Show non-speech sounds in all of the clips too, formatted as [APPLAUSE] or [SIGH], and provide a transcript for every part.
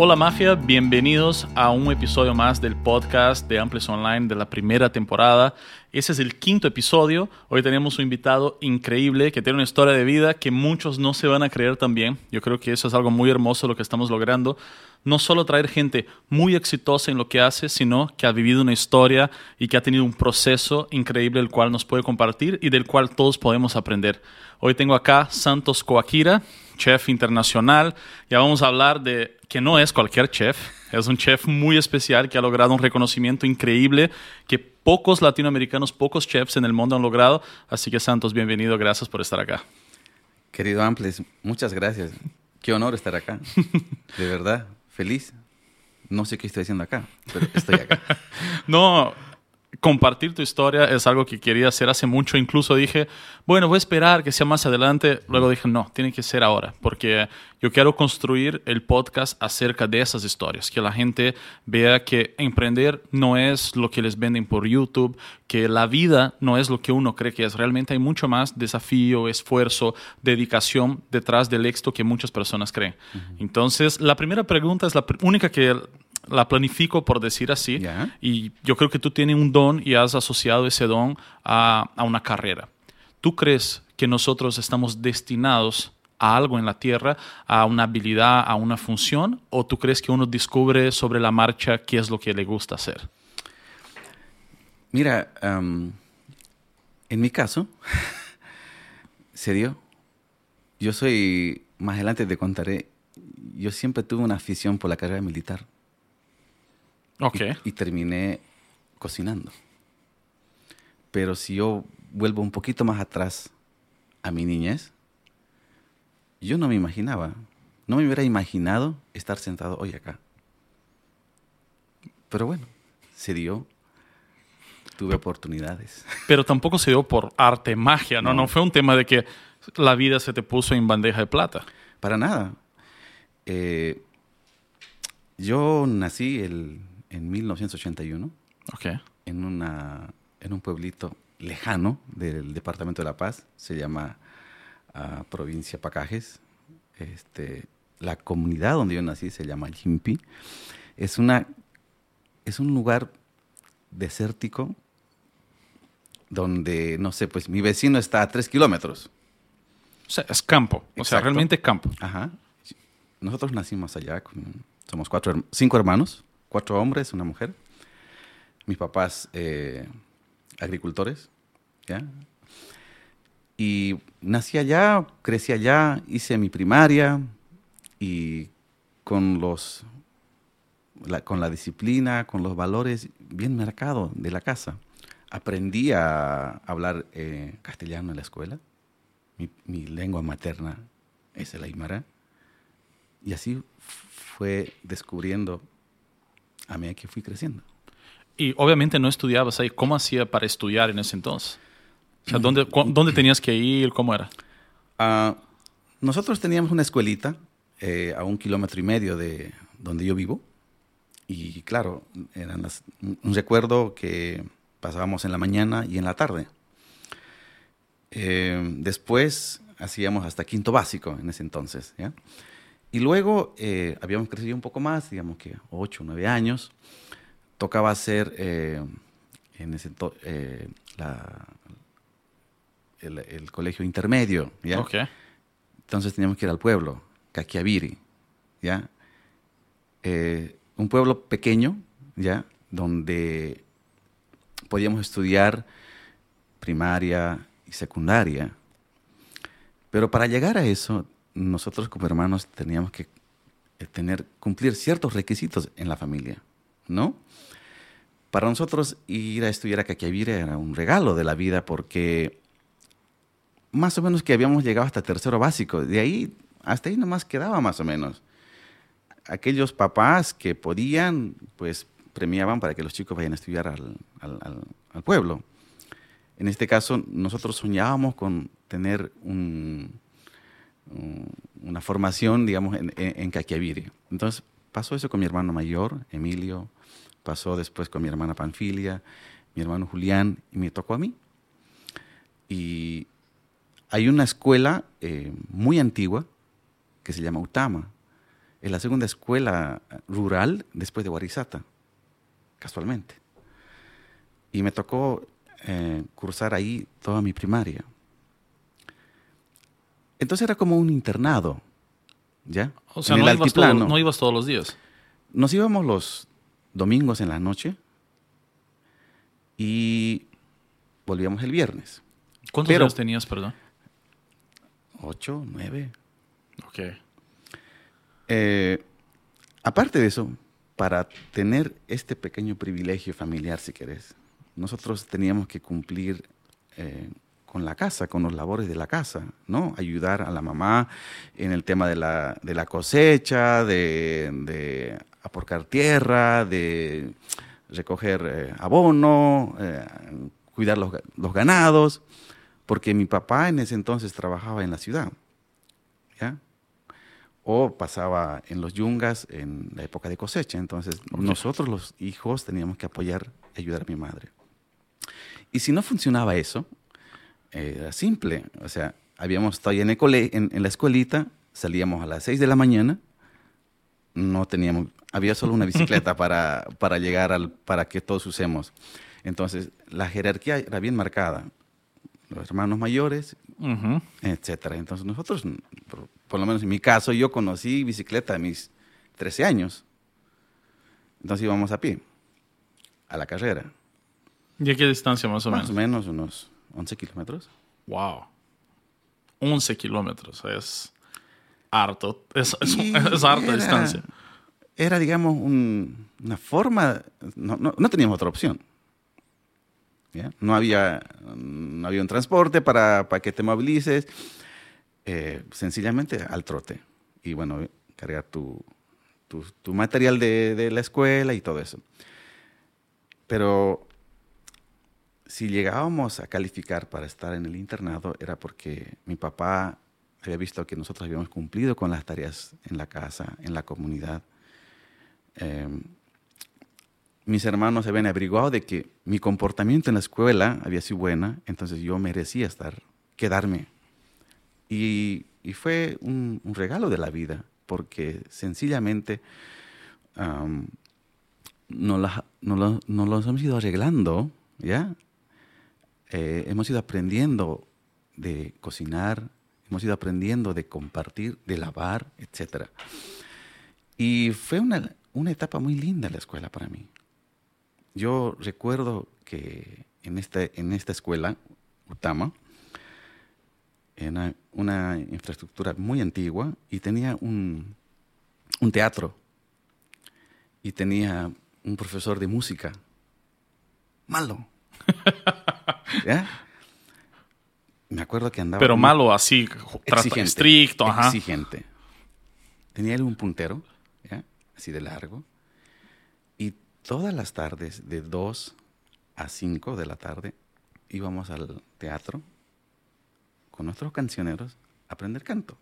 Hola Mafia, bienvenidos a un episodio más del podcast de Amples Online de la primera temporada. Ese es el quinto episodio. Hoy tenemos un invitado increíble que tiene una historia de vida que muchos no se van a creer también. Yo creo que eso es algo muy hermoso lo que estamos logrando. No solo traer gente muy exitosa en lo que hace, sino que ha vivido una historia y que ha tenido un proceso increíble el cual nos puede compartir y del cual todos podemos aprender. Hoy tengo acá Santos Coaquira, chef internacional. Ya vamos a hablar de que no es cualquier chef, es un chef muy especial que ha logrado un reconocimiento increíble que pocos latinoamericanos, pocos chefs en el mundo han logrado. Así que Santos, bienvenido, gracias por estar acá. Querido Amples, muchas gracias. Qué honor estar acá. [LAUGHS] De verdad, feliz. No sé qué estoy haciendo acá, pero estoy acá. [LAUGHS] no, compartir tu historia es algo que quería hacer hace mucho. Incluso dije, bueno, voy a esperar que sea más adelante. Luego dije, no, tiene que ser ahora, porque yo quiero construir el podcast acerca de esas historias, que la gente vea que emprender no es lo que les venden por YouTube, que la vida no es lo que uno cree que es. Realmente hay mucho más desafío, esfuerzo, dedicación detrás del éxito que muchas personas creen. Entonces, la primera pregunta es la única que la planifico por decir así. Y yo creo que tú tienes un don y has asociado ese don a, a, una carrera. ¿Tú crees que nosotros estamos destinados a algo en la tierra, a una habilidad, a una función? ¿O tú crees que uno descubre sobre la marcha qué es lo que le gusta hacer? Mira, en mi caso, [LAUGHS] se dio. Yo soy, más adelante te contaré, yo siempre tuve una afición por la carrera militar. Y, terminé cocinando. Pero si yo vuelvo un poquito más atrás a mi niñez, yo no me imaginaba, no me hubiera imaginado estar sentado hoy acá. Pero bueno, se dio, tuve oportunidades. Pero tampoco se dio por arte, magia, ¿no? No, no fue un tema de que la vida se te puso en bandeja de plata. Para nada. Eh, yo nací el en 1981 en, una, en un pueblito lejano del departamento de La Paz, se llama ah, provincia Pacajes. Este, la comunidad donde yo nací se llama Jimpi. Es, una, es un lugar desértico donde, no sé, pues mi vecino está a tres kilómetros. O sea, es campo, o sea, realmente campo. Ajá. Nosotros nacimos allá, somos cuatro, cinco hermanos cuatro hombres, una mujer. Mis papás eh, agricultores, ¿ya? Y nací allá, crecí allá, hice mi primaria y con los con la disciplina, con los valores bien marcados de la casa. Aprendí a hablar eh, castellano en la escuela. Mi, mi, lengua materna es el aymara. Y así fue descubriendo a medida que fui creciendo. Y obviamente no estudiabas ahí. ¿Cómo hacía para estudiar en ese entonces? O sea, ¿dónde, ¿dónde tenías que ir? ¿Cómo era? Uh, nosotros teníamos una escuelita eh, a un kilómetro y medio de donde yo vivo. Y claro, eran las, un recuerdo que pasábamos en la mañana y en la tarde. Eh, después hacíamos hasta quinto básico en ese entonces. ¿ya? Y luego eh, habíamos crecido un poco más, digamos que 8, 9 años. Tocaba hacer eh, en ese eh, el, colegio intermedio. ¿ya? Entonces teníamos que ir al pueblo, Caquiaviri. ¿ya? un pueblo pequeño, ¿ya? donde podíamos estudiar primaria y secundaria. Pero para llegar a eso nosotros como hermanos teníamos que eh, tener, cumplir ciertos requisitos en la familia, ¿no? Para nosotros ir a estudiar a Caquiavira era un regalo de la vida porque más o menos que habíamos llegado hasta tercero básico, de ahí hasta ahí nomás quedaba más o menos. Aquellos papás que podían, pues premiaban para que los chicos vayan a estudiar al, al pueblo. En este caso, nosotros soñábamos con tener un, una formación, digamos, en, en, Entonces pasó eso con mi hermano mayor, Emilio, pasó después con mi hermana Panfilia, mi hermano Julián, y me tocó a mí. Y hay una escuela eh, muy antigua que se llama Utama. es la segunda escuela rural después de Guarizata, casualmente. Y me tocó eh, cursar ahí toda mi primaria. Entonces era como un internado, ¿ya? O sea, no, ibas no ibas todos los días. Nos íbamos los domingos en la noche y volvíamos el viernes. ¿Cuántos años tenías, perdón? Ocho, nueve. Ok. Eh, aparte de eso, para tener este pequeño privilegio familiar, si querés, nosotros teníamos que cumplir eh, con la casa, con los labores de la casa, ¿no? Ayudar a la mamá en el tema de la, de la cosecha, de, de, aporcar tierra, de recoger eh, abono, cuidar los, los ganados, porque mi papá en ese entonces trabajaba en la ciudad, ¿ya? o pasaba en los yungas en la época de cosecha. Entonces, nosotros los hijos teníamos que apoyar y ayudar a mi madre. Y si no funcionaba eso, era simple. O sea, habíamos estado en, en, en la escuelita, salíamos a las 6 de la mañana, no teníamos, había solo una bicicleta [LAUGHS] para, para llegar al, para que todos usemos. Entonces, la jerarquía era bien marcada. Los hermanos mayores, etcétera. Entonces, nosotros por lo menos en mi caso, yo conocí bicicleta a mis 13 años. Entonces íbamos a pie, a la carrera. ¿Y a qué distancia más o menos? Más o menos unos 11 kilómetros. Wow. 11 kilómetros, es harto, es, es, [LAUGHS] harta distancia. Era, digamos, una forma, no, no, teníamos otra opción. No, había, no había un transporte para, para que te movilices eh, sencillamente al trote. Y bueno, cargar tu, tu, material de, de, la escuela y todo eso. Pero si llegábamos a calificar para estar en el internado era porque mi papá había visto que nosotros habíamos cumplido con las tareas en la casa, en la comunidad. Em, mis hermanos habían averiguado de que mi comportamiento en la escuela había sido buena, entonces yo merecía estar, quedarme y, fue un, regalo de la vida, porque sencillamente nos, no los hemos ido arreglando, ¿ya? Eh, hemos ido aprendiendo de cocinar, hemos ido aprendiendo de compartir, de lavar, etc. Y fue una, una etapa muy linda la escuela para mí. Yo recuerdo que en, este, en esta escuela, Utama, en una, infraestructura muy antigua y tenía un, un teatro y tenía un profesor de música malo. [LAUGHS] Me acuerdo que andaba. Pero malo así, exigente, estricto, exigente. Tenía él un puntero, así de largo. Y todas las tardes, de 2 a 5 de la tarde, íbamos al teatro con nuestros cancioneros aprender canto.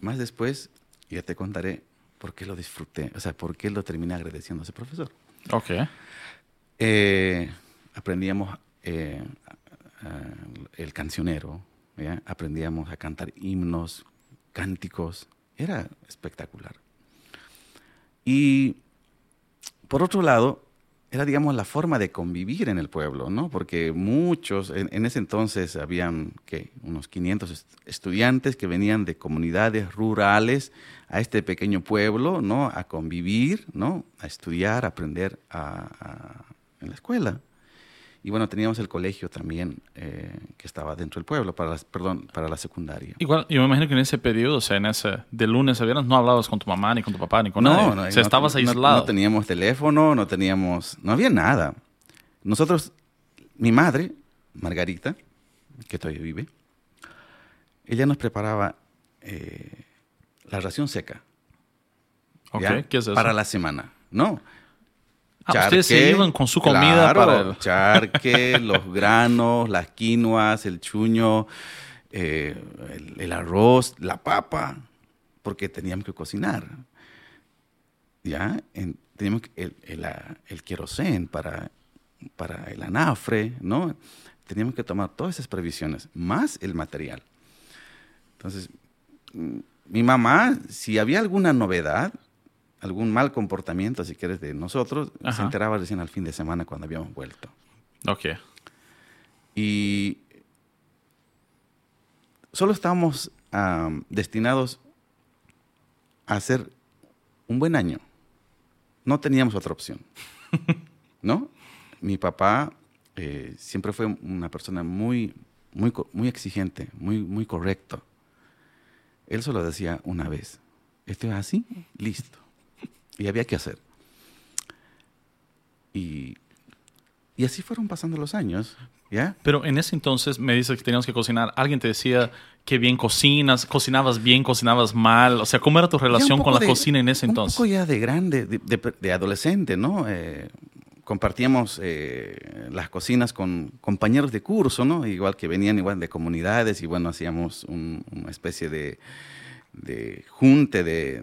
Más después ya te contaré por qué lo disfruté, o sea, por qué lo terminé agradeciendo a ese profesor. Ok. Eh, aprendíamos eh, el cancionero, aprendíamos a cantar himnos, cánticos, era espectacular. Y por otro lado, era, digamos, la forma de convivir en el pueblo, ¿no? Porque muchos, en, ese entonces habían, ¿qué? Unos 500 estudiantes que venían de comunidades rurales a este pequeño pueblo, ¿no? A convivir, ¿no? A estudiar, a aprender en la escuela. Y bueno, teníamos el colegio también eh, que estaba dentro del pueblo, para perdón, para la secundaria. Igual, yo me imagino que en ese periodo, o sea, en ese, de lunes a viernes, no hablabas con tu mamá, ni con tu papá, ni con nadie. No, o sea, estabas aislado. No, teníamos teléfono, no teníamos, no había nada. Nosotros, mi madre, Margarita, que todavía vive, ella nos preparaba eh, la ración seca. Okay, ¿Qué es eso? Para la semana, ¿no? Ah, ustedes se iban con su comida para el... [LAUGHS] charque, los granos, las quinoas, el chuño, eh, el, arroz, la papa, porque teníamos que cocinar. ¿Ya? teníamos el, el, el querosén para, para el anafre, ¿no? Teníamos que tomar todas esas previsiones, más el material. Entonces, mm, mi mamá, si había alguna novedad, algún mal comportamiento, si quieres, de nosotros, se enteraba recién al fin de semana cuando habíamos vuelto. Ok. Y solo estábamos destinados a hacer un buen año. No teníamos otra opción. [LAUGHS] ¿No? Mi papá eh, siempre fue una persona muy, muy, muy exigente, muy, muy correcto. Él solo decía una vez, esto es así, listo. Y había que hacer. Y, y así fueron pasando los años. ¿ya? Pero en ese entonces me dices que teníamos que cocinar. ¿Alguien te decía que bien cocinas? ¿Cocinabas bien? ¿Cocinabas mal? O sea, ¿cómo era tu relación con la cocina en ese entonces? Un poco ya de grande, de, de, adolescente, ¿no? Eh, compartíamos eh, las cocinas con compañeros de curso, ¿no? Igual que venían igual de comunidades y bueno, hacíamos una especie de, junte de,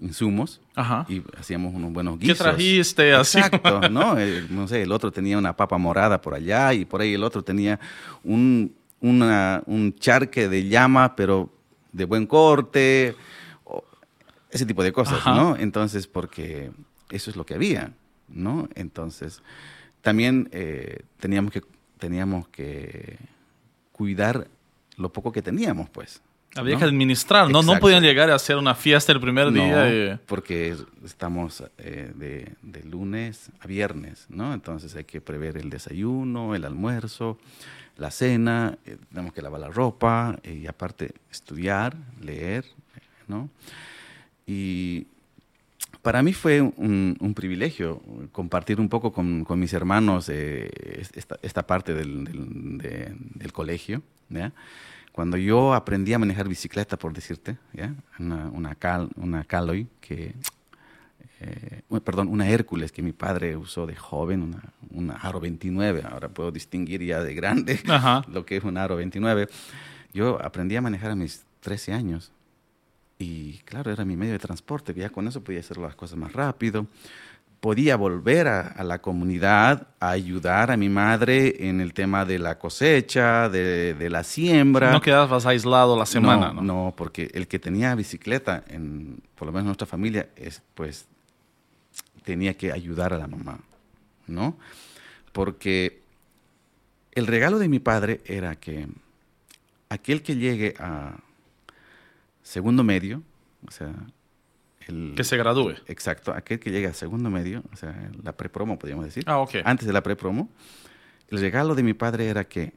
insumos y hacíamos unos buenos guisos. ¿Qué trajiste? Exacto, [LAUGHS] ¿no? Eh, no sé, el otro tenía una papa morada por allá y por ahí el otro tenía un, un charque de llama, pero de buen corte, ese tipo de cosas, ¿no? Entonces, porque eso es lo que había. ¿no? Entonces, también eh, teníamos, que, teníamos que cuidar lo poco que teníamos, pues. Había que administrar, ¿no? No podían llegar a hacer una fiesta el primer día. porque estamos eh, de, lunes a viernes, ¿no? Entonces hay que prever el desayuno, el almuerzo, la cena, eh, tenemos que lavar la ropa y aparte estudiar, leer, ¿no? Y para mí fue un, privilegio compartir un poco con, mis hermanos eh, esta, parte del, colegio. Cuando yo aprendí a manejar bicicleta, por decirte, una, una, Cal, una Caloi, que, eh, perdón, una Hércules que mi padre usó de joven, una, una Aro 29, ahora puedo distinguir ya de grande [LAUGHS] lo que es un Aro 29. Yo aprendí a manejar a mis 13 años y claro, era mi medio de transporte, ya con eso podía hacer las cosas más rápido. Podía volver a, la comunidad a ayudar a mi madre en el tema de la cosecha, de, la siembra. No quedabas aislado la semana, ¿no? No, porque el que tenía bicicleta, en, por lo menos en nuestra familia, es, pues tenía que ayudar a la mamá, ¿no? Porque el regalo de mi padre era que aquel que llegue a, segundo medio, o sea... El, que se gradúe. Exacto, aquel que llega a segundo medio, o sea, la prepromo, podríamos decir. Ah, ok. Antes de la prepromo, el regalo de mi padre era que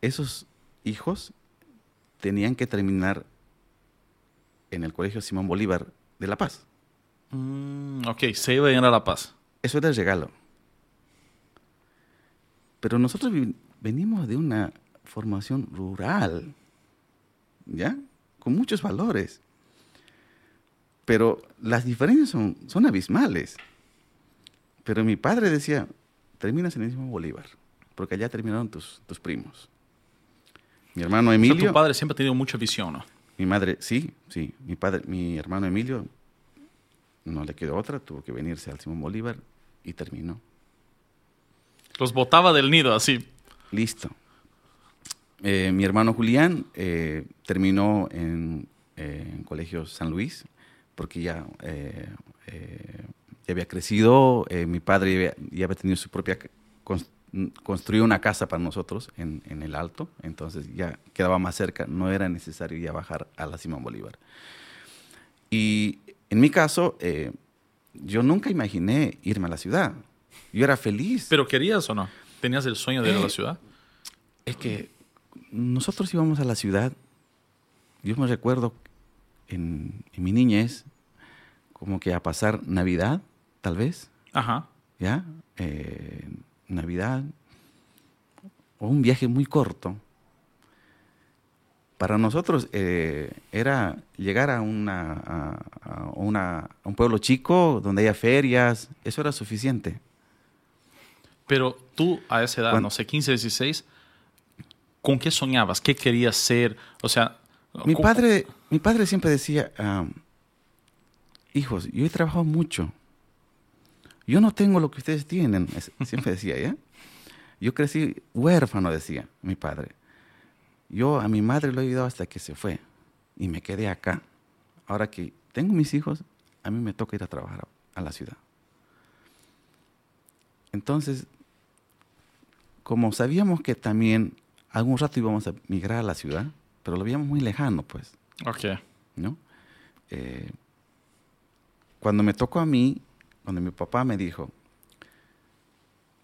esos hijos tenían que terminar en el Colegio Simón Bolívar de La Paz. Mm, ok, se iba a ir a La Paz. Eso era el regalo. Pero nosotros venimos de una formación rural, ¿ya? con muchos valores. Pero las diferencias son, son abismales. Pero mi padre decía, terminas en el mismo Bolívar, porque allá terminaron tus, tus primos. Mi hermano Emilio... tu padre siempre ha tenido mucha visión, ¿no? Mi madre, sí, sí. Mi, padre, mi hermano Emilio no le quedó otra, tuvo que venirse al Simón Bolívar y terminó. Los botaba del nido así. Listo. Eh, mi hermano Julián eh, terminó en, eh, Colegio San Luis porque ya, ya había crecido, mi padre ya había, tenido su propia, construyó una casa para nosotros en, en, el Alto, entonces ya quedaba más cerca, no era necesario ya bajar a la Simón Bolívar. Y en mi caso, yo nunca imaginé irme a la ciudad, yo era feliz. ¿Pero querías o no? ¿Tenías el sueño de ir a la ciudad? Es que nosotros íbamos a la ciudad, yo me recuerdo en, mi niñez, como que a pasar Navidad, tal vez. Ajá. ¿Ya? Eh, Navidad. O un viaje muy corto. Para nosotros eh, era llegar a, una, a, una, un pueblo chico donde haya ferias, eso era suficiente. Pero tú a esa edad, no sé, 15, 16, ¿con qué soñabas? ¿Qué querías ser? O sea... Mi padre, mi padre siempre decía, hijos, yo he trabajado mucho. Yo no tengo lo que ustedes tienen, siempre decía, ¿ya? Yo crecí huérfano, decía mi padre. Yo a mi madre lo he ayudado hasta que se fue. y me quedé acá. Ahora que tengo mis hijos, a mí me toca ir a trabajar a la ciudad. Entonces, como sabíamos que también algún rato íbamos a migrar a la ciudad, pero lo veíamos muy lejano, pues. Ok. ¿No? Eh, cuando me tocó a mí, cuando mi papá me dijo,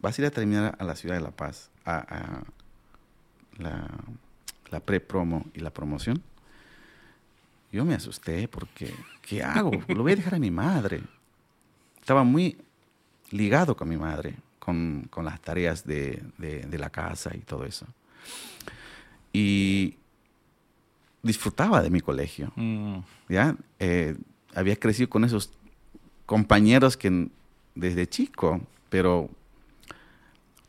vas a ir a terminar a la ciudad de La Paz, a, la, la pre-promo y la promoción, yo me asusté porque, ¿qué hago? Lo voy a dejar a mi madre. Estaba muy ligado con mi madre, con, con las tareas de, de, la casa y todo eso. Y disfrutaba de mi colegio. Mm. ¿ya? Eh, había crecido con esos compañeros que desde chico, pero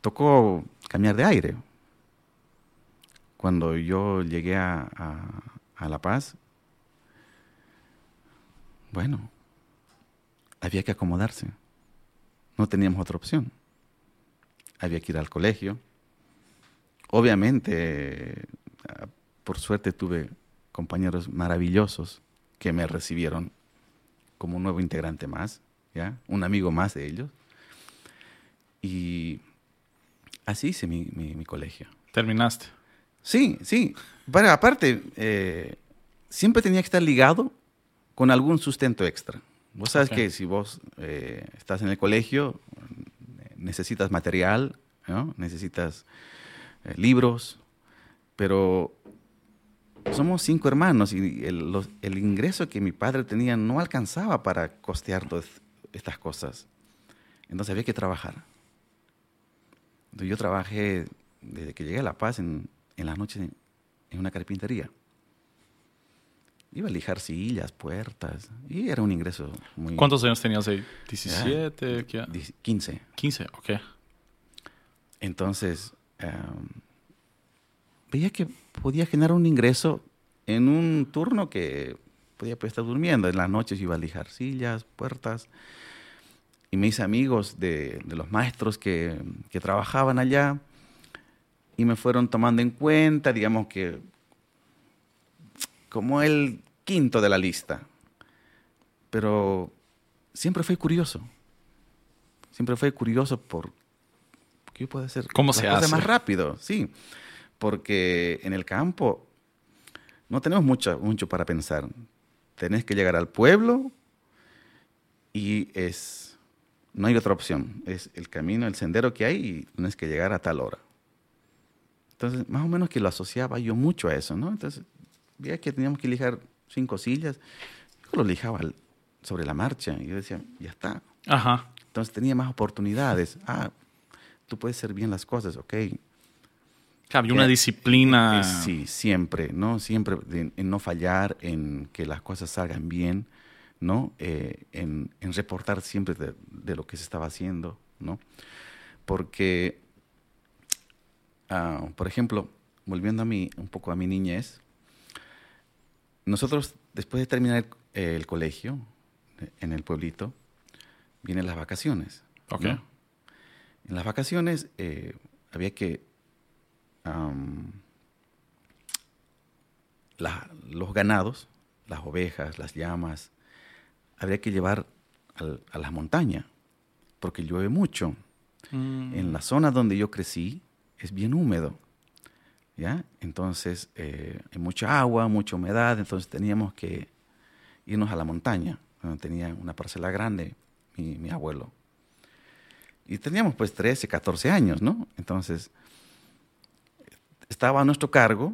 tocó cambiar de aire. Cuando yo llegué a, a La Paz, bueno, había que acomodarse. No teníamos otra opción. Había que ir al colegio. Obviamente, por suerte tuve compañeros maravillosos que me recibieron como un nuevo integrante más, ¿ya? un amigo más de ellos. Y así hice mi, mi, colegio. ¿Terminaste? Sí, sí. Pero aparte, eh, siempre tenía que estar ligado con algún sustento extra. Vos sabes que si vos eh, estás en el colegio, necesitas material, necesitas eh, libros, pero somos cinco hermanos y el, ingreso que mi padre tenía no alcanzaba para costear todas estas cosas. Entonces había que trabajar. Entonces yo trabajé desde que llegué a La Paz en, en las noches en una carpintería. Iba a lijar sillas, puertas, y era un ingreso muy... ¿Cuántos años tenías ahí? ¿17? 15. 15, ok. Entonces, veía que podía generar un ingreso en un turno que podía pues, estar durmiendo. En las noches iba a lijar sillas, puertas. Y me hice amigos de, de los maestros que, que, trabajaban allá y me fueron tomando en cuenta, digamos que como el quinto de la lista. Pero siempre fue curioso. Siempre fue curioso por qué puede ser ¿Cómo se hace? más rápido, sí. Porque en el campo no tenemos mucho, mucho para pensar. Tenés que llegar al pueblo y es no hay otra opción. Es el camino, el sendero que hay y tienes que llegar a tal hora. Entonces, más o menos que lo asociaba yo mucho a eso, ¿no? Entonces, veía que teníamos que lijar cinco sillas. Yo lo lijaba sobre la marcha y yo decía, ya está. Ajá. Entonces tenía más oportunidades. Ah, tú puedes hacer bien las cosas, ok. Había una disciplina. sí, siempre, ¿no? Siempre en, no fallar, en que las cosas salgan bien, ¿no? Eh, en, reportar siempre de, de, lo que se estaba haciendo, ¿no? Porque, ah, por ejemplo, volviendo a mí, un poco a mi niñez, nosotros, después de terminar el, colegio en el pueblito, vienen las vacaciones. Ok. En las vacaciones eh, había que... los ganados, las ovejas, las llamas, habría que llevar a la montaña, porque llueve mucho. Mm. En la zona donde yo crecí es bien húmedo. ¿ya? Entonces, eh, hay mucha agua, mucha humedad, entonces teníamos que irnos a la montaña, donde tenía una parcela grande mi, abuelo. Y teníamos pues 13, 14 años, ¿no? Entonces, estaba a nuestro cargo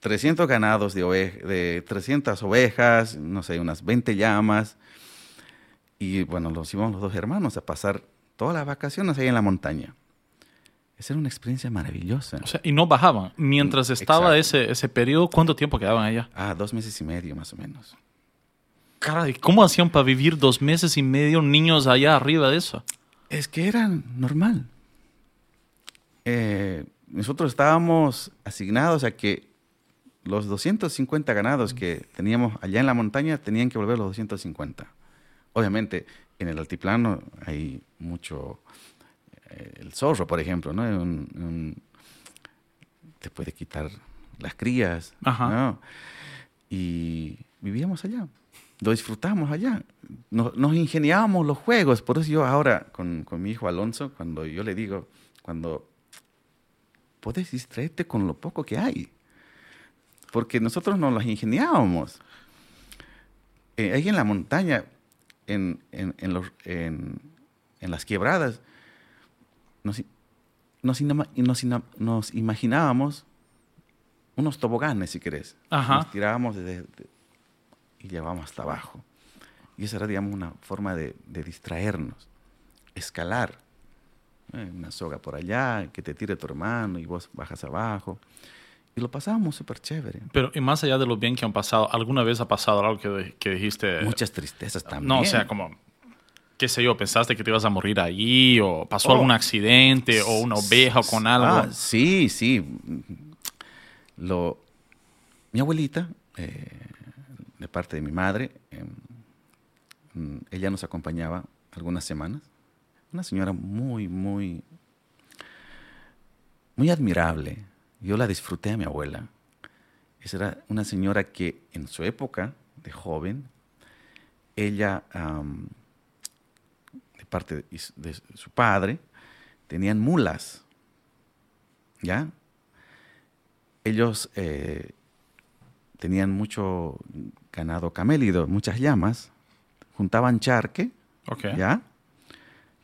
300 ganados de, de 300 ovejas, no sé, unas 20 llamas. Y bueno, los íbamos los dos hermanos a pasar todas las vacaciones ahí en la montaña. Esa era una experiencia maravillosa. O sea, y no bajaban. Mientras estaba ese, ese periodo, ¿cuánto tiempo quedaban allá? Ah, dos meses y medio más o menos. Caray, ¿cómo hacían para vivir dos meses y medio niños allá arriba de eso? Es que era normal. Eh, nosotros estábamos asignados a que los 250 ganados que teníamos allá en la montaña tenían que volver los 250. Obviamente, en el altiplano hay mucho eh, el zorro, por ejemplo, ¿no? te puede quitar las crías, y vivíamos allá. Lo disfrutamos allá. Nos, nos ingeniábamos los juegos. Por eso yo ahora, con, con, mi hijo Alonso, cuando yo le digo, cuando puedes distraerte con lo poco que hay. Porque nosotros nos las ingeniábamos. Eh, ahí en la montaña, en, en, en, los, en, las quebradas, nos, nos, nos, nos imaginábamos unos toboganes, si querés. Nos tirábamos desde, y llevábamos hasta abajo. Y esa era, digamos, una forma de, distraernos. Escalar. Eh, una soga por allá, que te tire tu hermano y vos bajas abajo. Y lo pasábamos súper chévere. Pero, y más allá de lo bien que han pasado, ¿alguna vez ha pasado algo que, que dijiste? Muchas tristezas también. No, o sea, como, qué sé yo, pensaste que te ibas a morir ahí, o pasó algún oh. accidente, o una oveja, o con algo. Ah, sí, sí lo, mi abuelita, eh, de parte de mi madre, em, mm, ella nos acompañaba algunas semanas. Una señora muy, muy, muy admirable. Yo la disfruté a mi abuela. Esa era una señora que en su época de joven, ella, de parte de, de, su padre, tenían mulas, ¿ya? ellos eh, tenían mucho ganado camélido, muchas llamas, juntaban charque, ¿ya?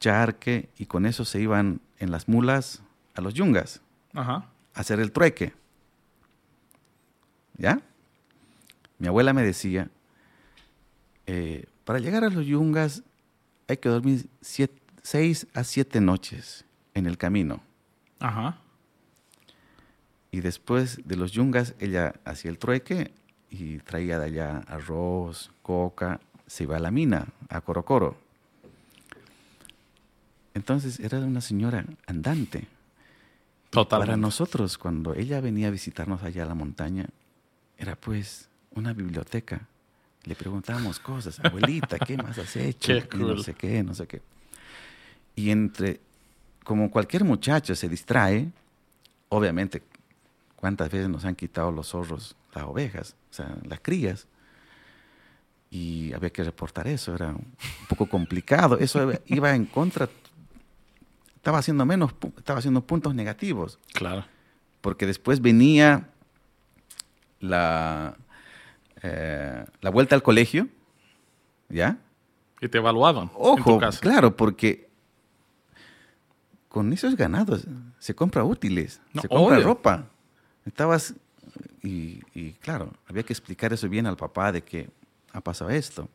Charque, y con eso se iban en las mulas a los yungas a hacer el trueque. ¿Ya? Mi abuela me decía, eh, para llegar a los yungas hay que dormir seis a siete noches en el camino. Ajá. Y después de los yungas, ella hacía el trueque y traía de allá arroz, coca, se iba a la mina, a Corocoro. Entonces era una señora andante. Para nosotros, cuando ella venía a visitarnos allá a la montaña, era pues una biblioteca. Le preguntábamos cosas, abuelita, ¿qué más has hecho? [LAUGHS] No sé qué, no sé qué. Y entre, como cualquier muchacho se distrae, obviamente cuántas veces nos han quitado los zorros, las ovejas, o sea, las crías. Y había que reportar eso, era un poco complicado. Eso iba en contra, estaba haciendo menos, estaba haciendo puntos negativos. Claro. Porque después venía la, eh, la vuelta al colegio, ¿ya? Y te evaluaban. Ojo, claro, porque con esos ganados se compra útiles, se compra ropa. Estabas, y, claro, había que explicar eso bien al papá de que ha pasado esto.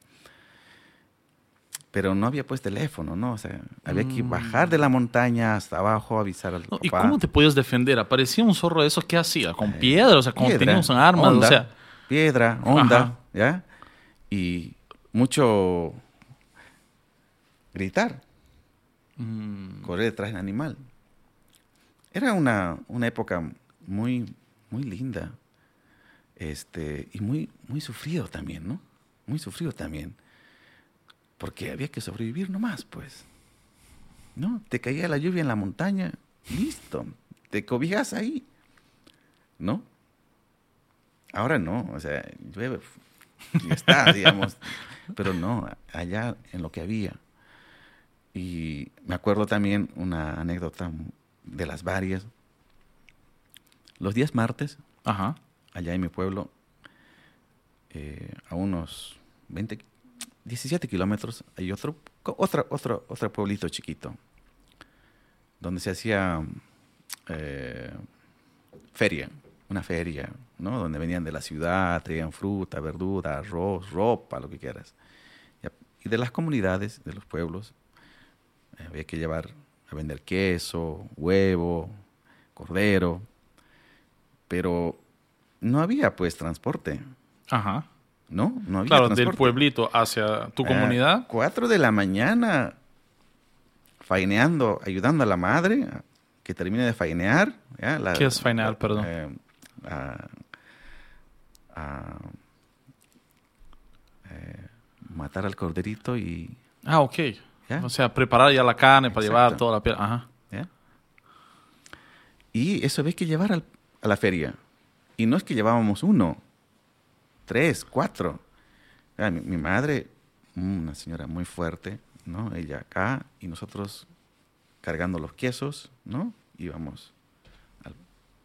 Pero no había pues teléfono, ¿no? O sea, había que mm. bajar de la montaña hasta abajo, avisar al papá. ¿Y cómo te podías defender? ¿Aparecía un zorro de esos? ¿Qué hacía? ¿Con eh, piedra? O sea, ¿cómo teníamos armas? o sea... Piedra, onda, ¿ya? Y mucho gritar, mm. correr detrás del animal. Era una, una época muy, muy linda. Este, y muy, muy sufrido también, ¿no? Muy sufrido también. Porque había que sobrevivir nomás, pues. ¿No? Te caía la lluvia en la montaña, listo. Te cobijas ahí. ¿No? Ahora no, o sea, llueve y está, [LAUGHS] digamos. Pero no, allá en lo que había. Y me acuerdo también una anécdota de las varias los días martes, allá en mi pueblo, eh, a unos 20, 17 kilómetros, hay otro, otro, otro, otro pueblito chiquito, donde se hacía eh, feria, una feria, ¿no? Donde venían de la ciudad, traían fruta, verdura, arroz, ropa, lo que quieras. Y de las comunidades, de los pueblos, eh, había que llevar a vender queso, huevo, cordero pero no había pues transporte. Ajá. ¿No? No había claro, del pueblito hacia tu comunidad. cuatro de la mañana, faineando, ayudando a la madre que termine de fainear. ¿Qué es fainear, perdón? Eh, a, eh, matar al corderito y... Ah, ok. O sea, preparar ya la carne para llevar toda la piel. Ajá. Y eso había que llevar al, a la feria. Y no es que llevábamos uno, tres, cuatro. Ah, mi, madre, una señora muy fuerte, ¿no? Ella acá y nosotros cargando los quesos, ¿no? Íbamos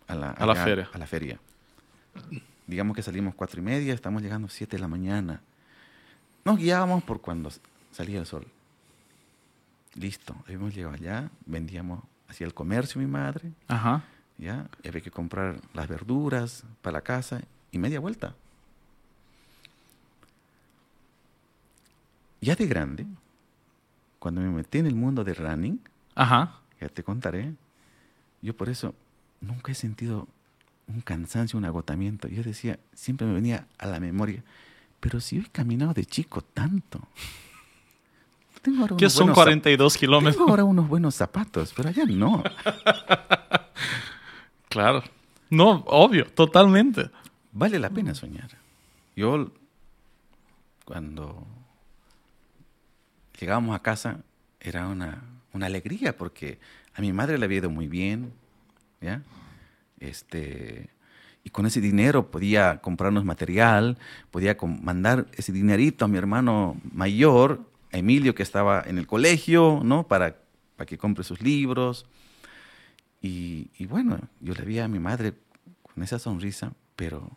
a, la, a la feria. A la feria. Digamos que salimos cuatro y media, estamos llegando siete de la mañana. Nos guiábamos por cuando salía el sol. Listo, hemos llegado allá, vendíamos hacia el comercio mi madre. Ajá. ¿ya? había que comprar las verduras para la casa y media vuelta. Ya de grande, cuando me metí en el mundo del running, Ajá. ya te contaré, yo por eso nunca he sentido un cansancio, un agotamiento. Yo decía, siempre me venía a la memoria, pero si he caminado de chico tanto. Tengo ahora ¿Qué son 42 kilómetros? Tengo ahora unos buenos zapatos, pero allá no. [LAUGHS] Claro. No, obvio, totalmente. Vale la pena soñar. Yo, cuando llegábamos a casa, era una, alegría porque a mi madre le había ido muy bien, ¿ya? Este, y con ese dinero podía comprarnos material, podía mandar ese dinerito a mi hermano mayor, Emilio, que estaba en el colegio, ¿no? Para, para que compre sus libros. Y, bueno, yo le vi a mi madre con esa sonrisa, pero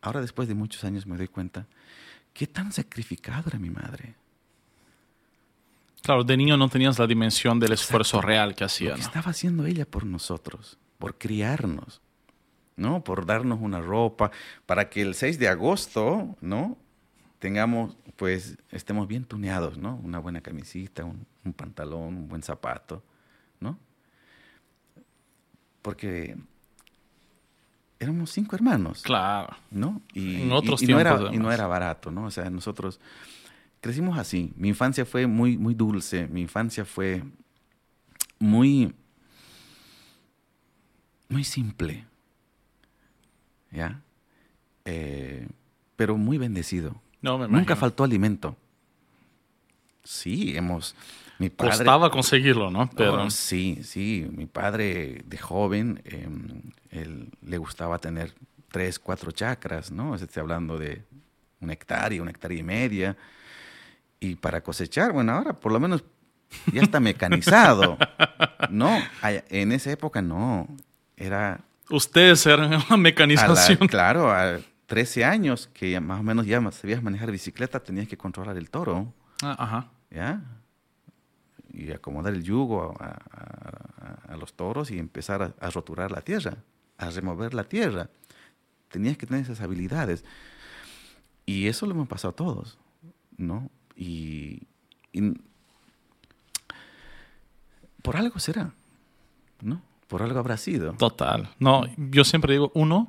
ahora después de muchos años me doy cuenta qué tan sacrificado era mi madre. Claro, de niño no tenías la dimensión del esfuerzo real que hacía. Lo estaba haciendo ella por nosotros, por criarnos, ¿no? Por darnos una ropa, para que el 6 de agosto, ¿no? Tengamos, pues, estemos bien tuneados, ¿no? Una buena camisita, un pantalón, un buen zapato, ¿no? porque éramos cinco hermanos. Claro. ¿No? Y, en otros y, no era, y no era barato, ¿no? O sea, nosotros crecimos así. Mi infancia fue muy, muy dulce. Mi infancia fue muy, muy simple. ¿Ya? Eh, pero muy bendecido. No, me Nunca faltó alimento. Sí, hemos mi Costaba conseguirlo, ¿no? Pero... sí, sí. Mi padre de joven, em, él le gustaba tener tres, cuatro chacras, ¿no? Estoy hablando de una hectárea, una hectárea y media. Y para cosechar, bueno, ahora por lo menos ya está mecanizado. [LAUGHS] no, en esa época no. Era. Ustedes eran una mecanización. [LAUGHS] claro, a 13 años que más o menos ya sabías manejar bicicleta, tenías que controlar el toro. Ah, ajá. ¿Ya? y acomodar el yugo a, los toros y empezar a, roturar la tierra, a remover la tierra. Tenías que tener esas habilidades. Y eso lo hemos pasado a todos, ¿no? Y, por algo será, ¿no? Por algo habrá sido. Total. No, yo siempre digo, uno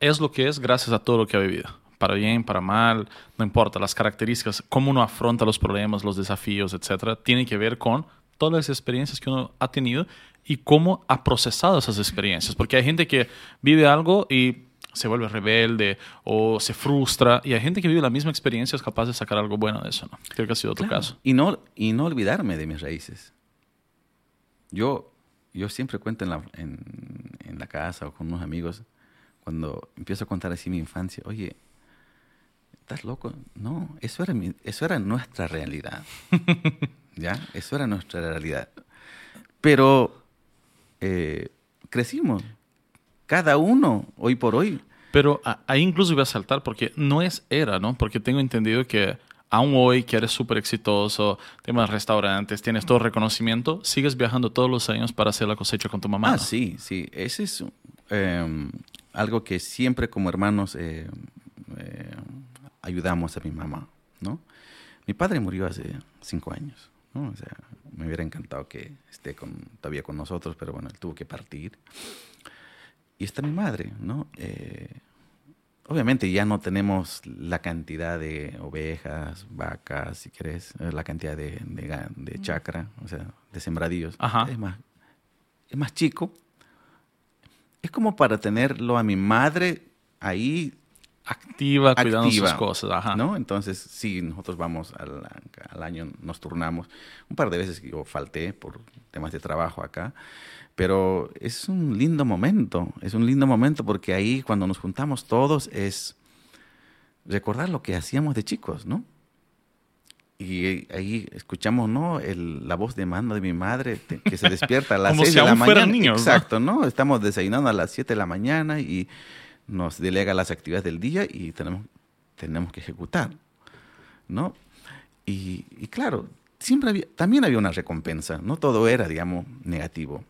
es lo que es gracias a todo lo que ha vivido para bien, para mal, no importa, las características, cómo uno afronta los problemas, los desafíos, etcétera, tiene que ver con todas las experiencias que uno ha tenido y cómo ha procesado esas experiencias. Porque hay gente que vive algo y se vuelve rebelde o se frustra y hay gente que vive la misma experiencia es capaz de sacar algo bueno de eso, ¿no? Creo que ha sido tu caso. Y no, y no olvidarme de mis raíces. Yo, yo siempre cuento en la, en, en la casa o con unos amigos, cuando empiezo a contar así mi infancia, oye, ¿estás loco? No, eso era, eso era nuestra realidad. [LAUGHS] ¿Ya? Eso era nuestra realidad. Pero eh, crecimos. Cada uno, hoy por hoy. Pero ahí incluso voy a saltar porque no es era, ¿no? Porque tengo entendido que aún hoy que eres súper exitoso, temas restaurantes, tienes todo reconocimiento, sigues viajando todos los años para hacer la cosecha con tu mamá. Ah, sí, sí. Ese es em, algo que siempre como hermanos eh, eh, ayudamos a mi mamá, ¿no? Mi padre murió hace cinco años, ¿no? O sea, me hubiera encantado que esté con, todavía con nosotros, pero bueno, él tuvo que partir. Y está mi madre, ¿no? Eh, obviamente ya no tenemos la cantidad de ovejas, vacas, si querés, eh, la cantidad de, de, chacra, o sea, de sembradíos. Es más, es más chico. Es como para tenerlo a mi madre ahí activa, cuidando sus cosas. Ajá. ¿no? Entonces, sí, nosotros vamos al, al, año, nos turnamos. Un par de veces yo falté por temas de trabajo acá, pero es un lindo momento, es un lindo momento porque ahí cuando nos juntamos todos es, recordar lo que hacíamos de chicos, ¿no? Y ahí escuchamos, ¿no? la voz de mando de mi madre que se despierta a las [LAUGHS] Como seis si de la mañana. niños, ¿no? Exacto, ¿no? Estamos desayunando a las 7 de la mañana y nos delega las actividades del día y tenemos, tenemos que ejecutar, ¿no? Y, claro, siempre había, también había una recompensa, no todo era, digamos, negativo.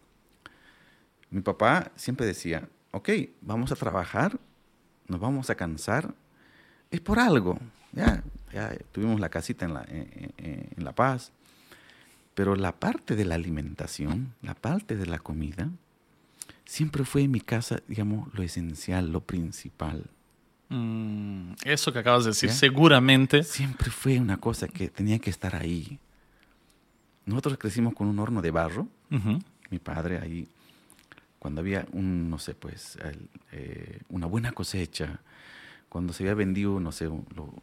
Mi papá siempre decía, ok, vamos a trabajar, nos vamos a cansar, es por algo, ya, tuvimos la casita en la Paz, pero la parte de la alimentación, la parte de la comida, siempre fue en mi casa, digamos, lo esencial, lo principal. Mm, eso que acabas de decir, ¿Ya? seguramente. Siempre fue una cosa que tenía que estar ahí. Nosotros crecimos con un horno de barro. Uh -huh. Mi padre ahí, cuando había un, no sé, pues, el, eh, una buena cosecha, cuando se había vendido, no sé, lo,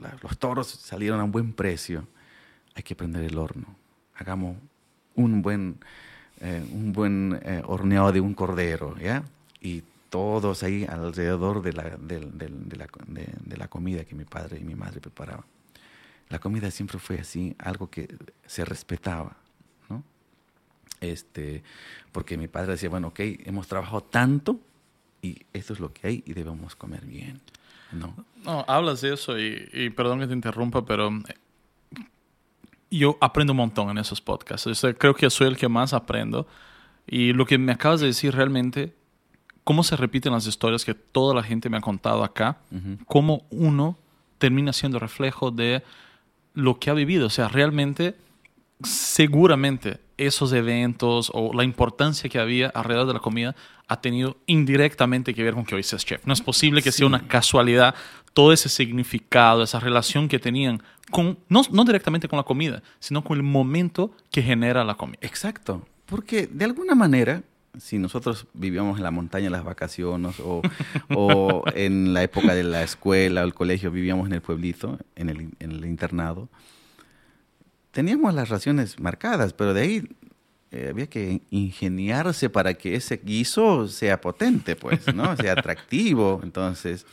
la, los toros salieron a un buen precio, hay que prender el horno. Hagamos un buen, eh, un buen eh, horneado de un cordero, ¿ya? Y todos ahí alrededor de la, de, la, comida que mi padre y mi madre preparaban. La comida siempre fue así, algo que se respetaba, ¿no? Este, porque mi padre decía, bueno, ok, hemos trabajado tanto y esto es lo que hay y debemos comer bien, ¿no? No, hablas de eso y, y perdón que te interrumpa, pero yo aprendo un montón en esos podcasts. O sea, creo que soy el que más aprendo. Y lo que me acabas de decir realmente, cómo se repiten las historias que toda la gente me ha contado acá, uh -huh. cómo uno termina siendo reflejo de lo que ha vivido. O sea, realmente, seguramente esos eventos o la importancia que había alrededor de la comida ha tenido indirectamente que ver con que hoy seas chef. No es posible que sí. sea una casualidad todo ese significado, esa relación que tenían con, no, no directamente con la comida, sino con el momento que genera la comida. Exacto, porque de alguna manera, si nosotros vivíamos en la montaña en las vacaciones o, o [LAUGHS] en la época de la escuela o el colegio, vivíamos en el pueblito, en el, en el internado, teníamos las raciones marcadas, pero de ahí eh, había que ingeniarse para que ese guiso sea potente, pues, ¿no? sea [LAUGHS] atractivo. Entonces,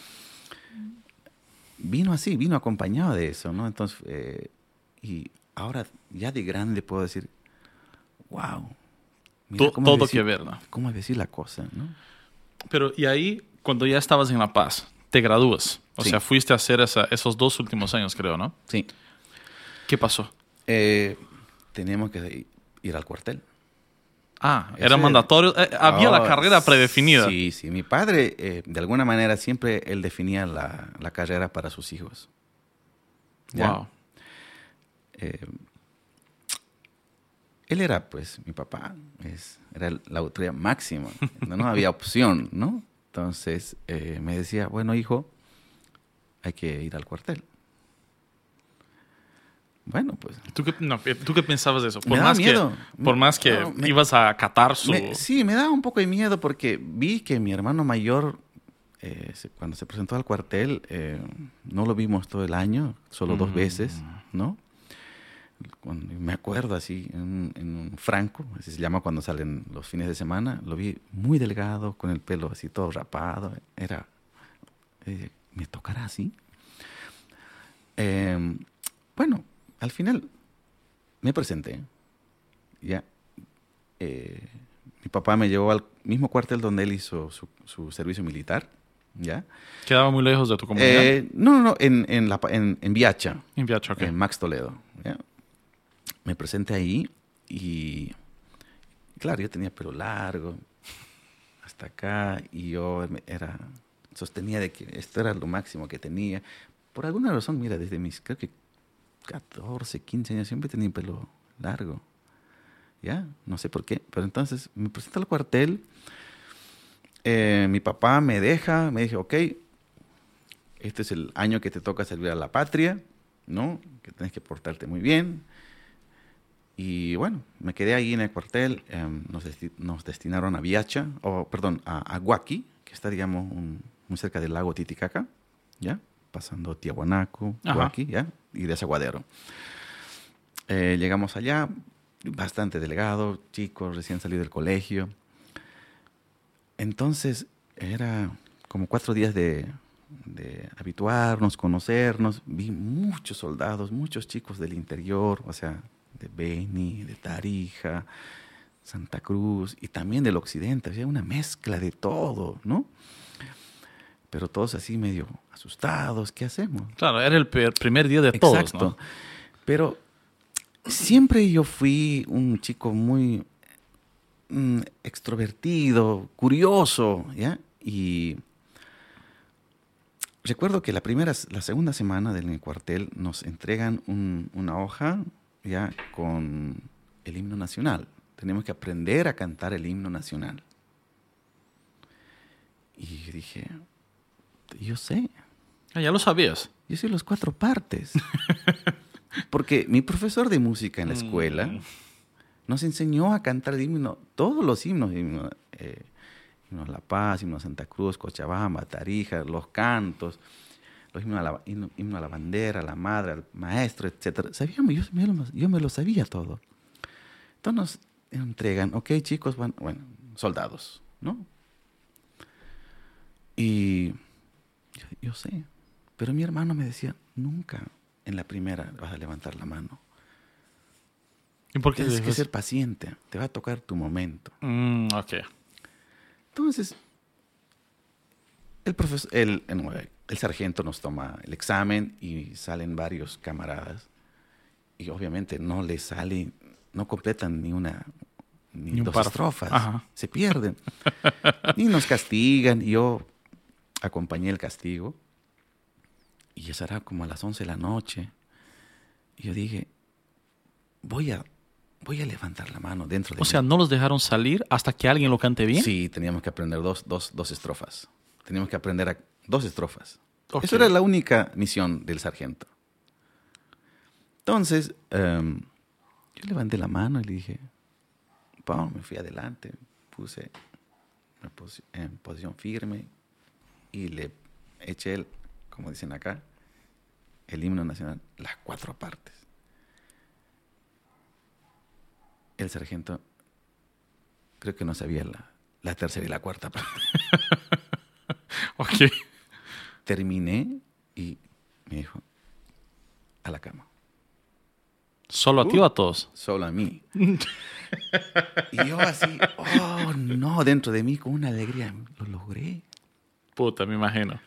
vino así, vino acompañado de eso, ¿no? Entonces, eh, y ahora ya de grande puedo decir, wow. Mira cómo todo decir, que ver, ¿no? ¿Cómo decir la cosa, no? Pero, y ahí, cuando ya estabas en La Paz, te gradúas. O Sí. sea, fuiste a hacer esa- esos dos últimos años, creo, ¿no? Sí. ¿Qué pasó? Eh, teníamos que ir al cuartel. Ah, era mandatorio. Eh, había la Ah, carrera predefinida. Sí, sí. Mi padre, eh, de alguna manera, siempre él definía la, la carrera para sus hijos. ¿Ya? Wow. Eh, él era, pues, mi papá, es, era la autoridad máxima, no, no había opción, ¿no? Entonces me decía, bueno, hijo, hay que ir al cuartel. Bueno, pues ¿Tú qué, no, eh, ¿Tú qué pensabas de eso? Por más miedo. que, por más que No, me- ibas a acatar su... Me- sí, me daba un poco de miedo porque vi que mi hermano mayor, eh, cuando se presentó al cuartel, eh, no lo vimos todo el año, solo dos Mm. veces, ¿no? Cuando- me acuerdo así, en, en un Franco, así se llama cuando salen los fines de semana, lo vi muy delgado, con el pelo así todo rapado. Era, eh, ¿me tocará así? Eh, bueno, al final me presenté. Ya. Eh, mi papá me llevó al mismo cuartel donde él hizo su, su servicio militar. ¿Ya? Quedaba muy lejos de tu comunidad. Eh, no, no, no, en, en, la, en, en Viacha, en Viacho, ok. en Max Toledo. ¿ya? Me presenté ahí y, claro, yo tenía pelo largo hasta acá y yo era, sostenía de que esto era lo máximo que tenía. Por alguna razón, mira, desde mis, creo que 14, 15 años siempre tenía pelo largo. ¿Ya? No sé por qué. Pero entonces me presento al cuartel. eh, mi papá me deja, me dice, ok, este es el año que te toca servir a la patria, ¿no? Que tienes que portarte muy bien. Y bueno, me quedé ahí en el cuartel, em, nos, nos destinaron a Viacha, o perdón, a, a Huaki, que está, digamos, un- muy cerca del lago Titicaca, ¿ya? Pasando Tiahuanaco. Huaki, ¿ya? Y de Aguadero. Eh, llegamos allá, bastante delegado, chicos, recién salido del colegio. Entonces, era como cuatro días de, de habituarnos, conocernos. Vi muchos soldados, muchos chicos del interior, o sea, de Beni, de Tarija, Santa Cruz y también del occidente. Había una mezcla de todo, ¿no? Pero todos así medio asustados, ¿qué hacemos? Claro, era el primer día de todos. Exacto. Pero siempre yo fui un chico muy mm, extrovertido, curioso, ¿ya? Y recuerdo que la primera, la segunda semana del cuartel nos entregan una hoja ya con el himno nacional. Tenemos que aprender a cantar el himno nacional. Y dije, yo sé. Ah, ya lo sabías. Yo sé los cuatro partes. [LAUGHS] Porque mi profesor de música en la escuela mm. nos enseñó a cantar himno, todos los himnos, himno, eh, himno La Paz, himno Santa Cruz, Cochabamba, Tarija, los cantos, los himnos a la, himno, a la bandera, a la madre, al maestro, etc. Sabíamos, yo, yo, me lo sabía todo. Entonces nos entregan, ok chicos, bueno, bueno soldados, ¿no? Y yo, yo sé, pero mi hermano me decía, nunca en la primera vas a levantar la mano. ¿Y por qué Tienes que ser paciente, te va a tocar tu momento. Mm, ok. Entonces, el, profesor, el, el, sargento nos toma el examen y salen varios camaradas. Y obviamente no les sale, no completan ni una, ni, dos estrofas. Se pierden. [LAUGHS] y nos castigan. Y yo acompañé el castigo. Y eso era como a las 11 de la noche. Y yo dije, voy a, voy a levantar la mano dentro de O sea, ¿no los dejaron salir hasta que alguien lo cante bien? Sí, teníamos que aprender dos, dos, dos estrofas. Teníamos que aprender a, dos estrofas. Eso era la única misión del sargento. Entonces, em, yo levanté la mano y le dije, me fui adelante, puse en posición firme y le eché el como dicen acá, el himno nacional, las cuatro partes. El sargento creo que no sabía la, tercera y la cuarta parte. [LAUGHS] ok. Terminé y me dijo, a la cama. ¿Solo a ti o a todos? Solo a mí. [LAUGHS] y yo así, oh no, dentro de mí con una alegría, lo logré. Puta, me imagino.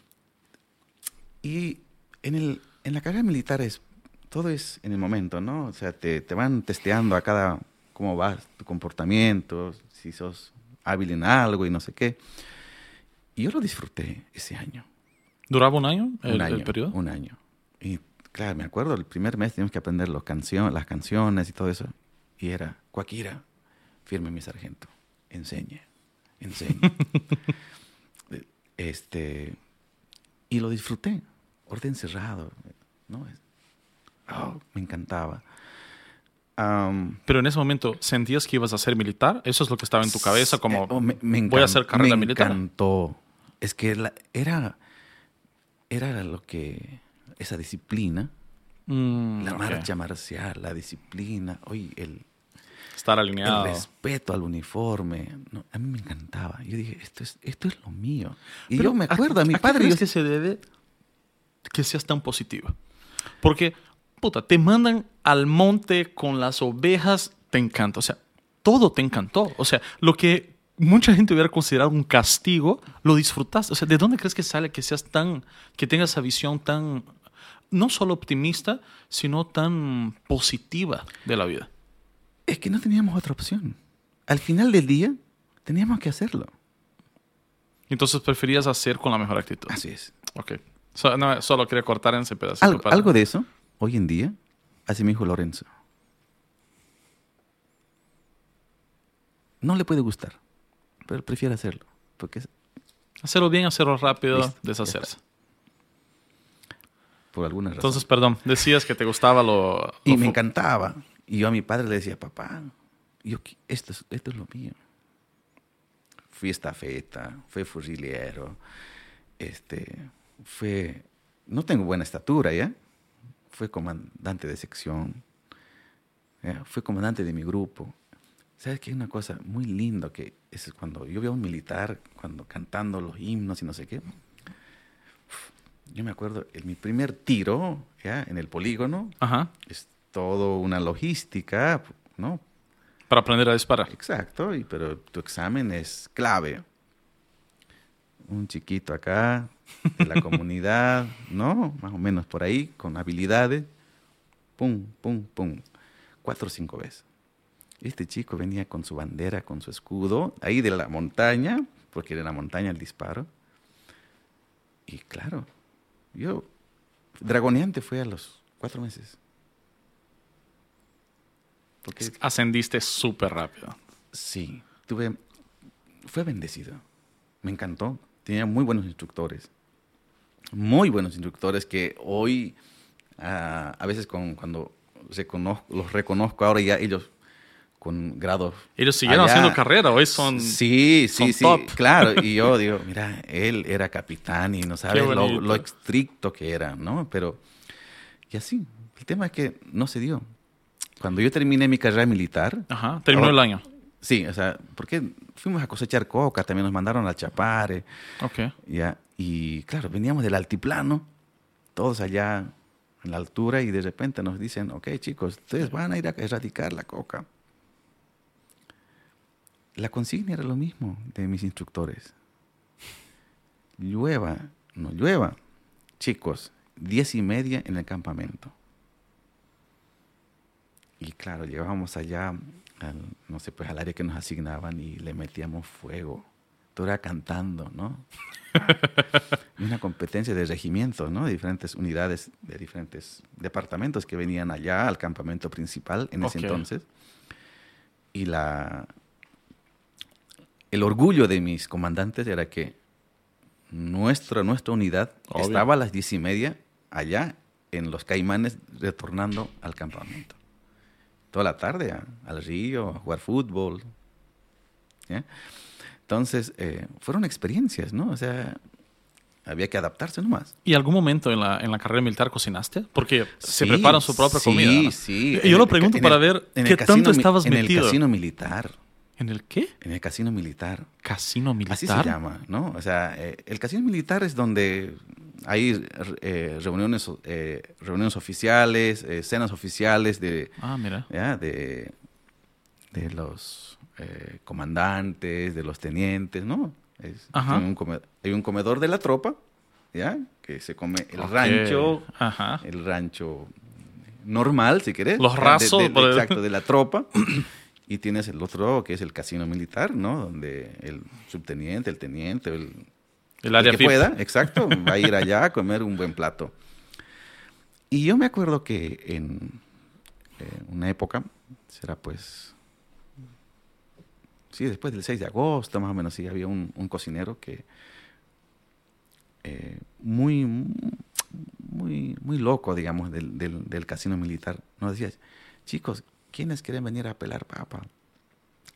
Y en, el, en la carrera militar es, todo es en el momento, ¿no? O sea, te, te van testeando a cada, cómo va tu comportamiento, si sos hábil en algo y no sé qué. Y yo lo disfruté ese año. ¿Duraba un año el, un año, periodo? Un año. Y claro, me acuerdo, el primer mes teníamos que aprender los canción, las canciones y todo eso. Y era, Cuaquira, firme mi sargento, enseñe, enseñe. [LAUGHS] este, y lo disfruté orden cerrado. ¿no? Oh, me encantaba. Pero en ese momento, ¿sentías que ibas a ser militar? ¿Eso es lo que estaba en tu cabeza? Como, oh, voy a hacer carrera militar. Me encantó. Es que era, era lo que, esa disciplina, mm, la marcha marcial, la disciplina, hoy el... Estar alineado. El respeto al uniforme. a mí me encantaba. Yo dije, esto es, esto es lo mío. Y yo me acuerdo, a, mi padre... ¿a que se debe que seas tan positiva. Porque, puta, te mandan al monte con las ovejas, te encanta. O sea, todo te encantó. O sea, lo que mucha gente hubiera considerado un castigo, lo disfrutaste. O sea, ¿de dónde crees que sale que seas tan, que tengas esa visión tan, no solo optimista, sino tan positiva de la vida? Es que no teníamos otra opción. Al final del día, teníamos que hacerlo. Entonces preferías hacer con la mejor actitud. Así es. Ok no, solo quería cortar en ese pedacito. Algo, algo de eso, hoy en día, hace mi hijo Lorenzo. No le puede gustar, pero prefiere hacerlo. Porque Hacerlo bien, hacerlo rápido, deshacerse. Por alguna razón. Entonces, perdón, decías que te gustaba lo... y me encantaba. Y yo a mi padre le decía, papá, yo, esto, es, esto es lo mío. Fui estafeta, fui fusilero, este, fue, no tengo buena estatura, ¿ya? Fue comandante de sección, fue comandante de mi grupo. ¿Sabes qué? Una cosa muy linda que es cuando yo veo a un militar, cuando cantando los himnos y no sé qué, yo me acuerdo, en mi primer tiro, ¿ya? En el polígono, Ajá. es todo una logística, ¿no? Para aprender a disparar. Exacto, y, pero tu examen es clave. Un chiquito acá, de la [LAUGHS] comunidad, ¿no? Más o menos por ahí, con habilidades. Pum, pum, pum. Cuatro o cinco veces. Este chico venía con su bandera, con su escudo, ahí de la montaña, porque era la montaña el disparo. Y claro, yo, dragoneante fue a los cuatro meses. Porque, Ascendiste súper rápido. Sí, tuve, fue bendecido. Me encantó. Tenía muy buenos instructores. Muy buenos instructores que hoy, uh, a veces con, cuando los reconozco ahora ya ellos con grados. Ellos siguieron haciendo carrera, hoy son. Sí, sí, sí, claro. [LAUGHS] Y yo digo, mira, él era capitán y no sabes lo, lo, estricto que era, ¿no? Pero, y así, el tema es que no se dio. Cuando yo terminé mi carrera militar. Ajá, terminó el año. Sí, o sea, porque fuimos a cosechar coca, también nos mandaron a Chapare. Ok. Ya, y claro, veníamos del altiplano, todos allá en la altura, y de repente nos dicen, ok, chicos, ustedes van a ir a erradicar la coca. La consigna era lo mismo de mis instructores. Llueva, no llueva. Chicos, diez y media en el campamento. Y claro, llegábamos allá, al, no sé, pues al área que nos asignaban y le metíamos fuego. Todo era cantando, ¿no? [LAUGHS] una competencia de regimientos, ¿no? De diferentes unidades, de diferentes departamentos que venían allá al campamento principal en ese entonces. Y la, el orgullo de mis comandantes era que nuestra, nuestra unidad estaba a las diez y media allá en los caimanes retornando al campamento toda la tarde al río, a jugar fútbol. Entonces, eh, fueron experiencias, ¿no? O sea, había que adaptarse nomás. ¿Y algún momento en la, en la carrera militar cocinaste? Porque se preparan su propia comida. Sí, sí. Y yo lo pregunto para ver qué tanto estabas metido. En el casino militar. ¿En el qué? En el casino militar. ¿Casino militar? Así se llama, ¿no? O sea, eh, el casino militar es donde hay eh, reuniones, eh, reuniones oficiales, eh, cenas oficiales de, ah, mira. de, de los comandantes, de los tenientes, ¿no? hay un comedor de la tropa, ¿ya? Que se come el rancho, el rancho normal, si querés. Los rasos. exacto, de la [LAUGHS] tropa. y tienes el otro que es el casino militar, ¿no? Donde el subteniente, el teniente, el el área que pueda, exacto, va a ir allá a comer un buen plato. Y yo me acuerdo que en una época, será pues, sí, después del 6 de agosto, más o menos, sí, había un, cocinero que eh, muy, muy, muy loco, digamos, del, del, casino militar. Nos decía, chicos, ¿quiénes quieren venir a pelar papa?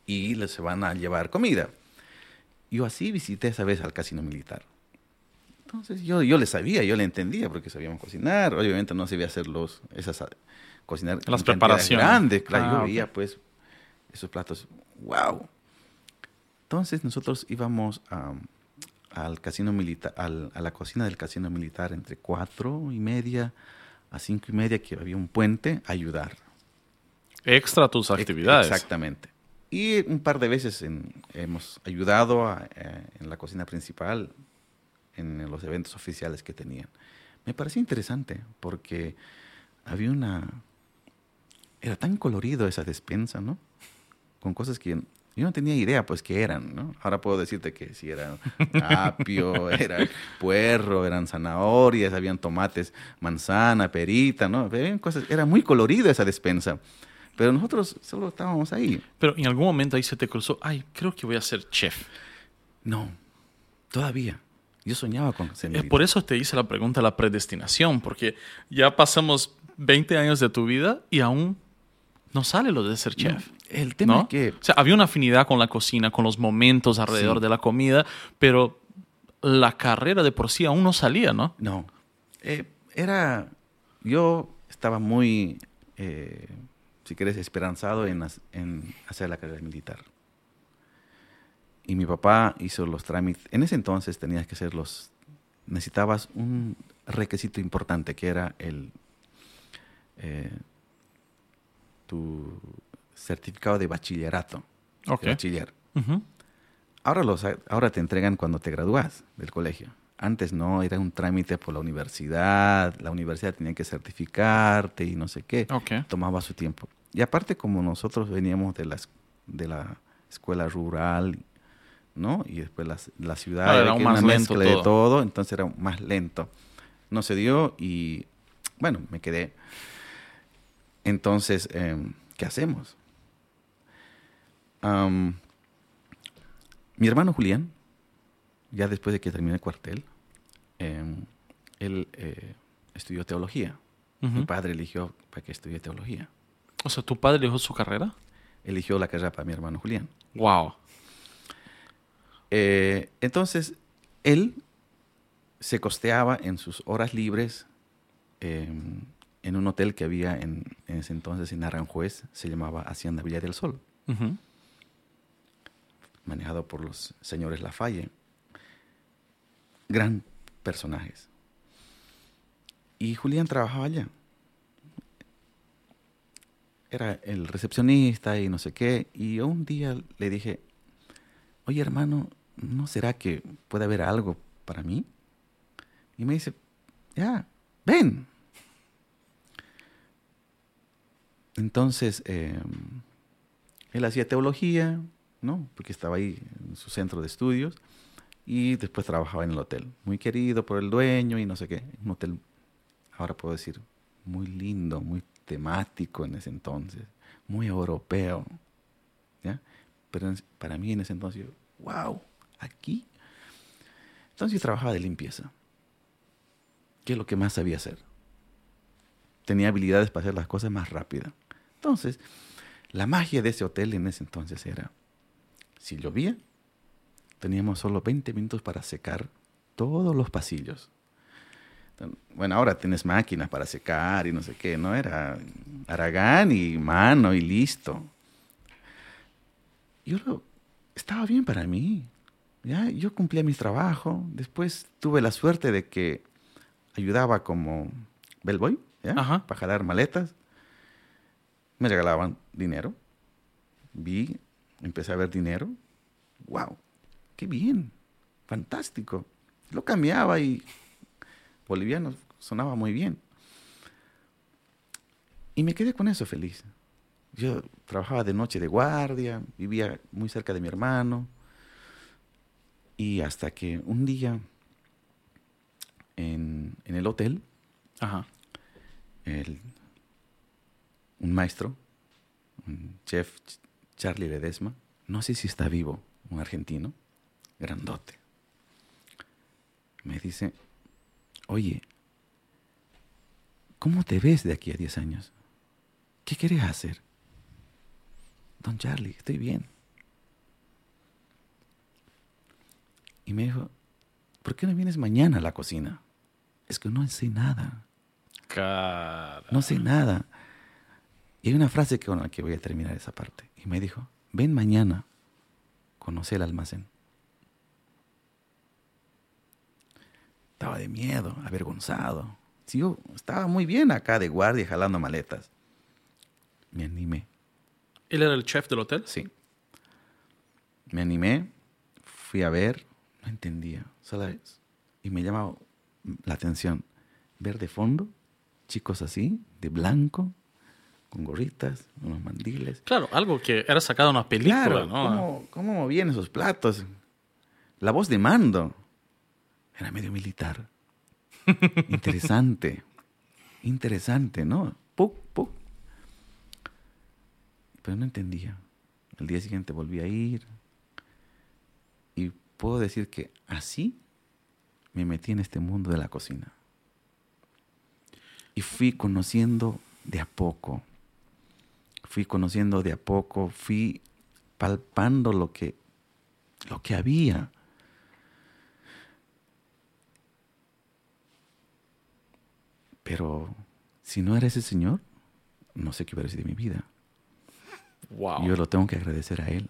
Y les van a llevar comida. Yo así visité esa vez al casino militar. Entonces yo, yo le sabía, yo le entendía porque sabíamos cocinar. Obviamente no sabía hacer los, esas, cocinar las preparaciones grandes. Claro, yo ah, veía pues esos platos. ¡Wow! Entonces nosotros íbamos al casino militar, a la cocina del casino militar entre cuatro y media a cinco y media, que había un puente, a ayudar. Extra tus actividades. Exactamente. Y un par de veces hemos ayudado eh, en la cocina principal, en los eventos oficiales que tenían. Me parecía interesante porque había una... Era tan colorido esa despensa, ¿no? Con cosas que yo no tenía idea, pues, qué eran, ¿no? Ahora puedo decirte que si era apio, [LAUGHS] era puerro, eran zanahorias, habían tomates, manzana, perita, ¿no? cosas, era muy colorida esa despensa. Pero nosotros solo estábamos ahí. Pero en algún momento ahí se te cruzó, ay, creo que voy a ser chef. No, todavía. Yo soñaba con ser militar. Por eso te hice la pregunta de la predestinación, porque ya pasamos 20 años de tu vida y aún no sale lo de ser chef. el tema es que... O sea, había una afinidad con la cocina, con los momentos alrededor de la comida, pero la carrera de por sí aún no salía, ¿no? No. Eh, era... Yo estaba muy... Eh, si quieres, esperanzado en, hacer la carrera militar. Y mi papá hizo los trámites. En ese entonces tenías que hacer los... Necesitabas un requisito importante, que era el eh, tu certificado de bachillerato, Ok. de bachiller. Ahora, los, ahora te entregan cuando te gradúas del colegio. Antes no, era un trámite por la universidad, la universidad tenía que certificarte y no sé qué. Ok. Tomaba su tiempo. Y aparte, como nosotros veníamos de la, de la escuela rural, ¿no? Y después la, la ciudad, Claro, era más lento mezcla de todo. todo, entonces era más lento. No se dio y, bueno, me quedé. Entonces, em, ¿qué hacemos? Mi hermano Julián, ya después de que terminé el cuartel, em, él eh, estudió teología. Mi padre eligió para que estudie teología. O sea, ¿tu padre eligió su carrera? Eligió la carrera para mi hermano Julián. Wow. Eh, entonces, él se costeaba en sus horas libres em, en un hotel que había en, en ese entonces en Aranjuez, se llamaba Hacienda Villa del Sol, manejado por los señores Lafalle. Gran personajes. Y Julián trabajaba allá. Era el recepcionista y no sé qué. Y un día le dije, oye hermano, ¿no será que puede haber algo para mí? Y me dice, ya, ven. Entonces, eh, él hacía teología, ¿no? Porque estaba ahí en su centro de estudios. Y después trabajaba en el hotel. Muy querido por el dueño y no sé qué. Un hotel, ahora puedo decir, muy lindo, muy temático en ese entonces. Muy europeo. ¿ya? Pero para mí en ese entonces, wow, aquí. Entonces yo trabajaba de limpieza. Que es lo que más sabía hacer. Tenía habilidades para hacer las cosas más rápidas. Entonces, la magia de ese hotel en ese entonces era, si llovía, teníamos solo 20 minutos para secar todos los pasillos. Bueno, ahora tienes máquinas para secar y no sé qué, ¿no? Era aragán y mano y listo. Yo lo, estaba bien para mí. ¿ya? Yo cumplía mi trabajo. Después tuve la suerte de que ayudaba como bellboy, ¿ya? Ajá. Para jalar maletas. Me regalaban dinero. Vi, empecé a ver dinero. ¡Wow! ¡Qué bien! ¡Fantástico! Lo cambiaba y boliviano sonaba muy bien. Y me quedé con eso feliz. Yo trabajaba de noche de guardia, vivía muy cerca de mi hermano. Y hasta que un día en, en el hotel, Ajá. el- un maestro, un chef, Ch- Charlie Ledesma, no sé si está vivo, un argentino, grandote, me dice, oye, ¿cómo te ves de aquí a 10 años? ¿Qué quieres hacer? Don Charlie, estoy bien. Y me dijo, ¿por qué no vienes mañana a la cocina? Es que no sé nada. Cara. No sé nada. Y hay una frase con la que voy a terminar esa parte. Y me dijo, ven mañana, conoce el almacén. Estaba de miedo, avergonzado. Sí, yo estaba muy bien acá de guardia jalando maletas. Me animé, ¿Él era el chef del hotel? sí. Me animé, fui a ver, no entendía. Solo es- y me llamaba la atención ver de fondo chicos así, de blanco, con gorritas, unos mandiles. Claro, algo que era sacado de una película, Claro, ¿no? ¿cómo, cómo movían esos platos? La voz de mando. Era medio militar. [LAUGHS] Interesante. Interesante, ¿no? Puc, puc. Pero no entendía. El día siguiente volví a ir. Y puedo decir que así me metí en este mundo de la cocina. Y fui conociendo de a poco. Fui conociendo de a poco, fui palpando lo que, lo que había. Pero si no era ese señor, no sé qué hubiera sido de mi vida. Wow. Yo lo tengo que agradecer a él.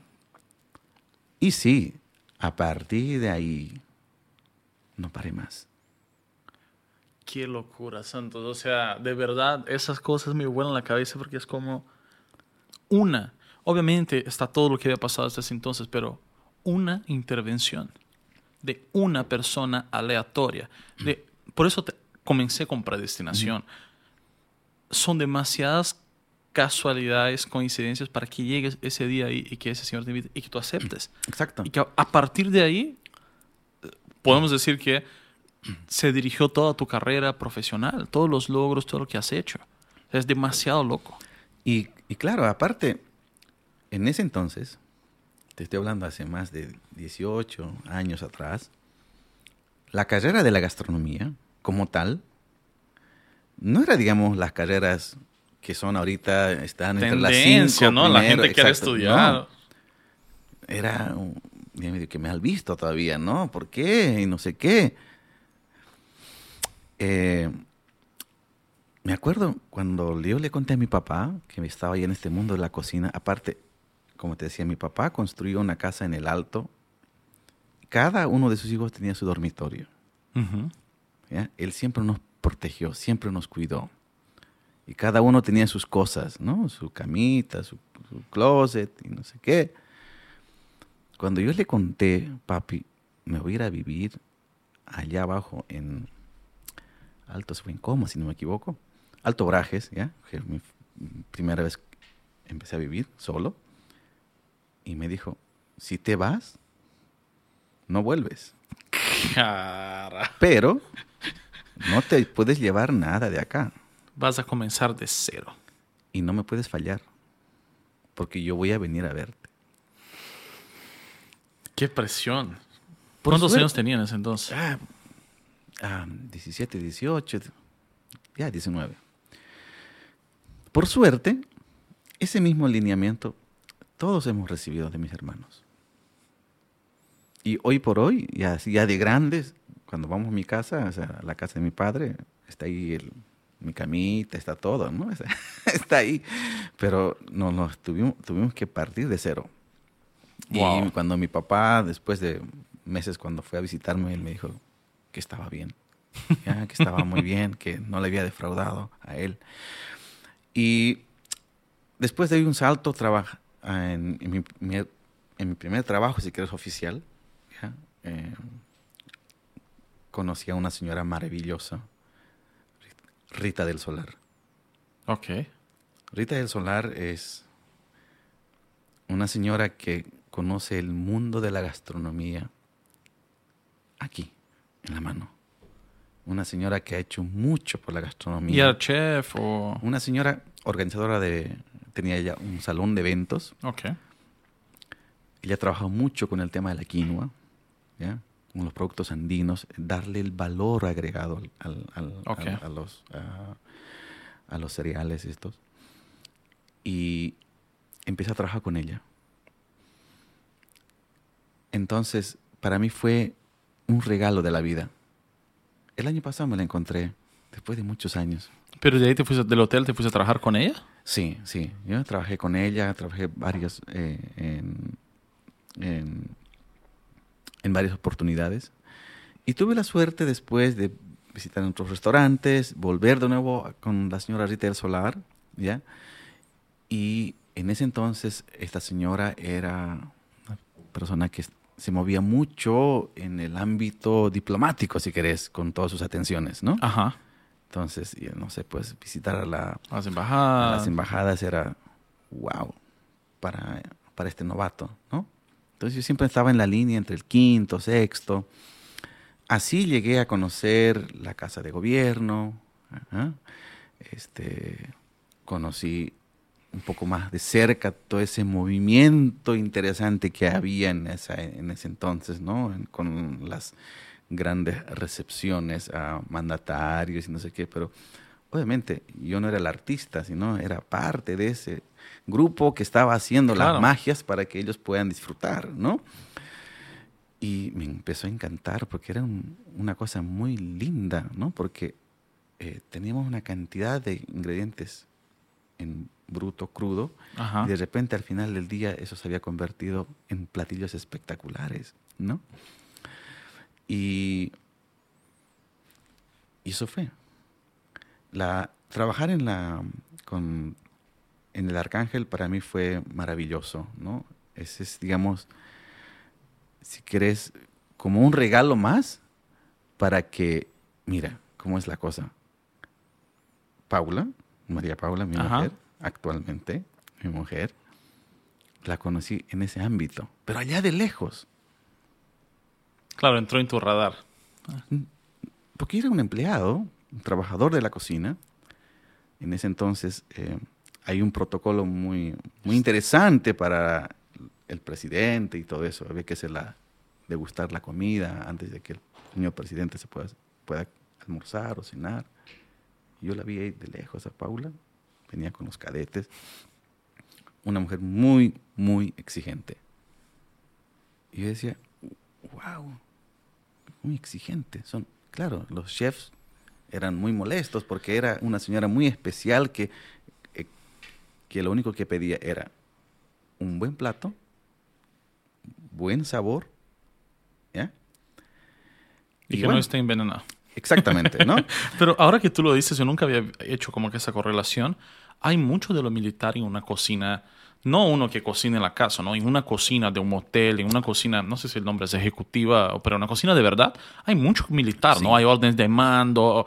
Y sí, a partir de ahí, no paré más. Qué locura, Santos. O sea, de verdad, esas cosas me vuelan la cabeza porque es como una. Obviamente está todo lo que había pasado hasta ese entonces, pero una intervención de una persona aleatoria. De, por eso comencé con predestinación. Son demasiadas casualidades, coincidencias para que llegues ese día ahí y que ese Señor te invite y que tú aceptes. Exacto. Y que a partir de ahí podemos decir que se dirigió toda tu carrera profesional, todos los logros, todo lo que has hecho. Es demasiado loco. Y, y claro, aparte, en ese entonces, te estoy hablando hace más de 18 años atrás, la carrera de la gastronomía, como tal, no era, digamos, las carreras que son ahorita, están entre las cinco. ¿no? la gente quiere estudiar. Era que me han visto todavía, ¿no? ¿Por qué? Y no sé qué. Eh, me acuerdo cuando yo le conté a mi papá que estaba ahí en este mundo de la cocina. Aparte, como te decía, mi papá construyó una casa en el alto. Cada uno de sus hijos tenía su dormitorio. Él siempre nos protegió, siempre nos cuidó. Y cada uno tenía sus cosas, ¿no? Su camita, su, su closet y no sé qué. Cuando yo le conté, papi, me voy a ir a vivir allá abajo en Alto se fue en coma, si no me equivoco. Alto Brajes, ¿ya? Mi primera vez empecé a vivir solo. Y me dijo, si te vas, no vuelves. Pero no te puedes llevar nada de acá. Vas a comenzar de cero. Y no me puedes fallar. Porque yo voy a venir a verte. Qué presión. ¿Cuántos años tenías entonces? Ah, 17, 18, ya 19. Por suerte, ese mismo alineamiento todos hemos recibido de mis hermanos. Y hoy por hoy, ya, ya de grandes, cuando vamos a mi casa, o sea, a la casa de mi padre, está ahí mi camita, está todo, ¿no? [LAUGHS] está ahí. Pero no, nos tuvimos, tuvimos que partir de cero. Y cuando mi papá, después de meses, cuando fue a visitarme, él me dijo, que estaba bien, [LAUGHS] que estaba muy bien, que no le había defraudado a él. Y después de un salto trabaja en, mi, primer trabajo, si quieres oficial, eh, conocí a una señora maravillosa, Rita del Solar. Ok. Rita del Solar es una señora que conoce el mundo de la gastronomía aquí, en la mano. Una señora que ha hecho mucho por la gastronomía. ¿Y el chef o...? Una señora organizadora de... Tenía ella un salón de eventos. Ok. Ella ha trabajado mucho con el tema de la quinoa, ¿ya? Con los productos andinos, darle el valor agregado al, a, los, a, los cereales estos. Y empecé a trabajar con ella. Entonces, para mí fue un regalo de la vida. El año pasado me la encontré, después de muchos años. ¿Pero de ahí te fuiste, del hotel te fuiste a trabajar con ella? Sí, sí. Yo trabajé con ella, trabajé varios, eh, en, en, varias oportunidades. Y tuve la suerte después de visitar otros restaurantes, volver de nuevo con la señora Rita del Solar, ¿ya? Y en ese entonces esta señora era una persona que se movía mucho en el ámbito diplomático, si querés, con todas sus atenciones, ¿no? Ajá. Entonces, no sé, pues visitar a, la, las embajadas. las embajadas era wow para, para este novato, ¿no? Entonces yo siempre estaba en la línea entre el quinto, sexto. Así llegué a conocer la casa de gobierno. Este, conocí un poco más de cerca todo ese movimiento interesante que había en, esa, ese entonces, ¿no? con las grandes recepciones a mandatarios y no sé qué, pero obviamente yo no era el artista, sino era parte de ese grupo que estaba haciendo las magias para que ellos puedan disfrutar, ¿no? Y me empezó a encantar porque era una cosa muy linda, ¿no? Porque eh, teníamos una cantidad de ingredientes en bruto, crudo, y de repente al final del día eso se había convertido en platillos espectaculares, ¿no? Y, Y eso fue. La, trabajar en, la, con, en el Arcángel para mí fue maravilloso, ¿no? Ese es, digamos, si querés, como un regalo más para que, mira, cómo es la cosa. Paula, María Paula, mi mujer, actualmente, mi mujer, la conocí en ese ámbito, pero allá de lejos. Claro, entró en tu radar. Porque era un empleado, un trabajador de la cocina. En ese entonces eh, hay un protocolo muy, muy interesante para el presidente y todo eso. Había que degustar la comida antes de que el señor presidente se pueda, pueda almorzar o cenar. Yo la vi ahí de lejos a Paula, venía con los cadetes. Una mujer muy, muy exigente. Y yo decía, wow, muy exigente. Son, claro, los chefs eran muy molestos porque era una señora muy especial que, que lo único que pedía era un buen plato, buen sabor, ¿ya? Y, que no esté envenenado. Exactamente, ¿no? [LAUGHS] Pero ahora que tú lo dices, yo nunca había hecho como que esa correlación. Hay mucho de lo militar en una cocina no uno que cocina en la casa, ¿no? En una cocina de un motel, en una cocina, no sé si el nombre es ejecutiva, pero una cocina de verdad, hay mucho militar, ¿no? Hay órdenes de mando.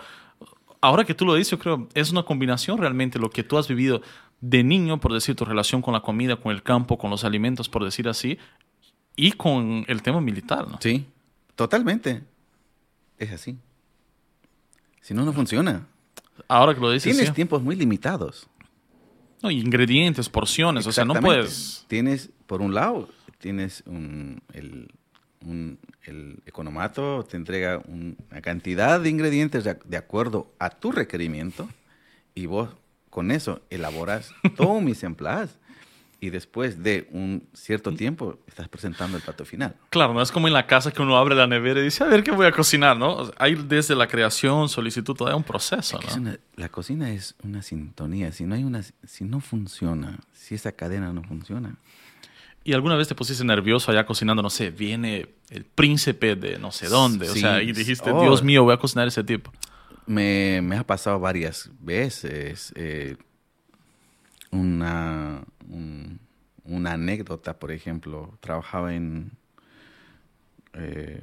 Ahora que tú lo dices, yo creo, es una combinación realmente lo que tú has vivido de niño, por decir, tu relación con la comida, con el campo, con los alimentos, por decir así, y con el tema militar, ¿no? Sí, totalmente. Es así. Si no, no funciona. Ahora que lo dices. Tienes tiempos muy limitados. No, ingredientes, porciones, o sea, no puedes... Tienes, por un lado, tienes el, economato, te entrega una cantidad de ingredientes de, acuerdo a tu requerimiento y vos con eso elaboras todo mis empleados y después de un cierto tiempo estás presentando el plato final. Claro, no es como en la casa que uno abre la nevera y dice, a ver qué voy a cocinar, ¿no? Hay desde la creación, solicitud, todo un proceso, ¿no? la cocina es una sintonía. Si no, hay una, si no funciona, si esa cadena no funciona. ¿Y alguna vez te pusiste nervioso allá cocinando, no sé, viene el príncipe de no sé dónde? o sea, y dijiste, oh. Dios mío, voy a cocinar ese tipo. Me, me ha pasado varias veces. Eh, una, una anécdota, por ejemplo. Trabajaba en, eh,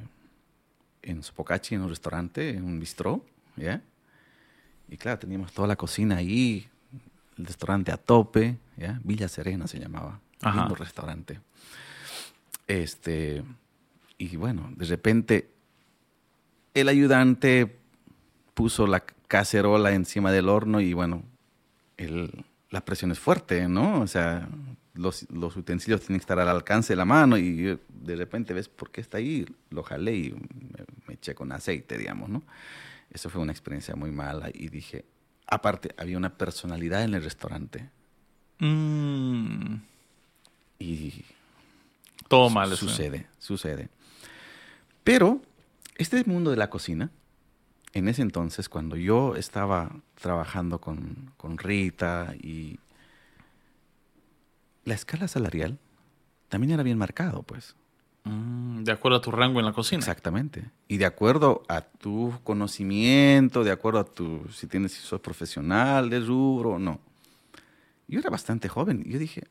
en Sopocachi, en un restaurante, en un bistró, ¿ya? Y claro, teníamos toda la cocina ahí, el restaurante a tope, ¿ya? Villa Serena se llamaba, un restaurante. Este, y bueno, de repente el ayudante puso la cacerola encima del horno y bueno, el, la presión es fuerte, ¿no? O sea, los, utensilios tienen que estar al alcance de la mano y de repente ves por qué está ahí, lo jalé y me, eché con aceite, digamos, ¿no? Eso fue una experiencia muy mala y dije, aparte, había una personalidad en el restaurante. Mm. Y... Todo mal. Sucede, sucede. Pero este mundo de la cocina en ese entonces, cuando yo estaba trabajando con, Rita y la escala salarial también era bien marcado, pues. Mm, de acuerdo a tu rango en la cocina. Exactamente. Y de acuerdo a tu conocimiento, de acuerdo a tu, si tienes, si sos profesional de rubro o no. Yo era bastante joven. Yo dije,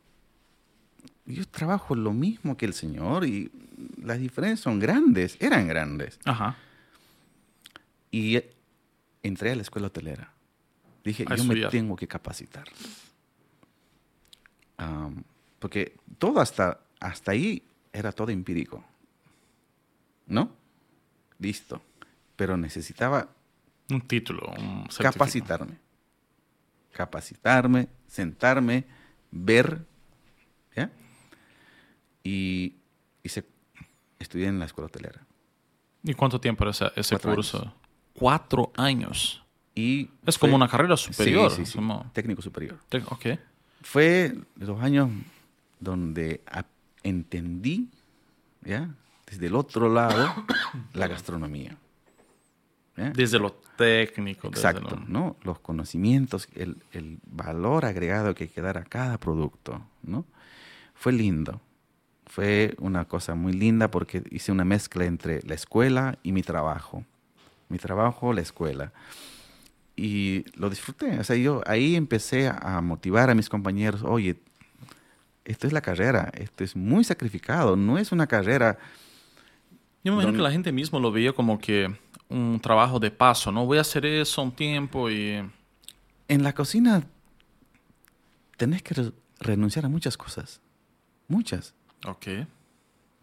yo trabajo lo mismo que el señor y las diferencias son grandes, eran grandes. Ajá. Y entré a la escuela hotelera. Dije, yo me tengo que capacitar. porque todo hasta, hasta ahí era todo empírico. ¿No? Listo. Pero necesitaba... Un título, capacitarme. Capacitarme, sentarme, ver. ¿Ya? Y, se, estudié en la escuela hotelera. ¿Y cuánto tiempo era ese, curso? Cuatro años. Y es como una carrera superior. Sí, sí, Técnico superior. ok. Fue los años donde entendí, ¿ya? Desde el otro lado, [COUGHS] la gastronomía. Desde lo técnico. Exacto, ¿no? Los conocimientos, el, el, valor agregado que hay que dar a cada producto, ¿no? Fue lindo. Fue una cosa muy linda porque hice una mezcla entre la escuela y mi trabajo. Mi trabajo, la escuela. Y lo disfruté. O sea, yo ahí empecé a motivar a mis compañeros, oye, esto es la carrera, esto es muy sacrificado, no es una carrera... Yo me imagino que la gente mismo lo veía como que un trabajo de paso, ¿no? Voy a hacer eso un tiempo y... En la cocina tenés que renunciar a muchas cosas, muchas. Ok.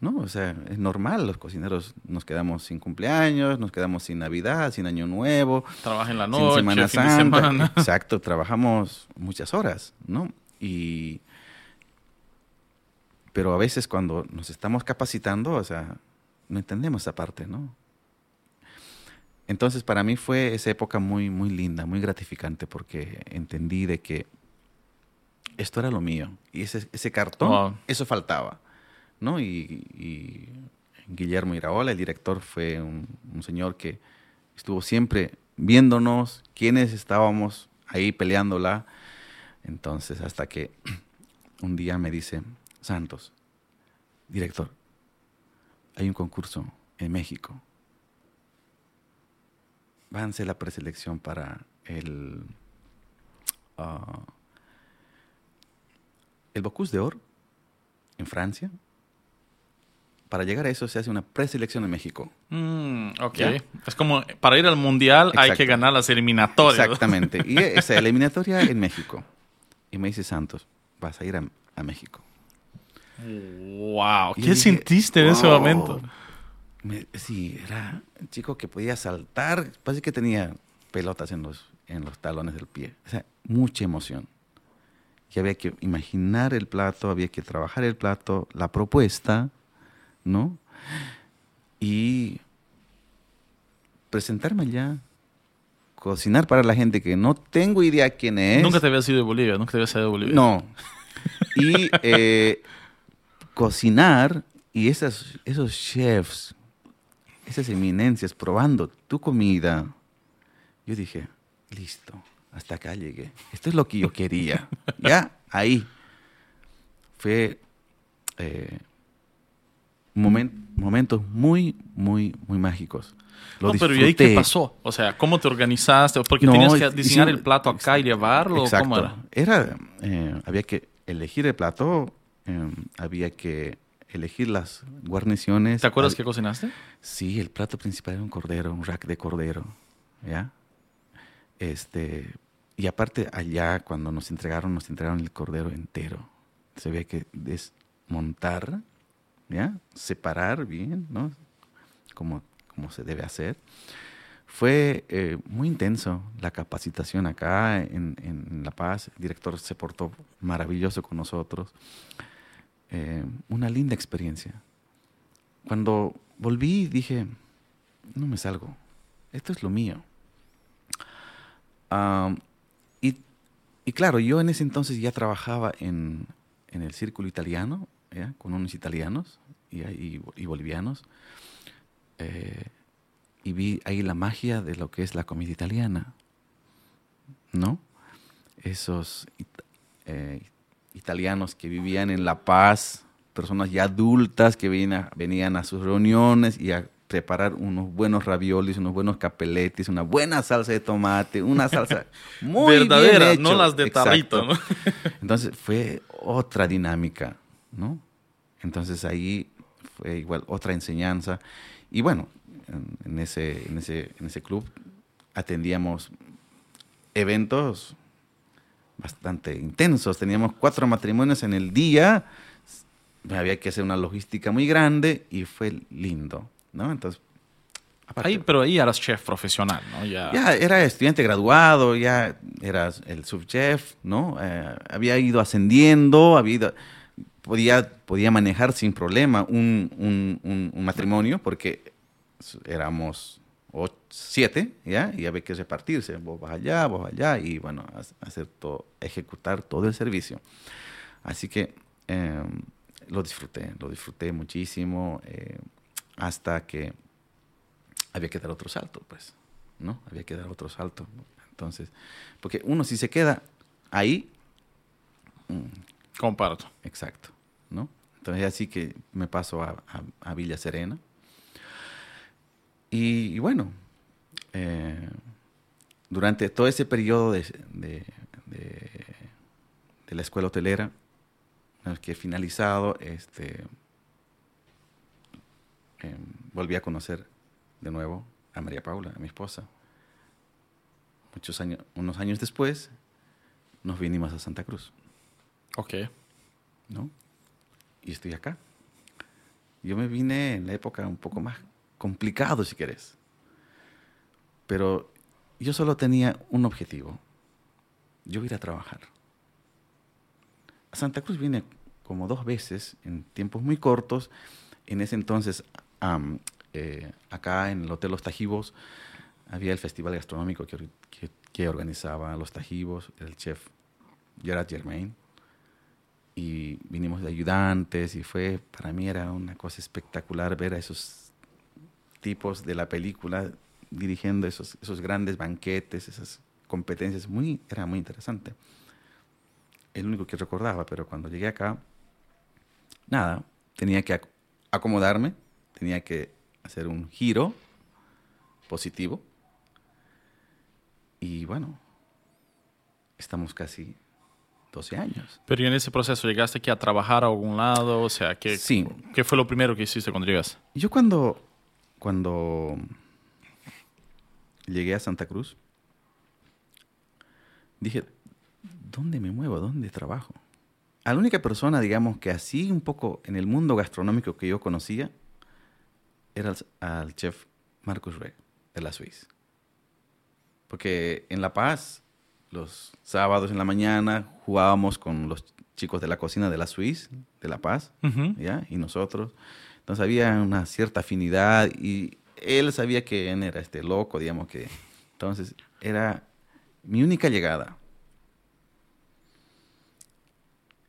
¿No? O sea, es normal, los cocineros nos quedamos sin cumpleaños, nos quedamos sin Navidad, sin Año Nuevo. Trabaja en la noche, sin Semana Santa. [LAUGHS] Exacto, trabajamos muchas horas, ¿no? Y... Pero a veces cuando nos estamos capacitando, o sea, no entendemos esa parte, ¿no? Entonces para mí fue esa época muy, muy linda, muy gratificante, porque entendí de que esto era lo mío. Y ese, ese cartón, eso faltaba. ¿No? Y, Guillermo Iraola, el director, fue un, señor que estuvo siempre viéndonos, quiénes estábamos ahí peleándola. Entonces, hasta que [CLEARS THROAT] un día me dice, Santos, director, hay un concurso en México. Váyanse la preselección para el, uh, el Bocuse de Oro en Francia para llegar a eso se hace una preselección en México. Mm, ok. Es como para ir al mundial hay que ganar las eliminatorias. Exactamente. [LAUGHS] Y esa eliminatoria en México. Y me dice Santos, vas a ir a, México. ¡Wow! ¿Qué sentiste en ese momento? sí, era un chico que podía saltar, parece que tenía pelotas en los, en los talones del pie. O sea, mucha emoción. Y había que imaginar el plato, había que trabajar el plato, la propuesta ¿no? Y presentarme allá, cocinar para la gente que no tengo idea quién es. Nunca te había sido de Bolivia, nunca te había sido de Bolivia. No. Y eh, cocinar y esas, esos chefs, esas eminencias probando tu comida. Yo dije, listo, hasta acá llegué. Esto es lo que yo quería. [LAUGHS] ya, ahí. Fue eh, momentos muy, muy, muy mágicos. no, pero ¿y ahí qué pasó? O sea, ¿cómo te organizaste? Porque tenías que diseñar el plato acá y llevarlo. Exacto. ¿Cómo era? era eh, había que elegir el plato, eh, había que elegir las guarniciones. ¿Te acuerdas qué cocinaste? Sí, el plato principal era un cordero, un rack de cordero, ¿ya? Este, y aparte allá cuando nos entregaron, nos entregaron el cordero entero. Se había que desmontar Separar bien, ¿no? Como, como se debe hacer. Fue eh, muy intenso la capacitación acá en, en, La Paz. El director se portó maravilloso con nosotros. Eh, una linda experiencia. Cuando volví dije, no me salgo, esto es lo mío. y, y, claro, yo en ese entonces ya trabajaba en, en el círculo italiano con unos italianos y, bolivianos. Eh, y vi ahí la magia de lo que es la comida italiana, ¿no? Esos eh, italianos que vivían en La Paz, personas ya adultas que venían venían a sus reuniones y a preparar unos buenos raviolis, unos buenos capeletis, una buena salsa de tomate, una salsa [LAUGHS] muy verdadera, no las de tarrito. ¿no? [LAUGHS] Entonces fue otra dinámica, ¿no? Entonces ahí fue igual otra enseñanza. Y bueno, en, ese, en, ese, en ese club atendíamos eventos bastante intensos. Teníamos cuatro matrimonios en el día, había que hacer una logística muy grande y fue lindo, ¿no? Entonces, ahí, pero ahí eras chef profesional, ¿no? Ya, ya era estudiante graduado, ya eras el subchef, ¿no? Eh, había ido ascendiendo, había ido, podía, podía manejar sin problema un, un, matrimonio porque éramos siete, ¿ya? Y había que repartirse, vos vas allá, vos allá, y bueno, hacer todo, ejecutar todo el servicio. Así que em, lo disfruté, lo disfruté muchísimo, eh, hasta que había que dar otro salto, pues, ¿no? Había que dar otro salto. Entonces, porque uno si se queda ahí... Mm, Comparto. Exacto. Entonces así que me paso a, Villa Serena. Y, bueno, eh, durante todo ese periodo de, de, la escuela hotelera, que he finalizado, este, em, volví a conocer de nuevo a María Paula, a mi esposa. Muchos años, unos años después, nos vinimos a Santa Cruz. Ok. ¿No? Y estoy acá. Yo me vine en la época un poco más complicado, si querés. Pero yo solo tenía un objetivo. Yo ir a trabajar. A Santa Cruz vine como dos veces en tiempos muy cortos. En ese entonces, eh, acá en el Hotel Los Tajivos, había el festival gastronómico que, que organizaba Los Tajivos, el chef Gerard Germain y vinimos de ayudantes y fue, para mí era una cosa espectacular ver a esos tipos de la película dirigiendo esos, esos grandes banquetes, esas competencias, muy, era muy interesante. El único que recordaba, pero cuando llegué acá, nada, tenía que acomodarme, tenía que hacer un giro positivo y bueno, estamos casi 12 años. Pero en ese proceso llegaste aquí a trabajar a algún lado? O sea, ¿qué, sí. ¿qué fue lo primero que hiciste cuando llegaste? Yo cuando, cuando llegué a Santa Cruz, dije, ¿dónde me muevo? ¿Dónde trabajo? A la única persona, digamos, que así un poco en el mundo gastronómico que yo conocía, era al, chef Marcus Rey, de la Suiza. Porque en La Paz los sábados en la mañana jugábamos con los chicos de la cocina de la Suiza, de La Paz, ¿ya? Y nosotros. Entonces había una cierta afinidad y él sabía que él era este loco, digamos que. Entonces era mi única llegada.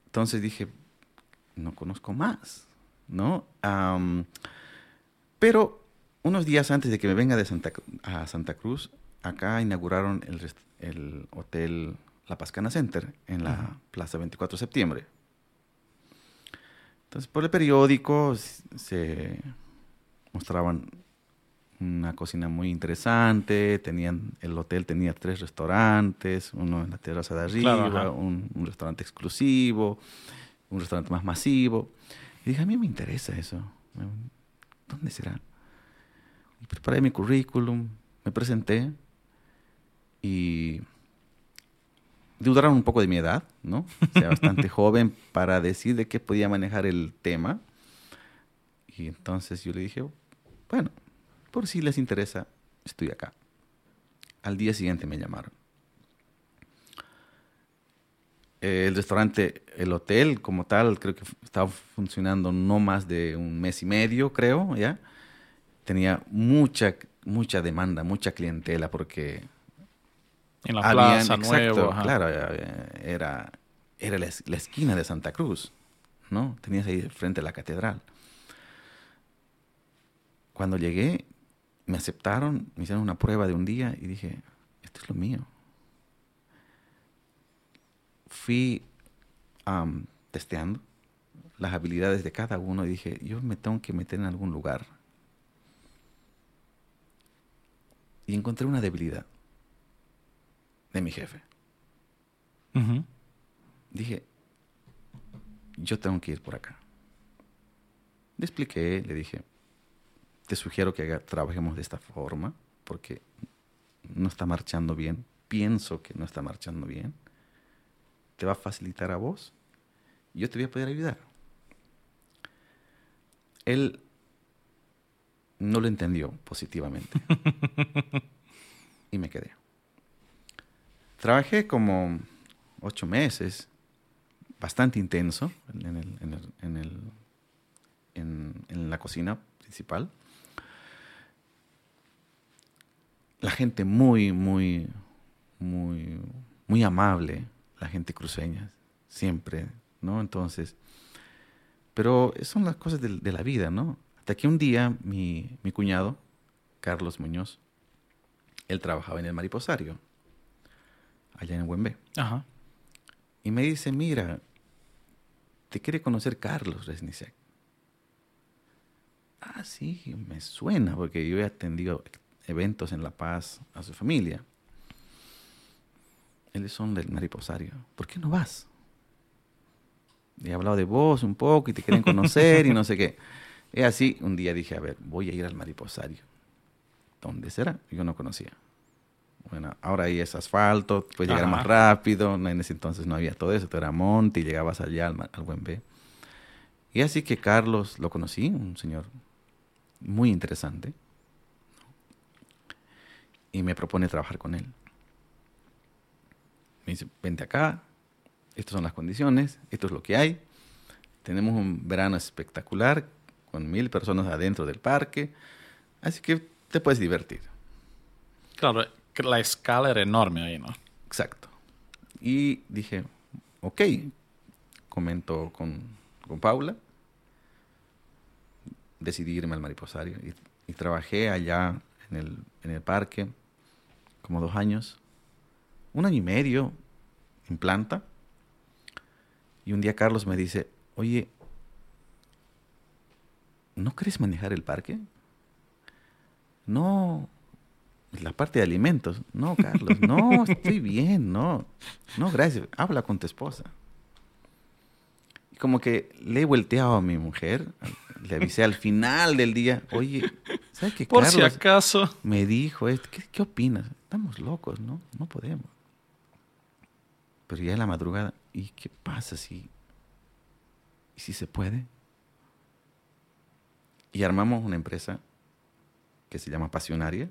Entonces dije, no conozco más, ¿no? pero unos días antes de que me venga de Santa, a Santa Cruz, acá inauguraron el, el Hotel La Pascana Center en la Plaza 24 de septiembre. Entonces, por el periódico se mostraban una cocina muy interesante, tenían, el hotel tenía tres restaurantes, uno en la terraza de arriba, un, restaurante exclusivo, un restaurante más masivo. Y dije, a mí me interesa eso. ¿Dónde será? Y preparé mi currículum, me presenté y dudaron un poco de mi edad, ¿no? O sea, bastante [LAUGHS] joven para decir de qué podía manejar el tema. Y entonces yo le dije, bueno, por si les interesa, estoy acá. Al día siguiente me llamaron. El restaurante, el hotel como tal, creo que estaba funcionando no más de un mes y medio, creo, ¿ya? Tenía mucha, mucha demanda, mucha clientela, porque en la plaza exacto, Claro, era, era la, esquina de Santa Cruz, ¿no? Tenías ahí frente a la catedral. Cuando llegué, me aceptaron, me hicieron una prueba de un día y dije, esto es lo mío. Fui testeando las habilidades de cada uno y dije, yo me tengo que meter en algún lugar. Y encontré una debilidad de mi jefe. Dije, yo tengo que ir por acá. Le expliqué, le dije, te sugiero que trabajemos de esta forma porque no está marchando bien, pienso que no está marchando bien, te va a facilitar a vos y yo te voy a poder ayudar. Él no lo entendió positivamente [LAUGHS] y me quedé. Trabajé como ocho meses, bastante intenso en, el, en, la cocina principal. La gente muy, muy, muy, muy amable, la gente cruceña, siempre, ¿no? Entonces, pero son las cosas de, de la vida, ¿no? Hasta que un día mi, mi cuñado, Carlos Muñoz, él trabajaba en el mariposario allá en Huembe. Ajá. Y me dice, mira, te quiere conocer Carlos Resnicek. Ah, sí, me suena, porque yo he atendido eventos en La Paz a su familia. Ellos son del mariposario. ¿Por qué no vas? he hablado de vos un poco y te quieren conocer y no sé qué. Es así, un día dije, a ver, voy a ir al mariposario. ¿Dónde será? Yo no conocía. Bueno, ahora ahí es asfalto, puedes llegar más rápido. En ese entonces no había todo eso, todo era monte y llegabas allá al, al Buen B. Y así que Carlos lo conocí, un señor muy interesante. Y me propone trabajar con él. Me dice, vente acá, estas son las condiciones, esto es lo que hay. Tenemos un verano espectacular con mil personas adentro del parque, así que te puedes divertir. Claro, la escala era enorme ahí, ¿no? Exacto. Y dije, ok, comento con, con Paula, decidí irme al mariposario y, trabajé allá en el, en el parque como dos años, un año y medio en planta. Y un día Carlos me dice, oye, ¿no querés manejar el parque? No, la parte de alimentos. No, Carlos, no, [LAUGHS] estoy bien, no. No, gracias. Habla con tu esposa. Y como que le he volteado a mi mujer, le avisé al final del día, oye, ¿sabes qué? Por si acaso. Me dijo, ¿qué, ¿qué opinas? Estamos locos, ¿no? No podemos. Pero ya en la madrugada, ¿y qué pasa si, y si se puede? Y armamos una empresa que se llama Pasionaria.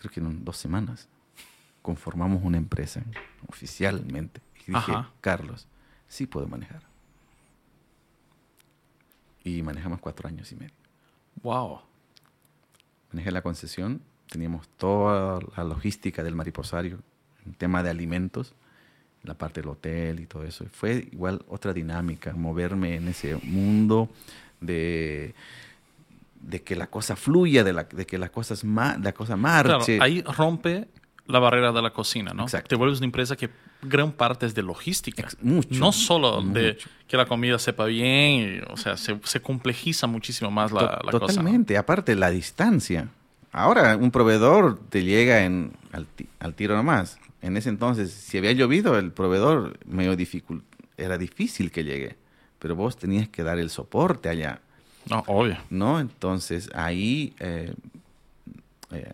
Creo que en dos semanas conformamos una empresa oficialmente. Y dije, Carlos, sí puedo manejar. Y manejamos cuatro años y medio. Wow. Manejé la concesión, teníamos toda la logística del mariposario, en tema de alimentos, la parte del hotel y todo eso. Fue igual otra dinámica, moverme en ese mundo de, de que la cosa fluya, de, la, de que la cosa, es la cosa marche. Claro, ahí rompe la barrera de la cocina, ¿no? Exacto. Te vuelves una empresa que gran parte es de logística. mucho. No solo de que la comida sepa bien, o sea, se, se, complejiza muchísimo más la, la cosa. Totalmente, aparte la distancia. Ahora un proveedor te llega en, al, al tiro nomás en ese entonces, si había llovido, el proveedor medio era difícil que llegue, pero vos tenías que dar el soporte allá. No, obvio. ¿No? Entonces ahí eh, eh,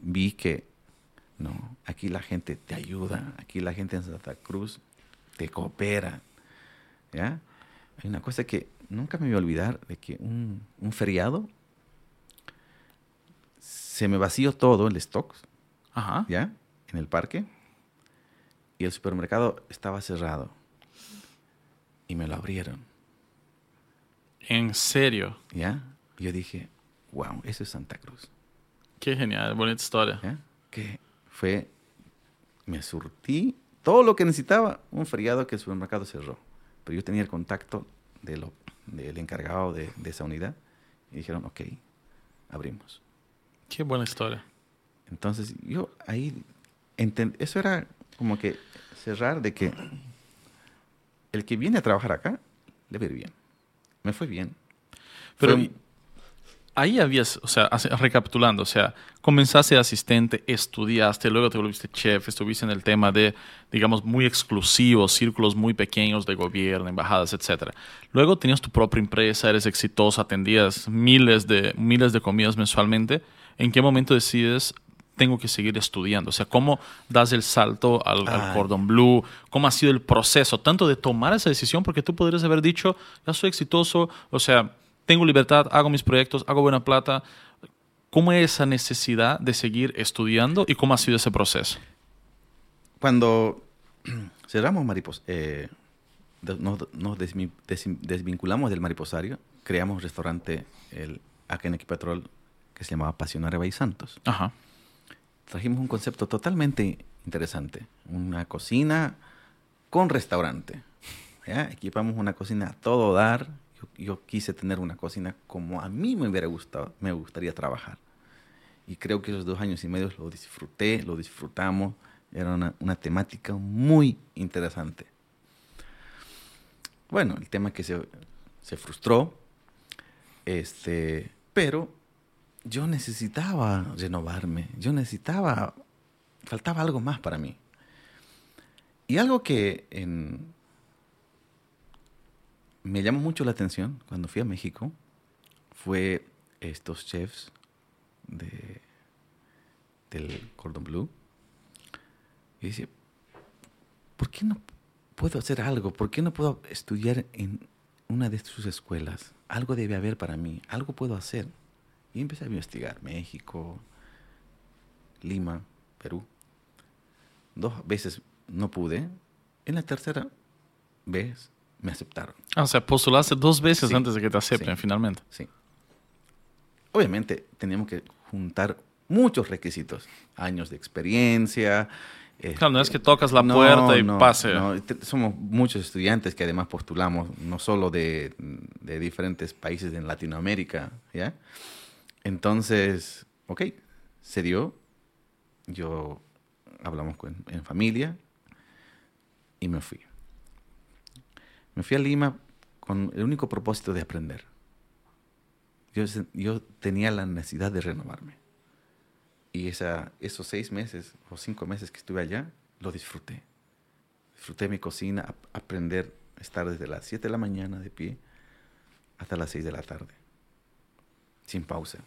vi que, no, aquí la gente te ayuda, aquí la gente en Santa Cruz te coopera. ¿Ya? Hay una cosa que nunca me voy a olvidar de que un, un feriado se me vació todo el stock. Ajá. ¿Ya? en el parque y el supermercado estaba cerrado. Y me lo abrieron. ¿En serio? ¿Ya? yo dije, wow, eso es Santa Cruz. Qué genial, bonita historia. ¿Ya? Que fue, me surtí todo lo que necesitaba, un feriado que el supermercado cerró. Pero yo tenía el contacto de lo, del encargado de, de esa unidad y dijeron, ok, abrimos. Qué buena historia. Entonces yo ahí eso era como que cerrar de que el que viene a trabajar acá le ve bien. Me fue bien. Pero ahí habías, o sea, recapitulando, o sea, comenzaste asistente, estudiaste, luego te volviste chef, estuviste en el tema de, digamos, muy exclusivos, círculos muy pequeños de gobierno, embajadas, etc. Luego tenías tu propia empresa, eres exitoso, atendías miles de, miles de comidas mensualmente. ¿En qué momento decides tengo que seguir estudiando? O sea, ¿cómo das el salto al, cordón blue? ¿Cómo ha sido el proceso tanto de tomar esa decisión? Porque tú podrías haber dicho, ya soy exitoso, o sea, tengo libertad, hago mis proyectos, hago buena plata. ¿Cómo es esa necesidad de seguir estudiando y cómo ha sido ese proceso? Cuando [CLEARS THROAT] cerramos Maripos, eh, nos, desvinculamos del mariposario, creamos un restaurante el, acá en que se llamaba Pasionaria Bay Santos. Ajá trajimos un concepto totalmente interesante. Una cocina con restaurante. ¿ya? Equipamos una cocina a todo dar. Yo, quise tener una cocina como a mí me hubiera gustado, me gustaría trabajar. Y creo que esos dos años y medio lo disfruté, lo disfrutamos. Era una, una temática muy interesante. Bueno, el tema que se, se frustró, este, pero yo necesitaba renovarme, yo necesitaba, faltaba algo más para mí. Y algo que me llamó mucho la atención cuando fui a México fue estos chefs de, del Cordon Bleu. Y decía, ¿por qué no puedo hacer algo? ¿Por qué no puedo estudiar en una de sus escuelas? Algo debe haber para mí, algo puedo hacer. Y empecé a investigar México, Lima, Perú. Dos veces no pude. En la tercera vez me aceptaron. Ah, o sea, postulaste dos veces antes de que te acepten finalmente. Sí. Obviamente teníamos que juntar muchos requisitos. Años de experiencia. Claro, no es que tocas la puerta y pase. somos muchos estudiantes que además postulamos, no solo de, de diferentes países en Latinoamérica, ¿ya? Entonces, ok, se dio. Yo hablamos en familia y me fui. Me fui a Lima con el único propósito de aprender. Yo, tenía la necesidad de renovarme. Y esos seis meses o cinco meses que estuve allá, lo disfruté. Disfruté mi cocina, aprender, estar desde las 7 de la mañana de pie hasta las 6 de la tarde, sin pausa.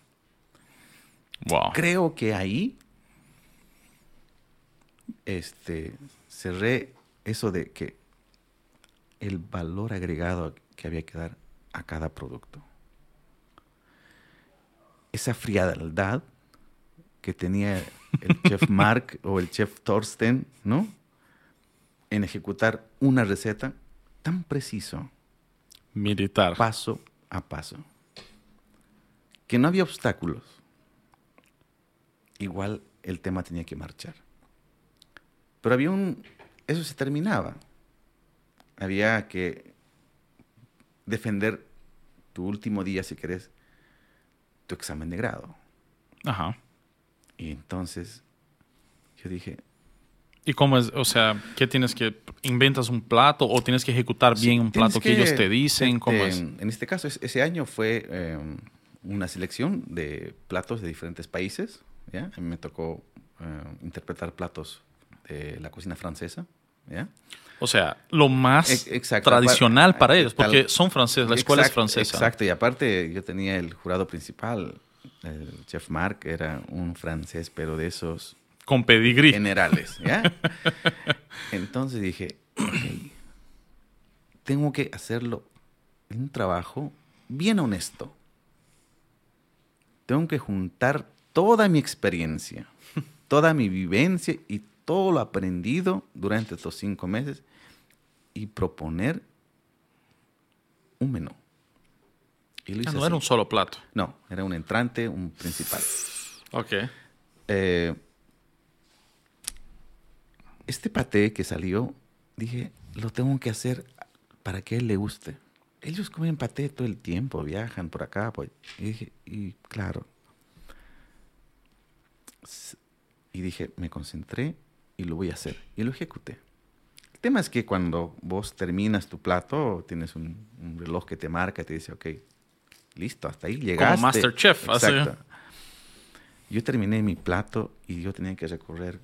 Creo que ahí este, cerré eso de que el valor agregado que había que dar a cada producto. Esa frialdad que tenía el [LAUGHS] chef Mark o el chef Thorsten, ¿no? En ejecutar una receta tan preciso. Militar. Paso a paso. Que no había obstáculos. Igual el tema tenía que marchar. Pero había un, eso se terminaba. Había que defender tu último día, si querés, tu examen de grado. Ajá. Y entonces yo dije... ¿Y cómo es? O sea, ¿qué tienes que... ¿Inventas un plato o tienes que ejecutar bien un plato que, ellos te dicen? ¿Cómo es? En este caso, ese año fue em, una selección de platos de diferentes países. ¿Ya? A mí me tocó em, interpretar platos de la cocina francesa. O sea, lo más tradicional para ellos, porque son franceses, la escuela es francesa. Exacto, y aparte yo tenía el jurado principal, el chef Marc, era un francés, pero de esos... Con pedigrí. Generales, ¿ya? [LAUGHS] Entonces dije, tengo que hacerlo un trabajo bien honesto. Tengo que juntar toda mi experiencia, [LAUGHS] toda mi vivencia y todo lo aprendido durante estos cinco meses y proponer un menú. Ah, no era un solo plato. No, era un entrante, un principal. Ok. Eh, este paté que salió, dije, lo tengo que hacer para que él le guste. Ellos comen paté todo el tiempo, viajan por acá. Pues. Y dije, y claro. Y dije, me concentré y lo voy a hacer. Y lo ejecuté. El tema es que cuando vos terminas tu plato, tienes un, reloj que te marca y te dice, ok, listo, hasta ahí llegaste. Como Masterchef. Exacto. Yo terminé mi plato y yo tenía que recorrer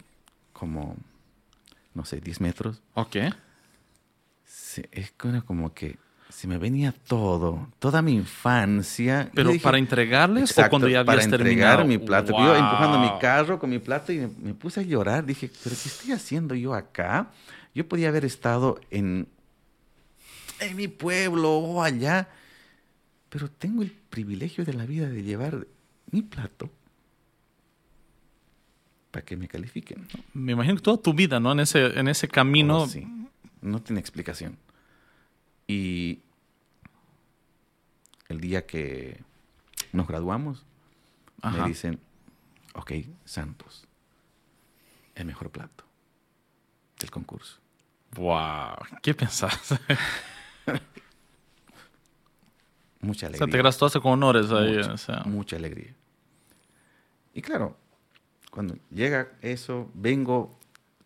como, no sé, 10 metros. Ok. es como que se me venía todo, toda mi infancia. ¿Pero para entregarles o cuando ya habías para entregar mi plato. Yo empujando mi carro con mi plato y me, puse a llorar. Dije, ¿pero qué estoy haciendo yo acá? Yo podía haber estado en, en mi pueblo o allá, pero tengo el privilegio de la vida de llevar mi plato para que me califiquen. Me imagino que toda tu vida, ¿no? En ese, en ese camino. Oh, sí. No tiene explicación. Y el día que nos graduamos, me dicen, ok, Santos, el mejor plato del concurso. Wow, ¿qué pensás? [LAUGHS] mucha alegría. O sea, te graduaste con honores ahí. Mucha alegría. Y claro, cuando llega eso, vengo...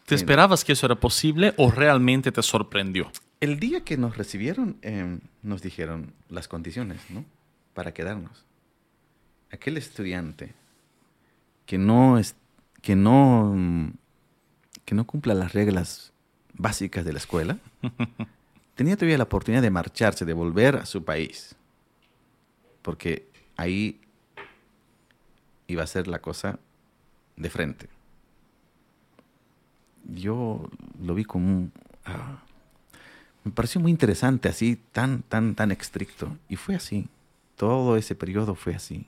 ¿Te esperabas que eso era posible o realmente te sorprendió? El día que nos recibieron, em, nos dijeron las condiciones, ¿no? Para quedarnos. aquel estudiante que no, es, que no, que no cumpla las reglas básicas de la escuela, [LAUGHS] tenía todavía la oportunidad de marcharse, de volver a su país, porque ahí iba a ser la cosa de frente. Yo lo vi como un... Ah, me pareció muy interesante, así, tan, tan, tan estricto. Y fue así. Todo ese periodo fue así.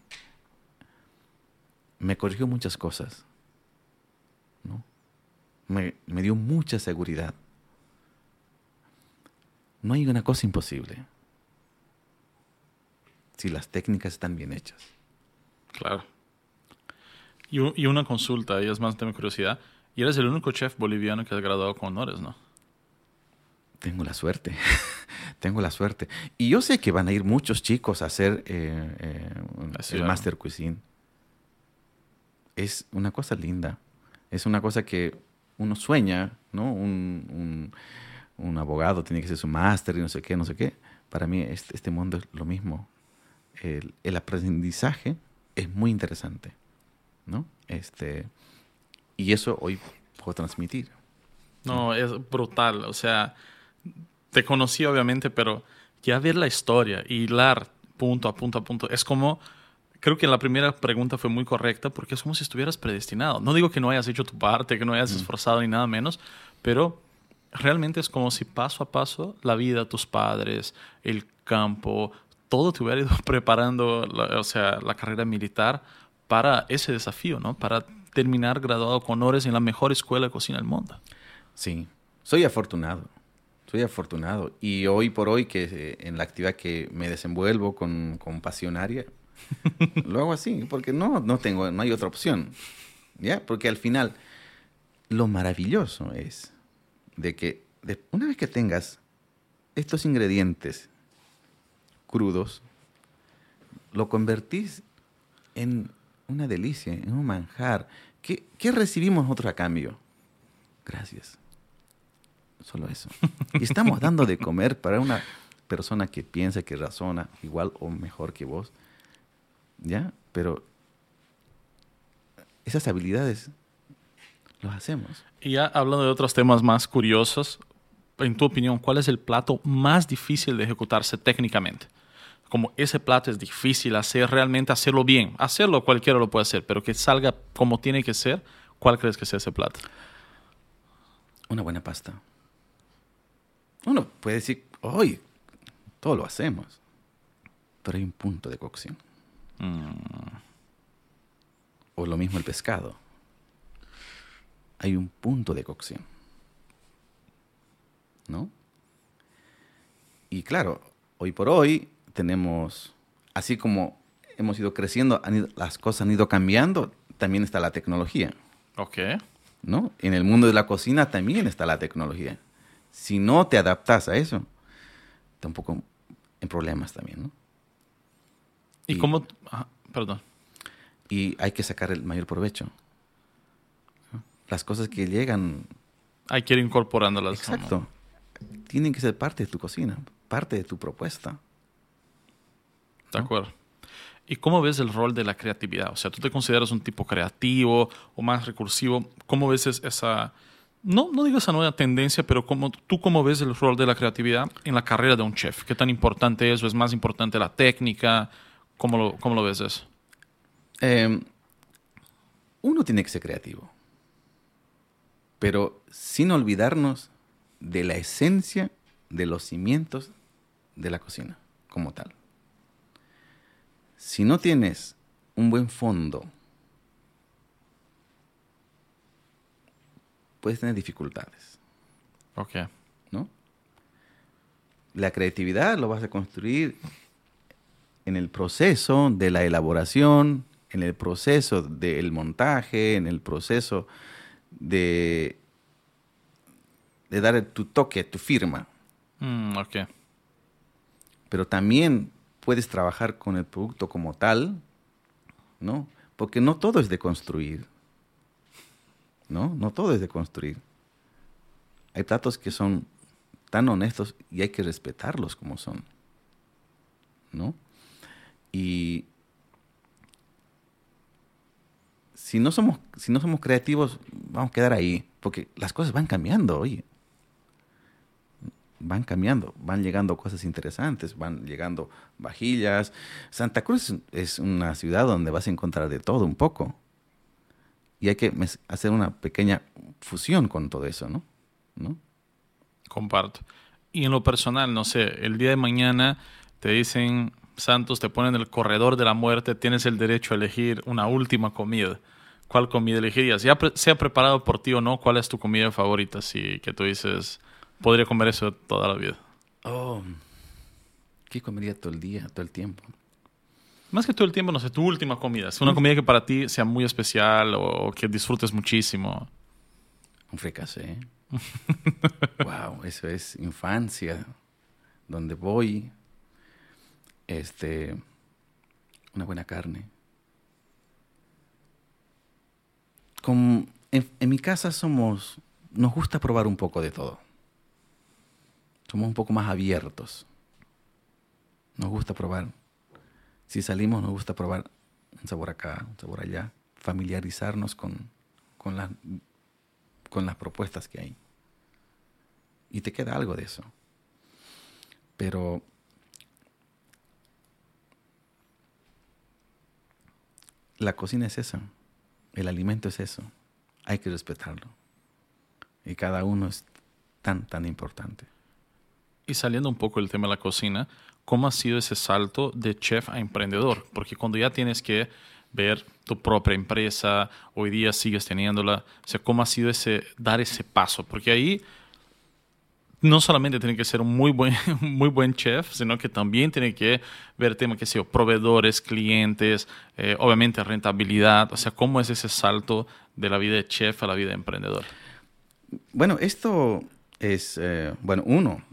Me corrigió muchas cosas. ¿no? Me, me dio mucha seguridad. No hay una cosa imposible si las técnicas están bien hechas. Claro. Y, y una consulta, y es más de curiosidad. Y eres el único chef boliviano que has graduado con honores, ¿no? Tengo la suerte, [LAUGHS] tengo la suerte. Y yo sé que van a ir muchos chicos a hacer eh, eh, el Master Cuisine. Es una cosa linda, es una cosa que uno sueña, ¿no? Un, abogado tiene que ser su máster y no sé qué, no sé qué. Para mí este, este mundo es lo mismo. El, el, aprendizaje es muy interesante, ¿no? Este, y eso hoy puedo transmitir. No, es brutal. O sea, te conocí obviamente, pero ya ver la historia y hilar punto a punto a punto, es como, creo que la primera pregunta fue muy correcta porque es como si estuvieras predestinado. No digo que no hayas hecho tu parte, que no hayas esforzado ni nada menos, pero realmente es como si paso a paso la vida, tus padres, el campo, todo te hubiera ido [LAUGHS] preparando, o sea, la carrera militar para ese desafío, ¿no? Para terminar graduado con honores en la mejor escuela de cocina del mundo. Sí, soy afortunado soy afortunado. Y hoy por hoy, que eh, en la actividad que me desenvuelvo con, con pasionaria, [LAUGHS] lo hago así, porque no, no, tengo, no hay otra opción. ¿Ya? Porque al final, lo maravilloso es de que una vez que tengas estos ingredientes crudos, lo convertís en una delicia, en un manjar. ¿Qué, qué recibimos nosotros a cambio? Gracias. Solo eso. Y estamos dando de comer para una persona que piensa, que razona igual o mejor que vos. ¿Ya? Pero esas habilidades las hacemos. Y ya hablando de otros temas más curiosos, en tu opinión, ¿cuál es el plato más difícil de ejecutarse técnicamente? Como ese plato es difícil hacer, realmente hacerlo bien. Hacerlo cualquiera lo puede hacer, pero que salga como tiene que ser, ¿cuál crees que sea ese plato? Una buena pasta. Uno puede decir, hoy todo lo hacemos, pero hay un punto de cocción. Mm. O lo mismo el pescado. Hay un punto de cocción. ¿No? Y claro, hoy por hoy tenemos, así como hemos ido creciendo, las cosas han ido cambiando, también está la tecnología. Ok. ¿No? En el mundo de la cocina también está la tecnología si no te adaptas a eso, tampoco en problemas también, ¿no? ¿Y, cómo? perdón. Y hay que sacar el mayor provecho. Las cosas que llegan... Hay que ir incorporándolas. Exacto. Tienen que ser parte de tu cocina, parte de tu propuesta. De acuerdo. ¿Y cómo ves el rol de la creatividad? O sea, ¿tú te consideras un tipo creativo o más recursivo? ¿Cómo ves esa no, no digo esa nueva tendencia, pero como, tú cómo ves el rol de la creatividad en la carrera de un chef? ¿Qué tan importante es o es más importante la técnica? ¿Cómo lo, cómo lo ves eso? Em, uno tiene que ser creativo, pero sin olvidarnos de la esencia de los cimientos de la cocina como tal. Si no tienes un buen fondo puedes tener dificultades. Ok. ¿No? La creatividad lo vas a construir en el proceso de la elaboración, en el proceso del montaje, en el proceso de, de dar tu toque, tu firma. Mm, ok. Pero también puedes trabajar con el producto como tal, ¿no? Porque no todo es de construir. ¿No? No todo es de construir. Hay platos que son tan honestos y hay que respetarlos como son, ¿no? Y si no somos, si no somos creativos, vamos a quedar ahí, porque las cosas van cambiando, oye. Van cambiando, van llegando cosas interesantes, van llegando vajillas. Santa Cruz es una ciudad donde vas a encontrar de todo un poco. Y hay que hacer una pequeña fusión con todo eso, ¿no? ¿No? Comparto. Y en lo personal, no sé, el día de mañana te dicen, Santos, te ponen el corredor de la muerte, tienes el derecho a elegir una última comida. ¿Cuál comida elegirías? Ya sea preparado por ti o no, ¿cuál es tu comida favorita? Si que tú dices, podría comer eso toda la vida. Oh, ¿qué comería todo el día, todo el tiempo? Más que todo el tiempo, no sé, tu última comida. Es una comida que para ti sea muy especial o que disfrutes muchísimo. Un fricasé. wow, [LAUGHS] eso es infancia. Donde voy, este, una buena carne. en, en, mi casa somos, nos gusta probar un poco de todo. Somos un poco más abiertos. Nos gusta probar. Si salimos, nos gusta probar un sabor acá, un sabor allá. Familiarizarnos con, con, con las propuestas que hay. Y te queda algo de eso. Pero la cocina es eso, el alimento es eso, hay que respetarlo. Y cada uno es tan, tan importante. Y saliendo un poco del tema de la cocina, ¿cómo ha sido ese salto de chef a emprendedor? Porque cuando ya tienes que ver tu propia empresa, hoy día sigues teniéndola, o sea, ¿cómo ha sido ese, dar ese paso? Porque ahí no solamente tiene que ser un muy buen, [LAUGHS] muy buen chef, sino que también tiene que ver tema que sea proveedores, clientes, eh, obviamente rentabilidad, o sea, cómo es ese salto de la vida de chef a la vida de emprendedor. Bueno, esto es, eh, bueno, uno,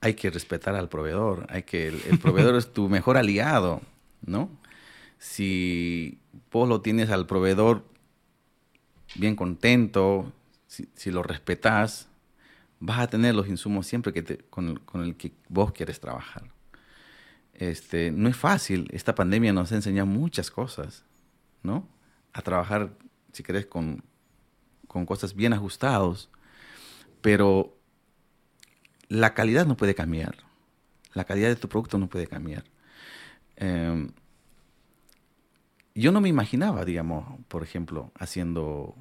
hay que respetar al proveedor, hay que, el, proveedor es tu mejor aliado, ¿no? Si vos lo tienes al proveedor bien contento, si, lo respetas, vas a tener los insumos siempre que te, con, el, que vos quieres trabajar. Este, no es fácil, esta pandemia nos ha enseñado muchas cosas, ¿no? A trabajar, si querés, con, con cosas bien ajustados, pero la calidad no puede cambiar, la calidad de tu producto no puede cambiar. Em, yo no me imaginaba, digamos, por ejemplo, haciendo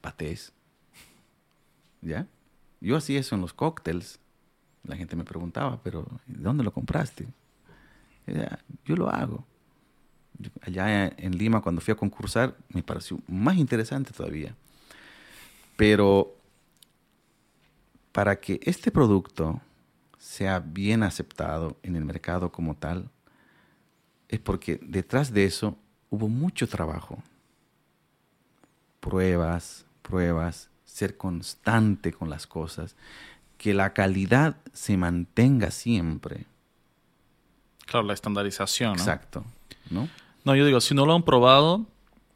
patés, ¿ya? Yo hacía eso en los cócteles. La gente me preguntaba, pero ¿dónde lo compraste? Yo lo hago. Allá en Lima, cuando fui a concursar, me pareció más interesante todavía. Pero para que este producto sea bien aceptado en el mercado como tal, es porque detrás de eso hubo mucho trabajo. Pruebas, pruebas, ser constante con las cosas, que la calidad se mantenga siempre. Claro, la estandarización. ¿no? Exacto. ¿no? no, yo digo, si no lo han probado,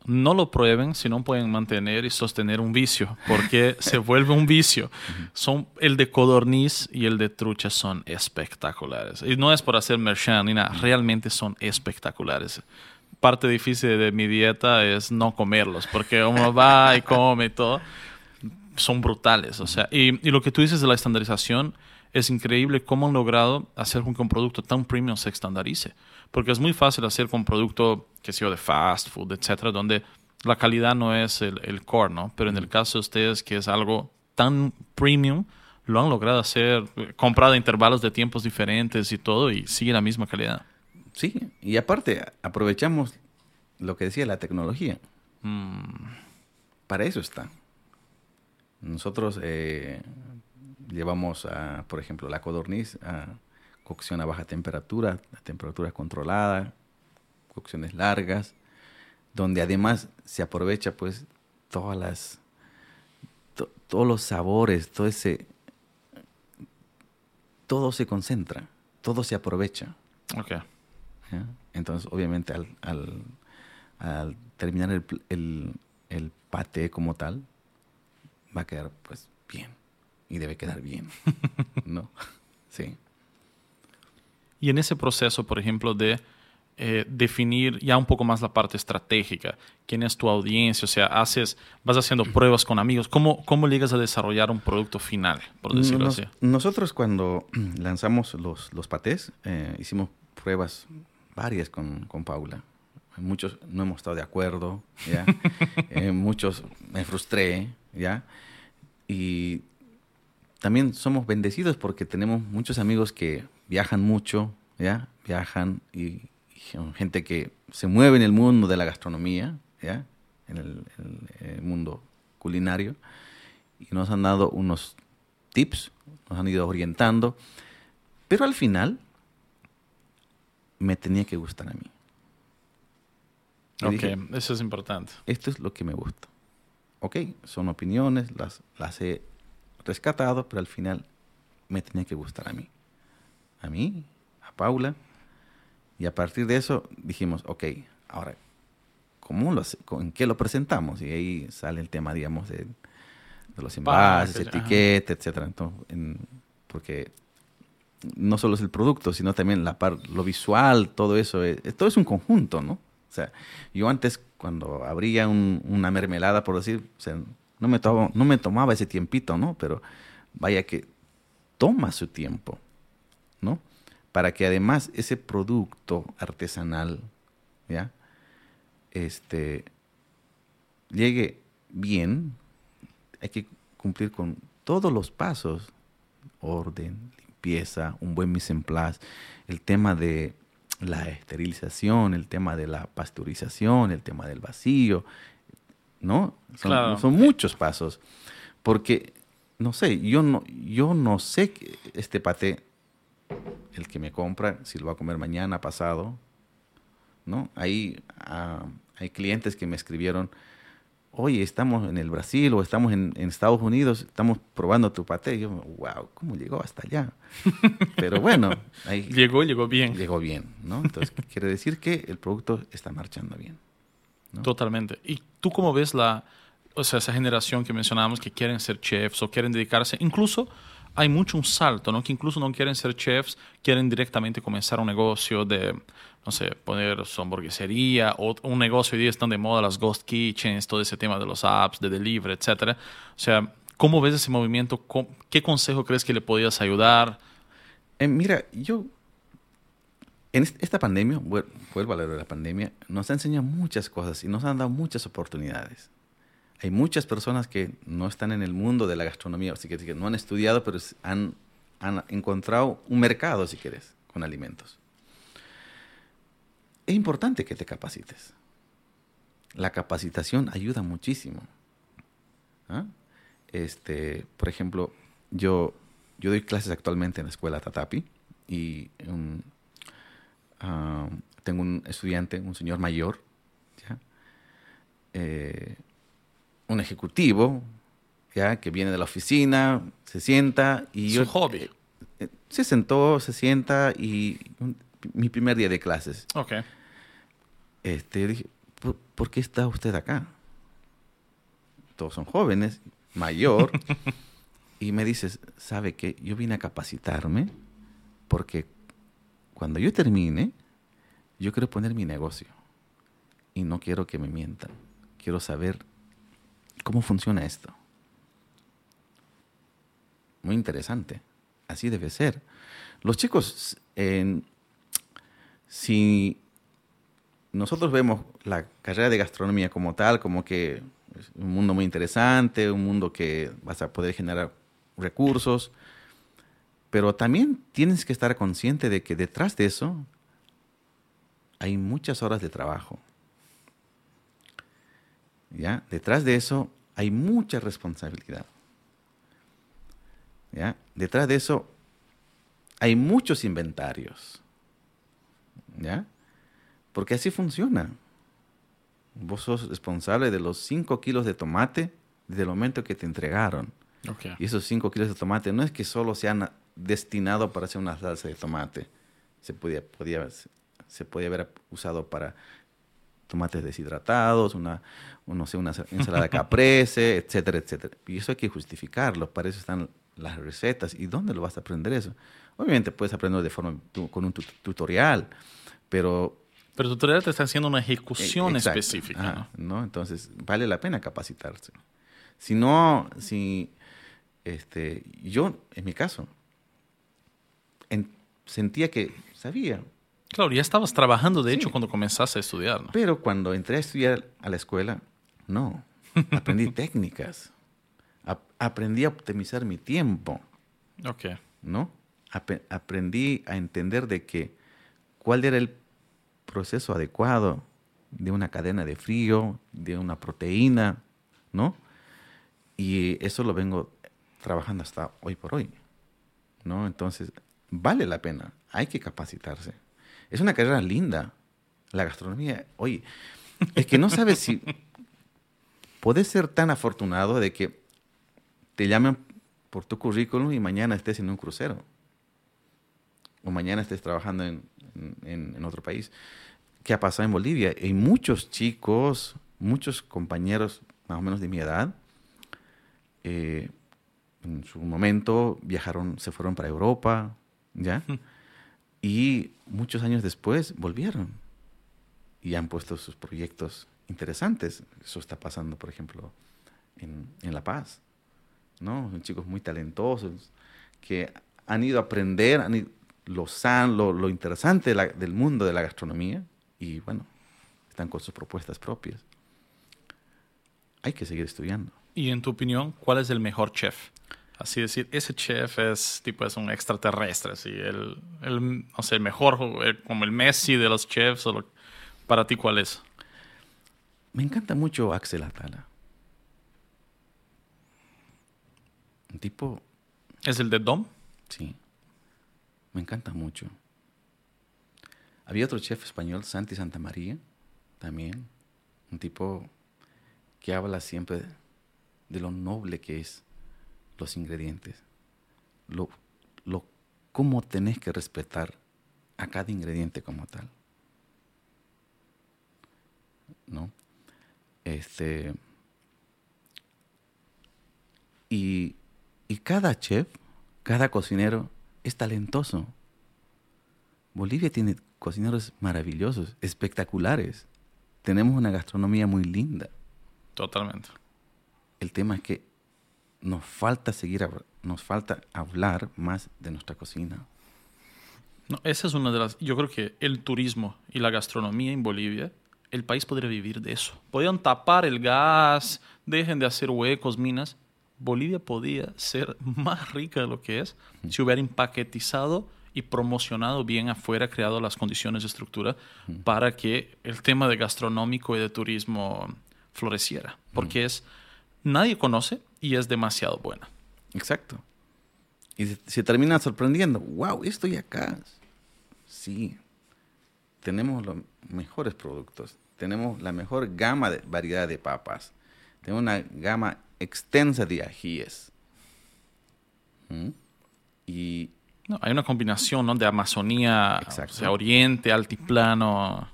no lo prueben si no pueden mantener y sostener un vicio, porque [LAUGHS] se vuelve un vicio. Son, el de codorniz y el de trucha son espectaculares. Y no es por hacer merchan ni nada, realmente son espectaculares. Parte difícil de mi dieta es no comerlos, porque uno [LAUGHS] va y come y todo son brutales. O sea, y, lo que tú dices de la estandarización es increíble cómo han logrado hacer con que un producto tan premium se estandarice. Porque es muy fácil hacer con un producto que sea de fast food, etcétera, donde la calidad no es el, el core, ¿no? Pero en el caso de ustedes, que es algo tan premium, lo han logrado hacer, comprado a intervalos de tiempos diferentes y todo, y sigue la misma calidad. Sí, y aparte, aprovechamos lo que decía la tecnología. Mm. Para eso está. Nosotros eh, llevamos, a, por ejemplo, la codorniz a cocción a baja temperatura, a temperatura controlada, cocciones largas, donde además se aprovecha pues todas las todos los sabores, todo ese todo se concentra, todo se aprovecha. Okay. Entonces, obviamente, al, al, terminar el, el, el paté como tal, va a quedar pues bien y debe quedar bien, [LAUGHS] ¿no? Sí. Y en ese proceso, por ejemplo, de eh, definir ya un poco más la parte estratégica. ¿Quién es tu audiencia? O sea, haces, vas haciendo [CLEARS THROAT] pruebas con amigos. ¿Cómo, cómo llegas a desarrollar un producto final, por decirlo así? Nosotros cuando [CLEARS THROAT] lanzamos los, los patés, eh, hicimos pruebas varias con, con Paula. Muchos no hemos estado de acuerdo, ¿ya? [LAUGHS] Eh, muchos me frustré, ¿ya? Y también somos bendecidos porque tenemos muchos amigos que viajan mucho, ¿ya? Viajan y, gente que se mueve en el mundo de la gastronomía, ¿ya? En el, mundo culinario, y nos han dado unos tips, nos han ido orientando, pero al final me tenía que gustar a mí. ok, eso es importante. Esto es lo que me gusta. Ok, son opiniones, las, las he rescatado, pero al final me tenía que gustar a mí. A mí, a Paula, y a partir de eso dijimos, ok, ahora, ¿cómo lo, ¿en qué lo presentamos? Y ahí sale el tema, digamos, de, los envases, etiquetas, etcétera. Entonces, porque no solo es el producto, sino también la lo visual, todo eso, es, todo es un conjunto, ¿no? O sea, yo antes cuando abría una mermelada, por decir, o sea, no me, no me tomaba ese tiempito, ¿no? Pero vaya que toma su tiempo, ¿no? para que además ese producto artesanal, ¿ya? Este, llegue bien, hay que cumplir con todos los pasos, orden, limpieza, un buen mise en place, el tema de la esterilización, el tema de la pasteurización, el tema del vacío, ¿no? Son, son muchos pasos, porque, no sé, yo no, yo no sé que este paté el que me compra, si lo va a comer mañana, pasado, ¿no? Ahí ah, hay clientes que me escribieron, oye, estamos en el Brasil o estamos en, Estados Unidos, estamos probando tu paté. Y yo, wow, ¿cómo llegó hasta allá? [LAUGHS] Pero bueno, ahí... llegó, llegó bien. Llegó bien, ¿no? Entonces, quiere decir que el producto está marchando bien. Totalmente. ¿Y tú cómo ves la, o sea, esa generación que mencionábamos que quieren ser chefs o quieren dedicarse, incluso hay mucho un salto, ¿no? Que incluso no quieren ser chefs, quieren directamente comenzar un negocio de, no sé, poner su hamburguesería o un negocio hoy día están de moda las ghost kitchens, todo ese tema de los apps, de delivery, etcétera. O sea, ¿cómo ves ese movimiento? ¿Qué consejo crees que le podías ayudar? Eh, mira, yo en esta pandemia, vuelvo a hablar de la pandemia, nos ha enseñado muchas cosas y nos han dado muchas oportunidades hay muchas personas que no están en el mundo de la gastronomía, así que, no han estudiado, pero han, han encontrado un mercado, si quieres, con alimentos. Es importante que te capacites. La capacitación ayuda muchísimo. ¿ah? Este, por ejemplo, yo, yo doy clases actualmente en la escuela Tatapi y tengo un estudiante, un señor mayor, ¿ya? Eh, un ejecutivo, ya que viene de la oficina, se sienta y Su hobby. Eh, eh, se sentó, se sienta y mi primer día de clases. Ok. Este, dije, ¿por, qué está usted acá? Todos son jóvenes, mayor. [LAUGHS] y me dices, ¿sabe qué? Yo vine a capacitarme porque cuando yo termine, yo quiero poner mi negocio. Y no quiero que me mientan. Quiero saber ¿Cómo funciona esto? Muy interesante. Así debe ser. Los chicos, si nosotros vemos la carrera de gastronomía como tal, como que es un mundo muy interesante, un mundo que vas a poder generar recursos, pero también tienes que estar consciente de que detrás de eso hay muchas horas de trabajo. ¿Ya? Detrás de eso hay mucha responsabilidad. ¿Ya? Detrás de eso hay muchos inventarios. ¿Ya? Porque así funciona. Vos sos responsable de los 5 kilos de tomate desde el momento que te entregaron. Y esos 5 kilos de tomate no es que solo sean destinados para hacer una salsa de tomate. Se podía, podía, se podía haber usado para tomates deshidratados, una, no sé, una ensalada [LAUGHS] caprese, etcétera, etcétera. Y eso hay que justificarlo, para eso están las recetas. ¿Y dónde lo vas a aprender eso? Obviamente puedes aprender de forma con un tutorial, pero Pero tutorial te está haciendo una ejecución Exacto. específica. Ajá, ¿no? ¿no? Entonces, vale la pena capacitarse. Si no, si, este, yo, en mi caso, en- sentía que sabía, Claro, ya estabas trabajando, de Sí. hecho, cuando comenzaste a estudiar. ¿no? pero cuando entré a estudiar a la escuela, no, [LAUGHS] aprendí técnicas, Ap- aprendí a optimizar mi tiempo, Ok. ¿no? Aprendí a entender de que cuál era el proceso adecuado de una cadena de frío, de una proteína, ¿no? Y eso lo vengo trabajando hasta hoy por hoy, ¿no? Entonces, vale la pena, hay que capacitarse. Es una carrera linda, la gastronomía. Oye, es que no sabes si puedes ser tan afortunado de que te llamen por tu currículum y mañana estés en un crucero. O mañana estés trabajando en, en- otro país. ¿Qué ha pasado en Bolivia? Hay muchos chicos, muchos compañeros más o menos de mi edad, eh, en su momento viajaron, se fueron para Europa, ¿ya? [LAUGHS] Y muchos años después volvieron y han puesto sus proyectos interesantes. Eso está pasando, por ejemplo, en, en La Paz. ¿no? Son chicos muy talentosos que han ido a aprender han ido- lo san, lo, lo interesante de la- del mundo de la gastronomía y bueno, están con sus propuestas propias. Hay que seguir estudiando. Y en tu opinión, ¿cuál es el mejor chef? Así decir, ese chef es tipo es un extraterrestre, así, el, el, no sé, el mejor, el- como el Messi de los chefs. o lo- para ti, ¿cuál es? Me encanta mucho Axel Atala. Un tipo, ¿Es el de Dom? sí, me encanta mucho. Había otro chef español, Santi Santamaría, también. Un tipo que habla siempre de lo noble que es los ingredientes. Lo, lo, cómo tenés que respetar a cada ingrediente como tal. ¿No? Este. Y, y cada chef, cada cocinero es talentoso. Bolivia tiene cocineros maravillosos, espectaculares. Tenemos una gastronomía muy linda. Totalmente. El tema es que nos falta seguir, nos falta hablar más de nuestra cocina. No, esa es una de las. Yo creo que el turismo y la gastronomía en Bolivia, el país podría vivir de eso. Podrían tapar el gas, dejen de hacer huecos, minas. Bolivia podía ser [LAUGHS] más rica de lo que es si hubiera empaquetizado y promocionado bien afuera, creado las condiciones de estructura para que el tema de gastronómico y de turismo floreciera. Porque es. Nadie conoce y es demasiado buena. Exacto. Y se, se termina sorprendiendo. ¡Wow! Estoy acá. Sí. Tenemos los mejores productos. Tenemos la mejor gama de variedad de papas. Tenemos una gama extensa de ajíes. ¿Mm? Y No, hay una combinación ¿no? de Amazonía, o sea, Oriente, Altiplano,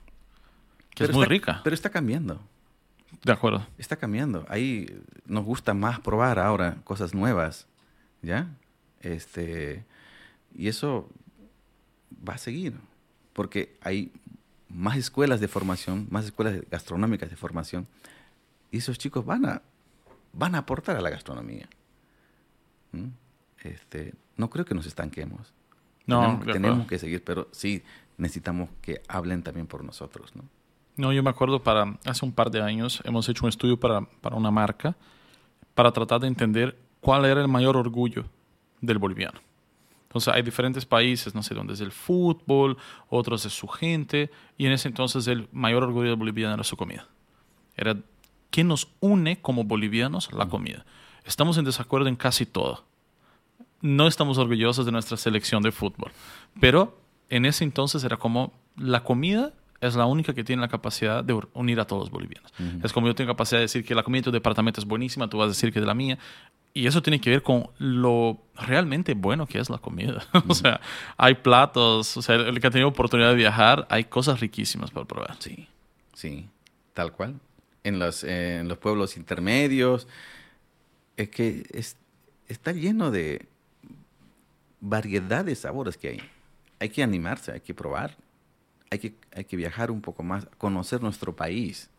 que es muy está- rica. Pero está cambiando. De acuerdo. Está cambiando. Ahí nos gusta más probar ahora cosas nuevas. ¿Ya? Este. Y eso va a seguir. Porque hay más escuelas de formación, más escuelas gastronómicas de formación. Y esos chicos van a, van a aportar a la gastronomía. ¿Mm? Este, no creo que nos estanquemos. No, tenemos, tenemos que seguir, pero sí necesitamos que hablen también por nosotros, ¿no? No, yo me acuerdo para hace un par de años hemos hecho un estudio para, para una marca para tratar de entender cuál era el mayor orgullo del boliviano. Entonces hay diferentes países, no sé, donde es el fútbol, otros es su gente, y en ese entonces el mayor orgullo del boliviano era su comida. Era qué nos une como bolivianos la comida. Estamos en desacuerdo en casi todo. No estamos orgullosos de nuestra selección de fútbol, pero en ese entonces era como la comida es la única que tiene la capacidad de unir a todos los bolivianos. Es como yo tengo capacidad de decir que la comida de tu departamento es buenísima, tú vas a decir que de la mía. Y eso tiene que ver con lo realmente bueno que es la comida. [LAUGHS] o sea, hay platos, o sea, el que ha tenido oportunidad de viajar, hay cosas riquísimas para probar. Sí, sí, tal cual. En los, eh, en los pueblos intermedios, es que es- está lleno de variedad de sabores que hay. Hay que animarse, hay que probar, hay que, hay que viajar un poco más, conocer nuestro país.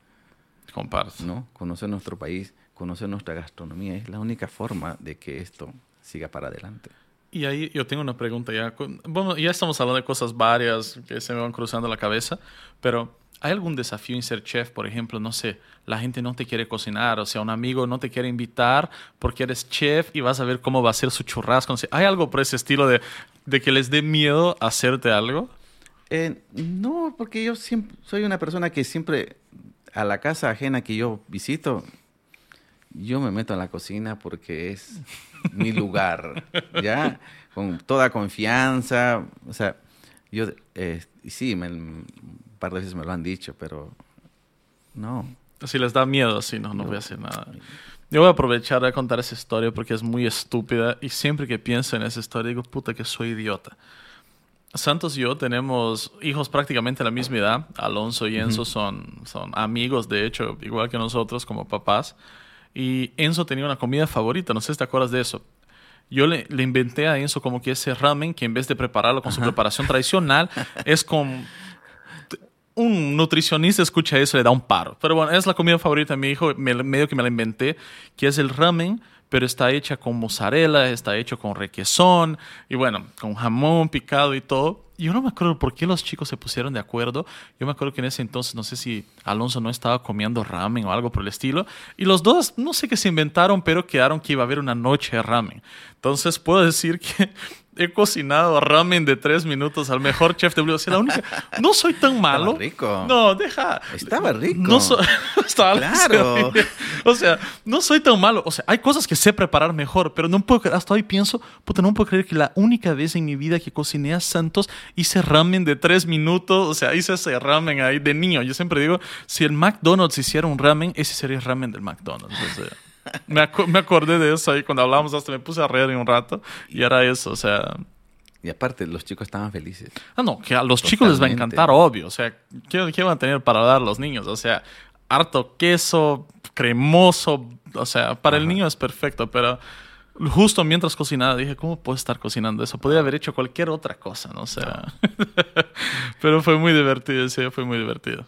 Comparto. ¿no? Conocer nuestro país, conocer nuestra gastronomía. Es la única forma de que esto siga para adelante. Y ahí yo tengo una pregunta ya. Bueno, ya estamos hablando de cosas varias que se me van cruzando la cabeza, pero ¿hay algún desafío en ser chef? Por ejemplo, no sé, la gente no te quiere cocinar, o sea, un amigo no te quiere invitar porque eres chef y vas a ver cómo va a ser su churrasco. ¿Hay algo por ese estilo de, de que les dé miedo hacerte algo? Eh, no, porque yo siempre soy una persona que siempre a la casa ajena que yo visito, yo me meto a la cocina porque es [LAUGHS] mi lugar, ¿ya? Con toda confianza, o sea, yo, eh, sí, un par de veces me lo han dicho, pero no. Si les da miedo, sí, no, no, voy a hacer nada. Yo voy a aprovechar de contar esa historia porque es muy estúpida y siempre que pienso en esa historia digo, puta, que soy idiota. Santos y yo tenemos hijos prácticamente a la misma edad. Alonso y Enzo son, son amigos, de hecho, igual que nosotros como papás. Y Enzo tenía una comida favorita, no sé si te acuerdas de eso. Yo le, le inventé a Enzo como que ese ramen, que en vez de prepararlo con su preparación tradicional, [LAUGHS] es con... Un nutricionista escucha eso y le da un paro. Pero bueno, es la comida favorita de mi hijo, medio que me la inventé, que es el ramen pero está hecha con mozzarella, está hecho con requesón y bueno, con jamón picado y todo. Yo no me acuerdo por qué los chicos se pusieron de acuerdo. Yo me acuerdo que en ese entonces, no sé si Alonso no estaba comiendo ramen o algo por el estilo. Y los dos, no sé qué se inventaron, pero quedaron que iba a haber una noche de ramen. Entonces puedo decir que he cocinado ramen de tres minutos al mejor chef de Blue. la única, no soy tan malo. Estaba rico. No, deja. Estaba rico. No soy. [LAUGHS] claro. [LAUGHS] O sea, no soy tan malo. O sea, hay cosas que sé preparar mejor, pero no puedo hasta hoy pienso, puta, no puedo creer que la única vez en mi vida que cociné a Santos hice ramen de tres minutos. O sea, hice ese ramen ahí de niño. Yo siempre digo, si el McDonald's hiciera un ramen, ese sería el ramen del McDonald's. O sea, me, acordé de eso ahí cuando hablábamos, hasta me puse a reír un rato y era eso, o sea... Y aparte, los chicos estaban felices. Ah, no, que a los chicos les va a encantar, obvio. O sea, ¿qué, ¿qué, van a tener para dar los niños? O sea, harto queso, cremoso. O sea, para el niño es perfecto, pero justo mientras cocinaba dije, ¿cómo puedo estar cocinando eso? Podría haber hecho cualquier otra cosa, ¿no? O sea, [LAUGHS] pero fue muy divertido, sí, fue muy divertido.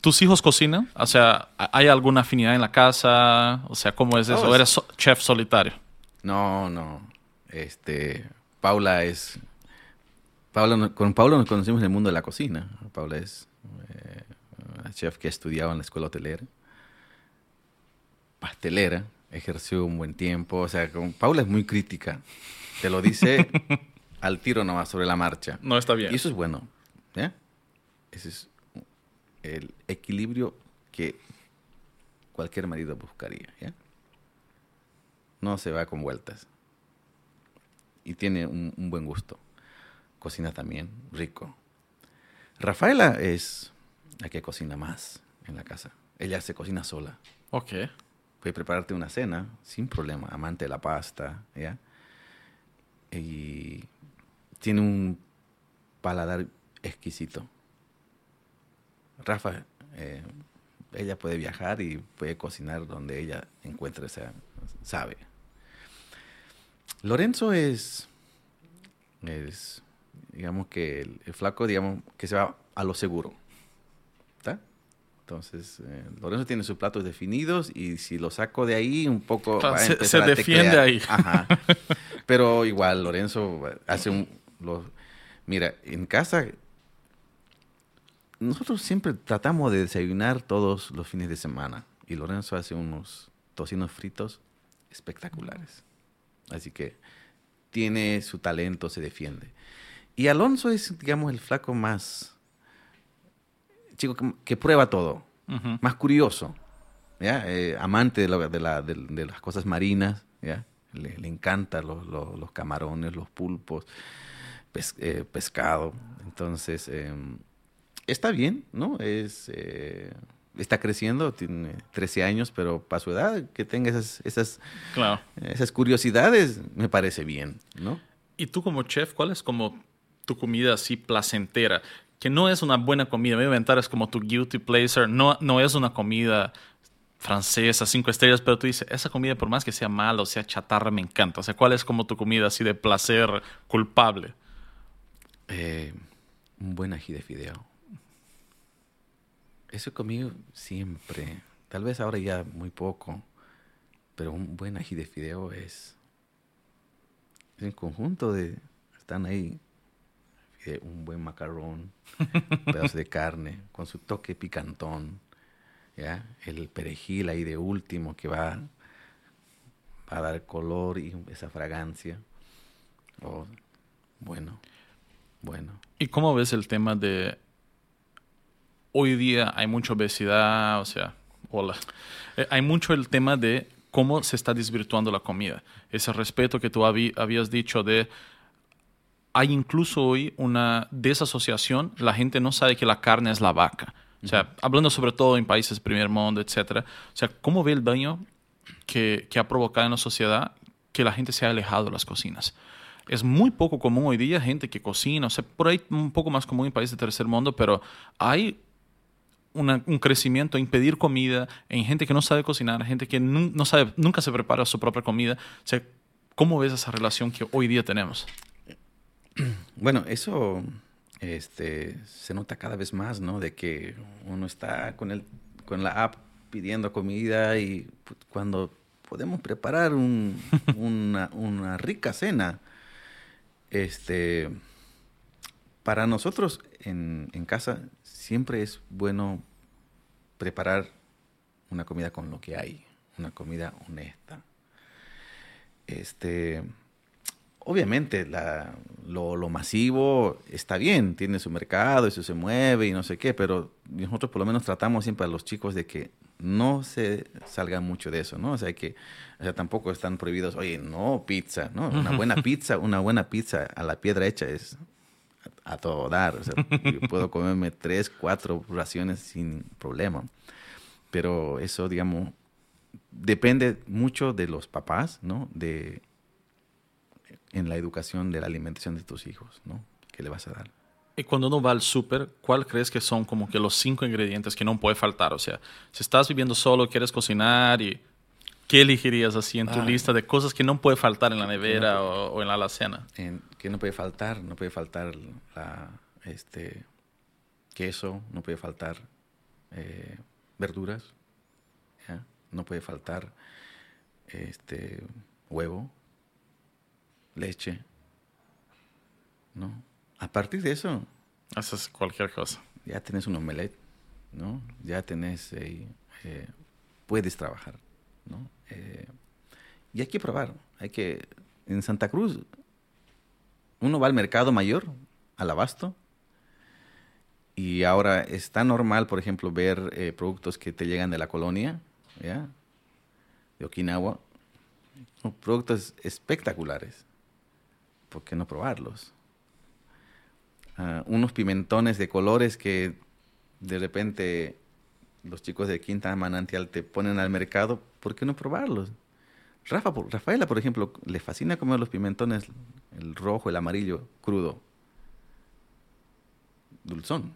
¿Tus hijos cocinan? O sea, ¿hay alguna afinidad en la casa? O sea, ¿cómo es eso? ¿O eres chef solitario? No, no. Este, Paula es... Paula, con Paula nos conocimos en el mundo de la cocina. Paula es eh, una chef que estudiaba en la escuela hotelera. Pastelera. Ejerció un buen tiempo. O sea, con Paula es muy crítica. Te lo dice [LAUGHS] al tiro nomás sobre la marcha. No está bien. Y eso es bueno. ¿ya? Eso es el equilibrio que cualquier marido buscaría. ¿ya? No se va con vueltas. Y tiene un, buen gusto. Cocina también, rico. Rafaela es la que cocina más en la casa. Ella se cocina sola. Ok. Puede prepararte una cena sin problema. Amante de la pasta, ¿ya? Y tiene un paladar exquisito. Rafa, eh, ella puede viajar y puede cocinar donde ella encuentre, o sea, sabe. Lorenzo es, es digamos que el, flaco, digamos, que se va a lo seguro. ¿Está? Entonces, eh, Lorenzo tiene sus platos definidos y si lo saco de ahí, un poco... se, defiende ahí. Ajá. [LAUGHS] Pero igual, Lorenzo hace un... mira, en casa nosotros siempre tratamos de desayunar todos los fines de semana y Lorenzo hace unos tocinos fritos espectaculares. Así que tiene su talento, se defiende. Y Alonso es, digamos, el flaco más chico que, prueba todo, más curioso, ¿ya? Eh, amante de, las cosas marinas, ¿ya? Le, encanta los, camarones, los pulpos, eh, pescado. Entonces, em, está bien, ¿no? Es, eh, está creciendo, tiene 13 años, pero para su edad, que tenga esas, esas, esas curiosidades, me parece bien, ¿no? Y tú como chef, ¿cuál es como tu comida así placentera? Que no es una buena comida, me voy a inventar, es como tu guilty pleasure, no, no es una comida francesa, cinco estrellas, pero tú dices, esa comida por más que sea mala o sea chatarra, me encanta. O sea, ¿cuál es como tu comida así de placer culpable? Eh, Un buen ají de fideo. Eso he comido siempre. Tal vez ahora ya muy poco. Pero un buen ají de fideo es, es un conjunto de... Están ahí un buen macarrón, un [LAUGHS] pedazo de carne, con su toque picantón, ¿ya? el perejil ahí de último que va, a dar color y esa fragancia. Oh, bueno, bueno. ¿Y cómo ves el tema de hoy día hay mucha obesidad, o sea, hola, eh, hay mucho el tema de cómo se está desvirtuando la comida. Ese respeto que tú habías dicho de hay incluso hoy una desasociación, la gente no sabe que la carne es la vaca. O sea, hablando sobre todo en países primer mundo, etcétera. O sea, ¿cómo ve el daño que, que, ha provocado en la sociedad que la gente se ha alejado de las cocinas? Es muy poco común hoy día gente que cocina, o sea, por ahí un poco más común en países de tercer mundo, pero hay un crecimiento en pedir comida, en gente que no sabe cocinar, gente que no sabe, nunca se prepara su propia comida. O sea, ¿cómo ves esa relación que hoy día tenemos? [CLEARS THROAT] Bueno, eso este, se nota cada vez más, ¿no? De que uno está con, el, con la app pidiendo comida y cuando podemos preparar [LAUGHS] una, rica cena, este, para nosotros en, en casa siempre es bueno preparar una comida con lo que hay, una comida honesta. Este, obviamente la, lo, masivo está bien, tiene su mercado, eso se mueve y no sé qué, pero nosotros por lo menos tratamos siempre a los chicos de que no se salga mucho de eso, ¿no? O sea, que o sea, tampoco están prohibidos, oye, no pizza, ¿no? Una buena [LAUGHS] pizza, una buena pizza a la piedra hecha es a, todo dar. O sea, yo [LAUGHS] puedo comerme tres, cuatro raciones sin problema. Pero eso, digamos, depende mucho de los papás, ¿no? De en la educación de la alimentación de tus hijos, ¿no? ¿Qué le vas a dar? Y cuando uno va al súper, ¿cuál crees que son como que los cinco ingredientes que no puede faltar? O sea, si estás viviendo solo, quieres cocinar y ¿qué elegirías así en tu ah. lista de cosas que no puede faltar en la nevera o, en la alacena? En, ¿Qué no puede faltar? No puede faltar la, este, queso, no puede faltar eh, verduras, no puede faltar este, huevo, leche. ¿No? A partir de eso. Haces cualquier cosa. Ya tenés un omelette, ¿no? Ya tenés. Eh, eh, puedes trabajar, ¿no? Eh, y hay que probar. Hay que. En Santa Cruz, uno va al mercado mayor, al abasto, y ahora está normal, por ejemplo, ver productos que te llegan de la colonia. De Okinawa. productos espectaculares. ¿por qué no probarlos? Ah, unos pimentones de colores que de repente los chicos de Quinta Manantial te ponen al mercado, ¿por qué no probarlos? Rafa, Rafaela, por ejemplo, le fascina comer los pimentones, el rojo, el amarillo, crudo. Dulzón.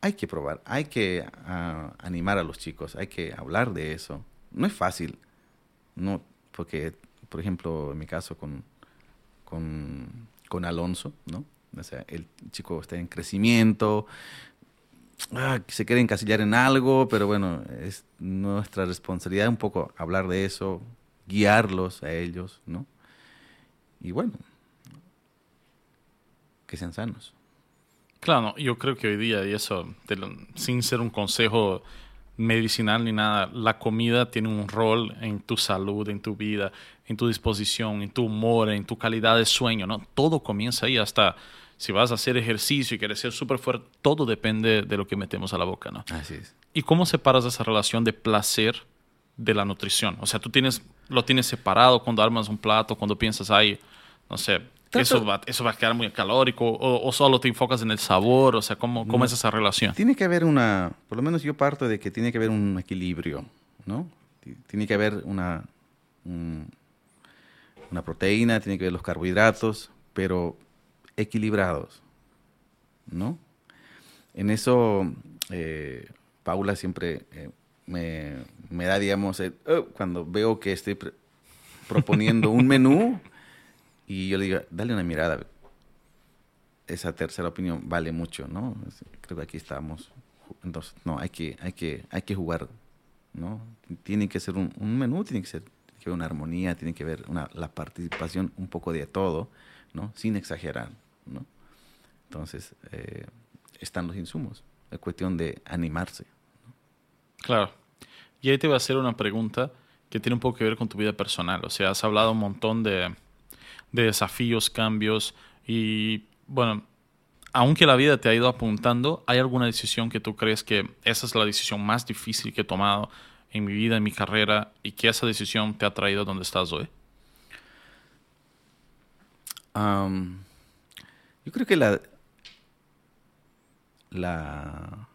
Hay que probar, hay que ah, animar a los chicos, hay que hablar de eso. No es fácil, no, porque, por ejemplo, en mi caso con, con, Alonso, ¿no? O sea, el chico está en crecimiento, ah, se quiere encasillar en algo, pero bueno, es nuestra responsabilidad un poco hablar de eso, guiarlos a ellos, ¿no? Y bueno, que sean sanos. Claro, yo creo que hoy día, y eso, sin ser un consejo medicinal ni nada, la comida tiene un rol en tu salud, en tu vida, en tu disposición, en tu humor, en tu calidad de sueño, ¿no? Todo comienza ahí hasta si vas a hacer ejercicio y quieres ser súper fuerte, todo depende de lo que metemos a la boca, ¿no? Así es. ¿Y cómo separas esa relación de placer de la nutrición? O sea, tú tienes, lo tienes separado cuando armas un plato, cuando piensas, ay, no sé, eso va, eso va a quedar muy calórico, o, solo te enfocas en el sabor, o sea, ¿cómo, cómo es esa relación? Tiene que haber una, por lo menos yo parto de que tiene que haber un equilibrio, ¿no? Tiene que haber una, una proteína, tiene que haber los carbohidratos, pero equilibrados, ¿no? En eso, eh, Paula siempre eh, me, da, digamos, oh, cuando veo que estoy proponiendo un menú, y yo le digo, dale una mirada. esa tercera opinión vale mucho, ¿no? Creo que aquí estamos. Entonces, no, hay que, hay que, hay que jugar, ¿no? Tiene que ser un, menú, tiene que ser una armonía, tiene que ver una, la participación un poco de todo, ¿no? Sin exagerar, ¿no? Entonces, eh, están los insumos. Es cuestión de animarse. Claro. Y ahí te voy a hacer una pregunta que tiene un poco que ver con tu vida personal. O sea, has hablado un montón de, de desafíos, cambios y bueno, aunque la vida te ha ido apuntando, ¿hay alguna decisión que tú crees que esa es la decisión más difícil que he tomado en mi vida, en mi carrera, y que esa decisión te ha traído donde estás hoy? Yo creo que la, la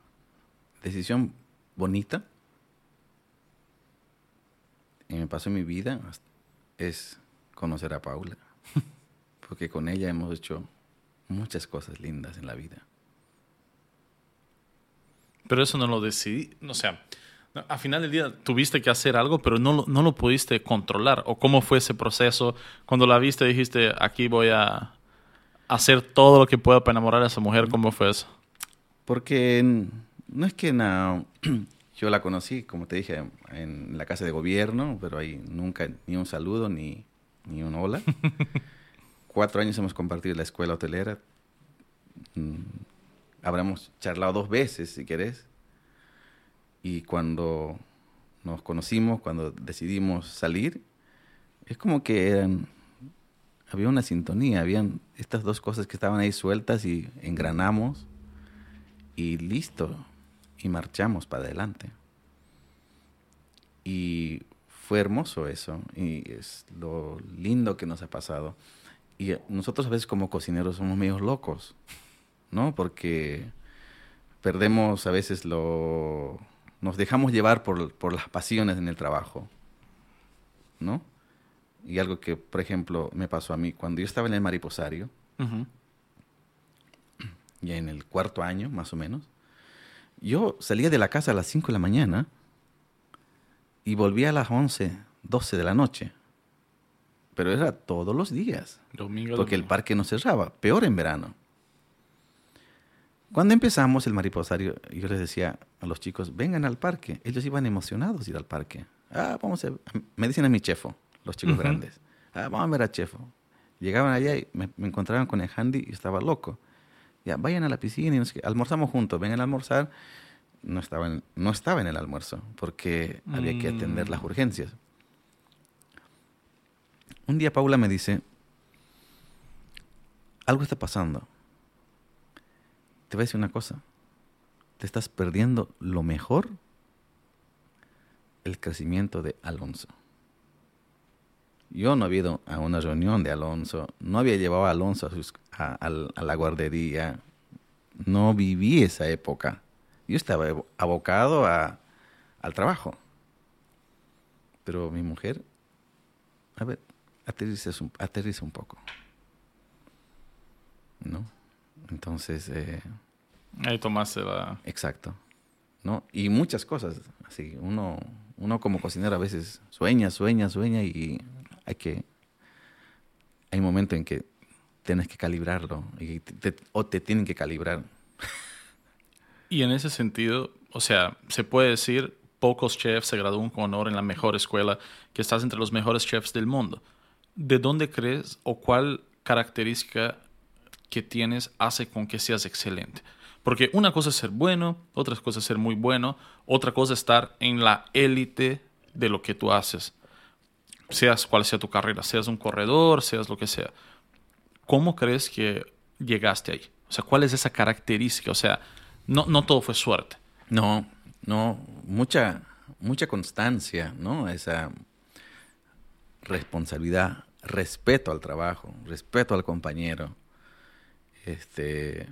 decisión bonita que me pasó en mi vida es conocer a Paula, [LAUGHS] porque con ella hemos hecho muchas cosas lindas en la vida. Pero eso no lo decidí, o sea, a final del día tuviste que hacer algo, pero no, no lo pudiste controlar. ¿O cómo fue ese proceso? Cuando la viste dijiste, aquí voy a hacer todo lo que pueda para enamorar a esa mujer. ¿Cómo fue eso? Porque no es que [CLEARS THROAT] yo la conocí, como te dije, en la casa de gobierno, pero ahí nunca ni un saludo ni, ni un hola. [LAUGHS] cuatro años hemos compartido la escuela hotelera. Mm, habremos charlado dos veces, si querés. Y cuando nos conocimos, cuando decidimos salir, es como que eran, había una sintonía, habían estas dos cosas que estaban ahí sueltas y engranamos y listo, y marchamos para adelante. Y fue hermoso eso, y es lo lindo que nos ha pasado. Y nosotros a veces como cocineros somos medio locos, ¿no? Porque perdemos a veces lo... Nos dejamos llevar por, por las pasiones en el trabajo, ¿no? Y algo que, por ejemplo, me pasó a mí cuando yo estaba en el mariposario, ya en el cuarto año, más o menos, yo salía de la casa a las 5 de la mañana y volvía a las 11, 12 de la noche pero era todos los días. porque el parque no cerraba, peor en verano. Cuando empezamos el mariposario, yo les decía a los chicos, vengan al parque. Ellos iban emocionados ir al parque. Ah, vamos a... Me dicen a mi chefo, los chicos grandes. Ah, vamos a ver a chefo. Llegaban allá y me, encontraban con el handy y estaba loco. Ya, vayan a la piscina y almorzamos juntos, vengan a almorzar. No estaba en, no estaba en el almuerzo porque había que atender las mm. urgencias. Un día Paula me dice, algo está pasando. Te voy a decir una cosa, te estás perdiendo lo mejor, el crecimiento de Alonso. Yo no había ido a una reunión de Alonso, no había llevado a Alonso a, la guardería, no viví esa época. Yo estaba abocado al trabajo. Pero mi mujer, a ver, aterriza un, un poco. ¿No? Entonces... Eh, Ahí tomaste la... Exacto. ¿No? Y muchas cosas. Así, uno, uno como cocinero a veces sueña, sueña, sueña y hay que... Hay momentos en que tienes que calibrarlo o te tienen que calibrar. [LAUGHS] Y en ese sentido, o sea, se puede decir, pocos chefs se gradúan con honor en la mejor escuela, que estás entre los mejores chefs del mundo. ¿de dónde crees o cuál característica que tienes hace con que seas excelente? Porque una cosa es ser bueno, otra cosa es ser muy bueno, otra cosa es estar en la élite de lo que tú haces. Seas cual sea tu carrera, seas un corredor, seas lo que sea. ¿Cómo crees que llegaste ahí? O sea, ¿cuál es esa característica? O sea, no, no todo fue suerte. No, no, mucha, mucha constancia, ¿no? Esa responsabilidad, respeto al trabajo, respeto al compañero. Este,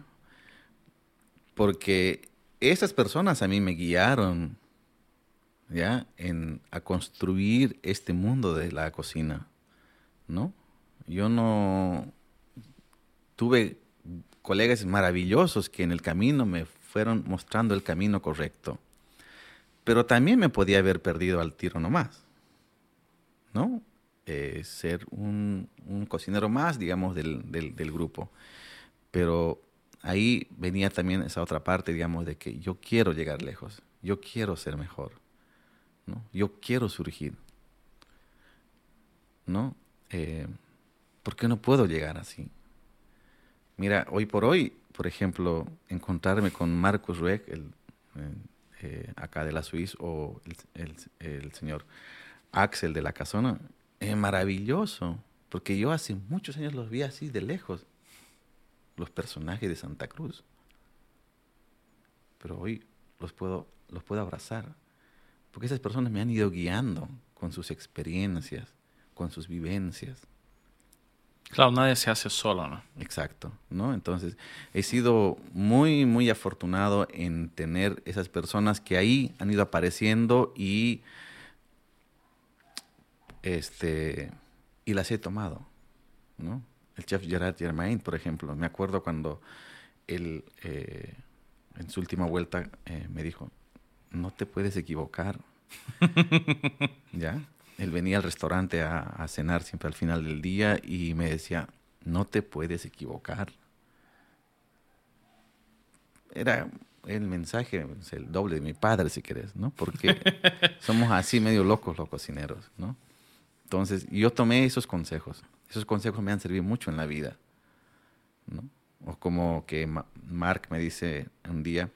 porque esas personas a mí me guiaron ya en a construir este mundo de la cocina, ¿no? Yo no tuve colegas maravillosos que en el camino me fueron mostrando el camino correcto. Pero también me podía haber perdido al tiro nomás. ¿No? Eh, ser un, cocinero más, digamos, del, grupo. Pero ahí venía también esa otra parte, digamos, de que yo quiero llegar lejos, yo quiero ser mejor, ¿no? Yo quiero surgir, ¿no? Eh, ¿Por qué no puedo llegar así? Mira, hoy por hoy, por ejemplo, encontrarme con Marcus Rueck, el, eh, acá de la Suiza, o el, señor Axel de la Casona, es maravilloso, porque yo hace muchos años los vi así de lejos, los personajes de Santa Cruz. Pero hoy los puedo, los puedo abrazar, porque esas personas me han ido guiando con sus experiencias, con sus vivencias. Claro, nadie se hace solo, ¿no? Exacto, ¿no? Entonces, he sido muy, muy afortunado en tener esas personas que ahí han ido apareciendo y, este, y las he tomado, ¿no? El chef Gerard Germain, por ejemplo, me acuerdo cuando él, eh, en su última vuelta, eh, me dijo, no te puedes equivocar, [LAUGHS] ¿ya? él venía al restaurante a, cenar siempre al final del día y me decía, no te puedes equivocar. Era el mensaje, el doble de mi padre, si querés, ¿no? Porque [LAUGHS] somos así medio locos los cocineros, ¿no? Entonces, yo tomé esos consejos. Esos consejos me han servido mucho en la vida, ¿no? O como que Mark me dice un día,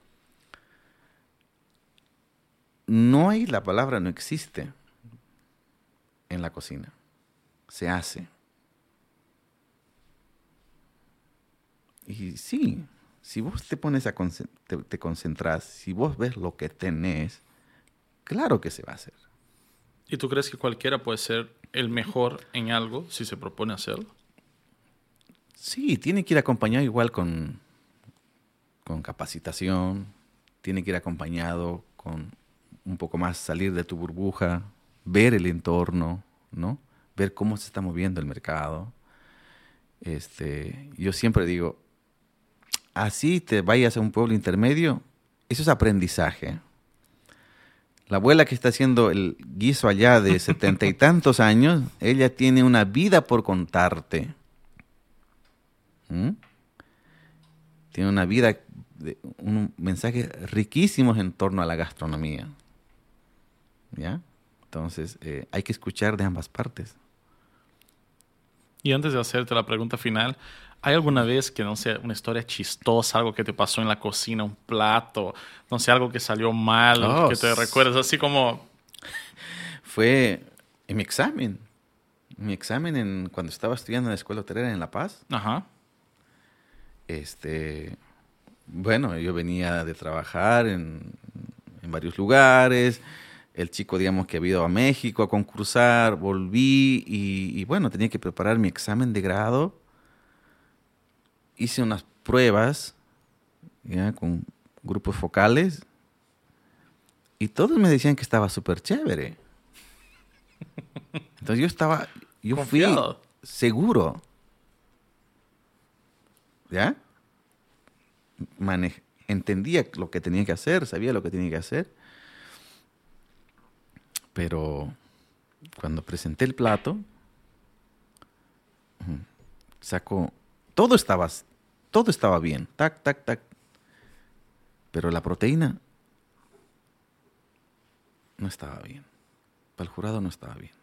no hay la palabra no existe en la cocina. Se hace. Y sí, si vos te pones a te, te concentras, si vos ves lo que tenés, claro que se va a hacer. ¿Y tú crees que cualquiera puede ser el mejor en algo si se propone hacerlo? Sí, tiene que ir acompañado igual con, con capacitación, tiene que ir acompañado con un poco más salir de tu burbuja, ver el entorno, ¿no? Ver cómo se está moviendo el mercado. Este, yo siempre digo, así te vayas a un pueblo intermedio, eso es aprendizaje. La abuela que está haciendo el guiso allá de [LAUGHS] setenta y tantos años, ella tiene una vida por contarte. ¿Mm? Tiene una vida, de, un mensaje riquísimos en torno a la gastronomía. ¿Ya? Entonces, eh, hay que escuchar de ambas partes. Y antes de hacerte la pregunta final, ¿hay alguna vez que, no sé, una historia chistosa, algo que te pasó en la cocina, un plato, no sé, algo que salió mal, oh, que te recuerdas, así como... Fue en mi examen. Mi examen en, cuando estaba estudiando en la escuela hotelera en La Paz. Ajá. Este, bueno, yo venía de trabajar en, en varios lugares el chico, digamos, que había ido a México a concursar, volví y, bueno, tenía que preparar mi examen de grado. Hice unas pruebas ¿ya? con grupos focales y todos me decían que estaba súper chévere. [LAUGHS] Entonces yo estaba, yo fui seguro. ¿Ya? entendía lo que tenía que hacer, sabía lo que tenía que hacer. Pero cuando presenté el plato, sacó, todo estaba, todo estaba bien, tac, tac, tac. Pero la proteína no estaba bien. Para el jurado no estaba bien.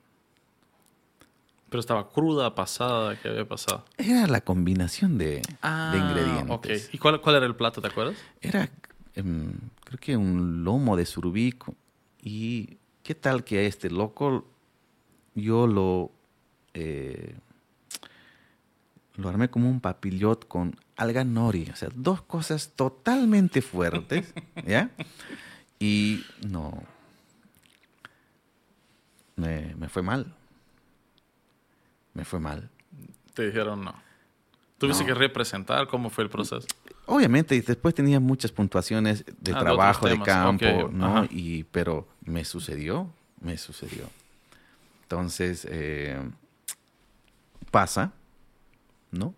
Pero estaba cruda, pasada, ¿qué había pasado? Era la combinación de, ah, ingredientes. ¿Y cuál, cuál, era el plato, te acuerdas? Era, em, creo que un lomo de surubí y ¿qué tal que a este loco yo lo, eh, lo armé como un papillot con alga nori? O sea, dos cosas totalmente fuertes, [LAUGHS] ¿ya? Y no, me, me, fue mal. Me fue mal. Te dijeron no. ¿Tuviste que representar cómo fue el proceso? Obviamente, y después tenía muchas puntuaciones de ah, trabajo, de, campo, ¿no? Y, pero me sucedió, me sucedió. Entonces, eh, pasa, ¿no?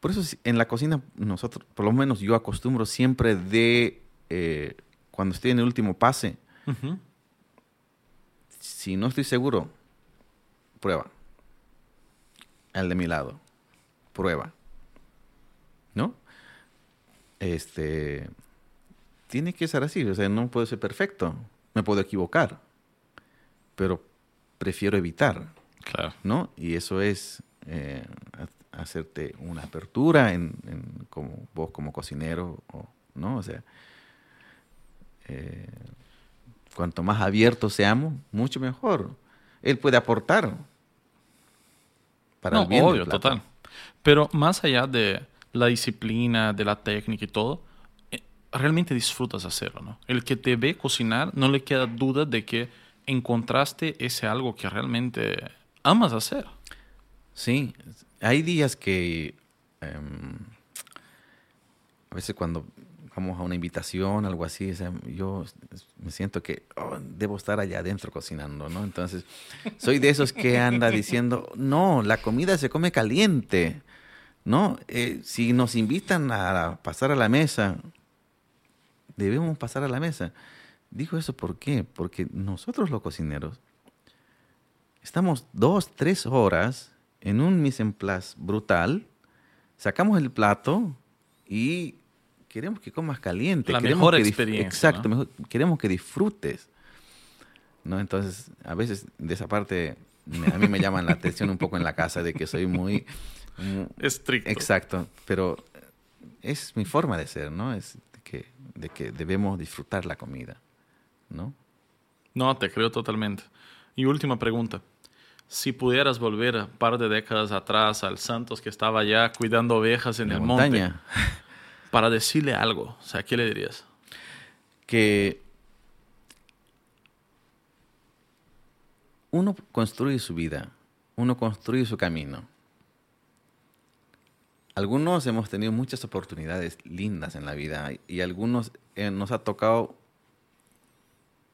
Por eso en la cocina nosotros, por lo menos yo acostumbro siempre de, eh, cuando estoy en el último pase, si no estoy seguro, prueba. El de mi lado, prueba. Este, tiene que ser así, o sea, no puede ser perfecto, me puedo equivocar, pero prefiero evitar, claro. ¿no? Y eso es eh, hacerte una apertura en, como vos como cocinero, ¿no? O sea, eh, cuanto más abiertos seamos, mucho mejor. Él puede aportar para el bien obvio, total. Pero más allá de la disciplina, de la técnica y todo, eh, realmente disfrutas hacerlo, ¿no? El que te ve cocinar, no le queda duda de que encontraste ese algo que realmente amas hacer. Sí, hay días que em, a veces cuando vamos a una invitación, algo así, yo me siento que oh, debo estar allá adentro cocinando, ¿no? Entonces, soy de esos que anda diciendo, no, la comida se come caliente, ¿no? Eh, si nos invitan a pasar a la mesa, debemos pasar a la mesa. Dijo eso ¿por qué? Porque nosotros los cocineros estamos dos, tres horas en un mise en place brutal, sacamos el plato y queremos que comas caliente. La queremos mejor que experiencia. Exacto, queremos que disfrutes. ¿no? Entonces, a veces de esa parte a mí me llaman la atención un poco en la casa de que soy muy... Estricto. Exacto, pero es mi forma de ser, ¿no? Es de que, de que debemos disfrutar la comida, ¿no? No, te creo totalmente. Y última pregunta si pudieras volver un par de décadas atrás al Santos que estaba allá cuidando ovejas en, el monte, [LAUGHS] para decirle algo, o sea, ¿qué le dirías? Que uno construye su vida, uno construye su camino. Algunos hemos tenido muchas oportunidades lindas en la vida y algunos eh, nos ha tocado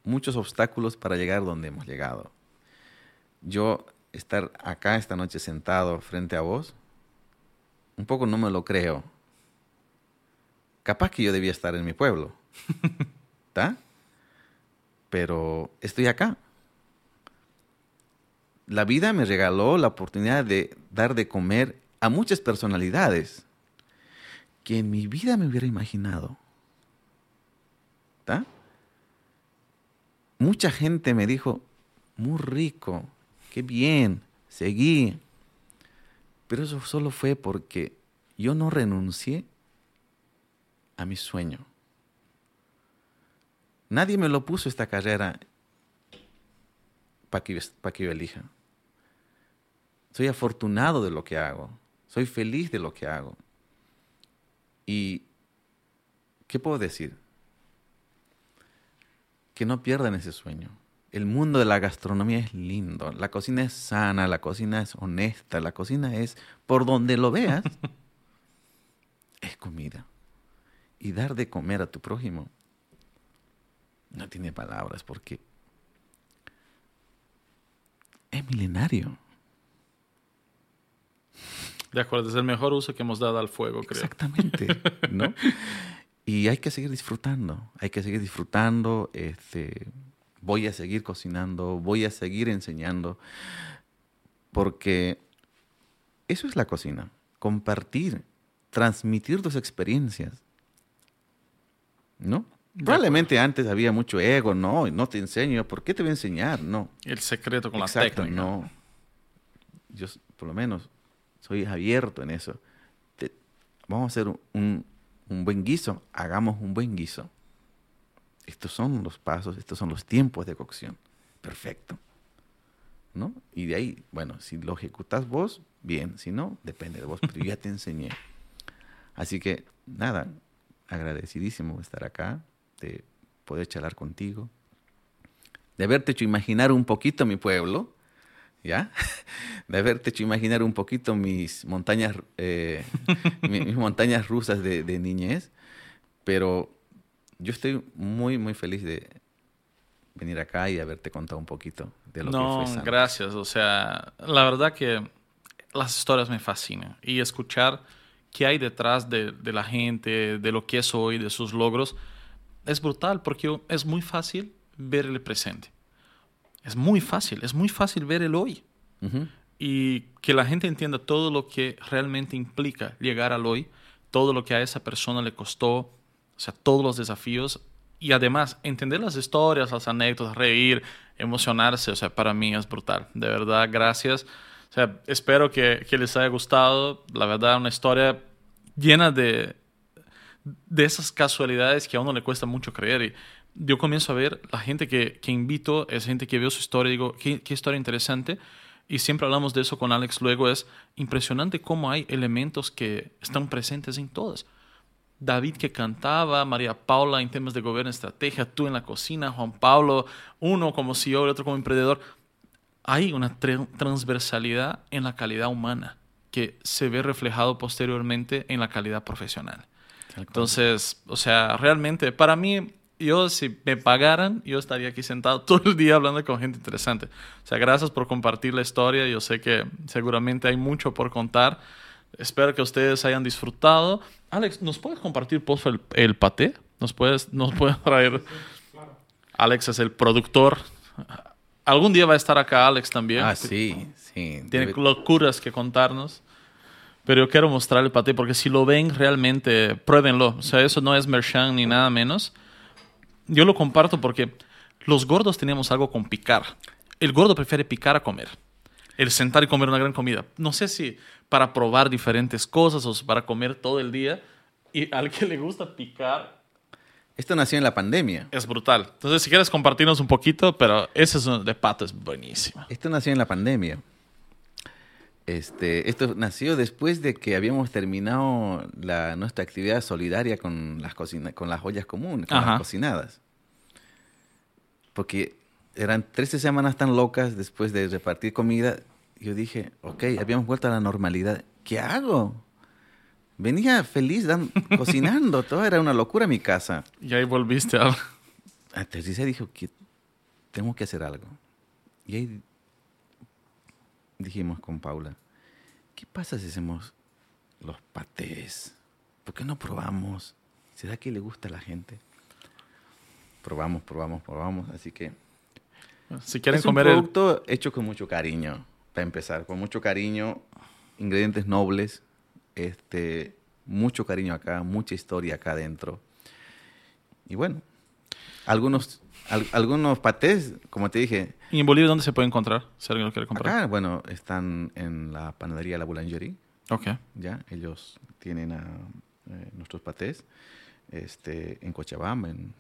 muchos obstáculos para llegar donde hemos llegado yo estar acá esta noche sentado frente a vos, un poco no me lo creo. Capaz que yo debía estar en mi pueblo, [LAUGHS] ¿está? Pero estoy acá. La vida me regaló la oportunidad de dar de comer a muchas personalidades que en mi vida me hubiera imaginado. ¿Está? Mucha gente me dijo, muy rico, qué bien, seguí. Pero eso solo fue porque yo no renuncié a mi sueño. Nadie me lo puso esta carrera para que, que yo elija. Soy afortunado de lo que hago. Soy feliz de lo que hago. ¿Y qué puedo decir? Que no pierdan ese sueño el mundo de la gastronomía es lindo. La cocina es sana, la cocina es honesta, la cocina es, por donde lo veas, [LAUGHS] es comida. Y dar de comer a tu prójimo no tiene palabras porque es milenario. De acuerdo, es el mejor uso que hemos dado al fuego, creo. Exactamente, [LAUGHS] ¿no? Y hay que seguir disfrutando, hay que seguir disfrutando, este, voy a seguir cocinando, voy a seguir enseñando, porque eso es la cocina, compartir, transmitir tus experiencias. ¿No? Probablemente antes había mucho ego, no, no te enseño, ¿por qué te voy a enseñar? No. El secreto con la técnica. No. Yo, por lo menos, soy abierto en eso. vamos a hacer un, un buen guiso, hagamos un buen guiso estos son los pasos, estos son los tiempos de cocción. Perfecto. ¿No? Y de ahí, bueno, si lo ejecutas vos, bien, si no, depende de vos, pero yo ya te enseñé. [LAUGHS] Así que, nada, agradecidísimo de estar acá, de poder charlar contigo, de haberte hecho imaginar un poquito mi pueblo, ¿ya? [LAUGHS] De haberte hecho imaginar un poquito mis montañas, eh, [LAUGHS] mis montañas rusas de, de niñez, pero yo estoy muy, muy feliz de venir acá y haberte contado un poquito de lo que fue. No, gracias. O sea, la verdad que las historias me fascinan y escuchar qué hay detrás de, de la gente, de lo que es hoy, de sus logros, es brutal porque es muy fácil ver el presente. Es muy fácil, es muy fácil ver el hoy. Y que la gente entienda todo lo que realmente implica llegar al hoy todo lo que a esa persona le costó, o sea, todos los desafíos y además entender las historias, las anécdotas, reír, emocionarse, o sea, para mí es brutal. De verdad, gracias. O sea, espero que, que les haya gustado. La verdad, una historia llena de, de esas casualidades que a uno le cuesta mucho creer. Y yo comienzo a ver la gente que, que invito, es gente que veo su historia y digo, qué, qué historia interesante. Y siempre hablamos de eso con Alex luego, es impresionante cómo hay elementos que están presentes en todas. David que cantaba, María Paula en temas de gobierno y estrategia, tú en la cocina, Juan Pablo, uno como CEO, el otro como emprendedor. Hay una transversalidad en la calidad humana que se ve reflejado posteriormente en la calidad profesional. Entonces, o sea, realmente para mí, yo si me pagaran, yo estaría aquí sentado [LAUGHS] todo el día hablando con gente interesante. O sea, gracias por compartir la historia. Yo sé que seguramente hay mucho por contar. Espero que ustedes hayan disfrutado. Alex, ¿nos puedes compartir, por favor, el, el paté? ¿Nos puedes, nos puedes traer? Alex es el productor. Algún día va a estar acá Alex también. Ah, sí, sí. Tiene locuras que contarnos. Pero yo quiero mostrar el paté porque si lo ven realmente, pruébenlo. O sea, eso no es merchan ni nada menos. Yo lo comparto porque los gordos tenemos algo con picar. El gordo prefiere picar a comer. El sentar y comer una gran comida. No sé si para probar diferentes cosas o para comer todo el día. Y al que le gusta picar. Esto nació en la pandemia. Es brutal. Entonces, si quieres compartirnos un poquito, pero ese es un, de pato es buenísimo. Esto nació en la pandemia. Este, esto nació después de que habíamos terminado la, nuestra actividad solidaria con las, cocina, con las ollas comunes, con las cocinadas. Porque eran 13 semanas tan locas después de repartir comida. Yo dije, ok, habíamos vuelto a la normalidad. ¿Qué hago? Venía feliz [LAUGHS] cocinando, todo era una locura mi casa. Y ahí volviste a... Aterricé dijo que tengo que hacer algo. Y ahí dijimos con Paula, ¿qué pasa si hacemos los patés? ¿Por qué no probamos? ¿Será que le gusta a la gente? Probamos, probamos, probamos. Así que si quieren es comer un producto hecho con mucho cariño, para empezar, con mucho cariño, ingredientes nobles, este, mucho cariño acá, mucha historia acá adentro. Y bueno, algunos algunos patés, como te dije. ¿Y en Bolivia dónde se puede encontrar? Si alguien lo quiere comprar. Acá, bueno, están en la panadería La Boulangerie. Ok. Ya, ellos tienen a, eh, nuestros patés. Este, en Cochabamba, en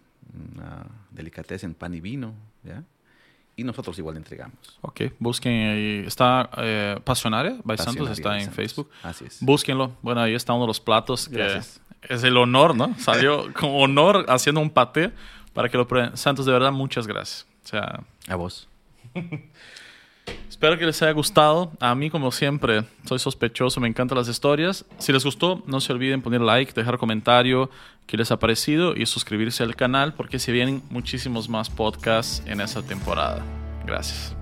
una delicatez en pan y vino, ¿ya? Y nosotros igual entregamos. Ok, busquen ahí. Está eh, Pasionaria, by Santos, está en Facebook. Así es. Búsquenlo. Bueno, ahí está uno de los platos que es el honor, ¿no? Salió [LAUGHS] con honor haciendo un paté para que lo prueben. Santos, de verdad, muchas gracias. O sea, a vos. [LAUGHS] Espero que les haya gustado. A mí, como siempre, soy sospechoso, me encantan las historias. Si les gustó, no se olviden poner like, dejar comentario qué les ha parecido y suscribirse al canal porque se vienen muchísimos más podcasts en esa temporada. Gracias.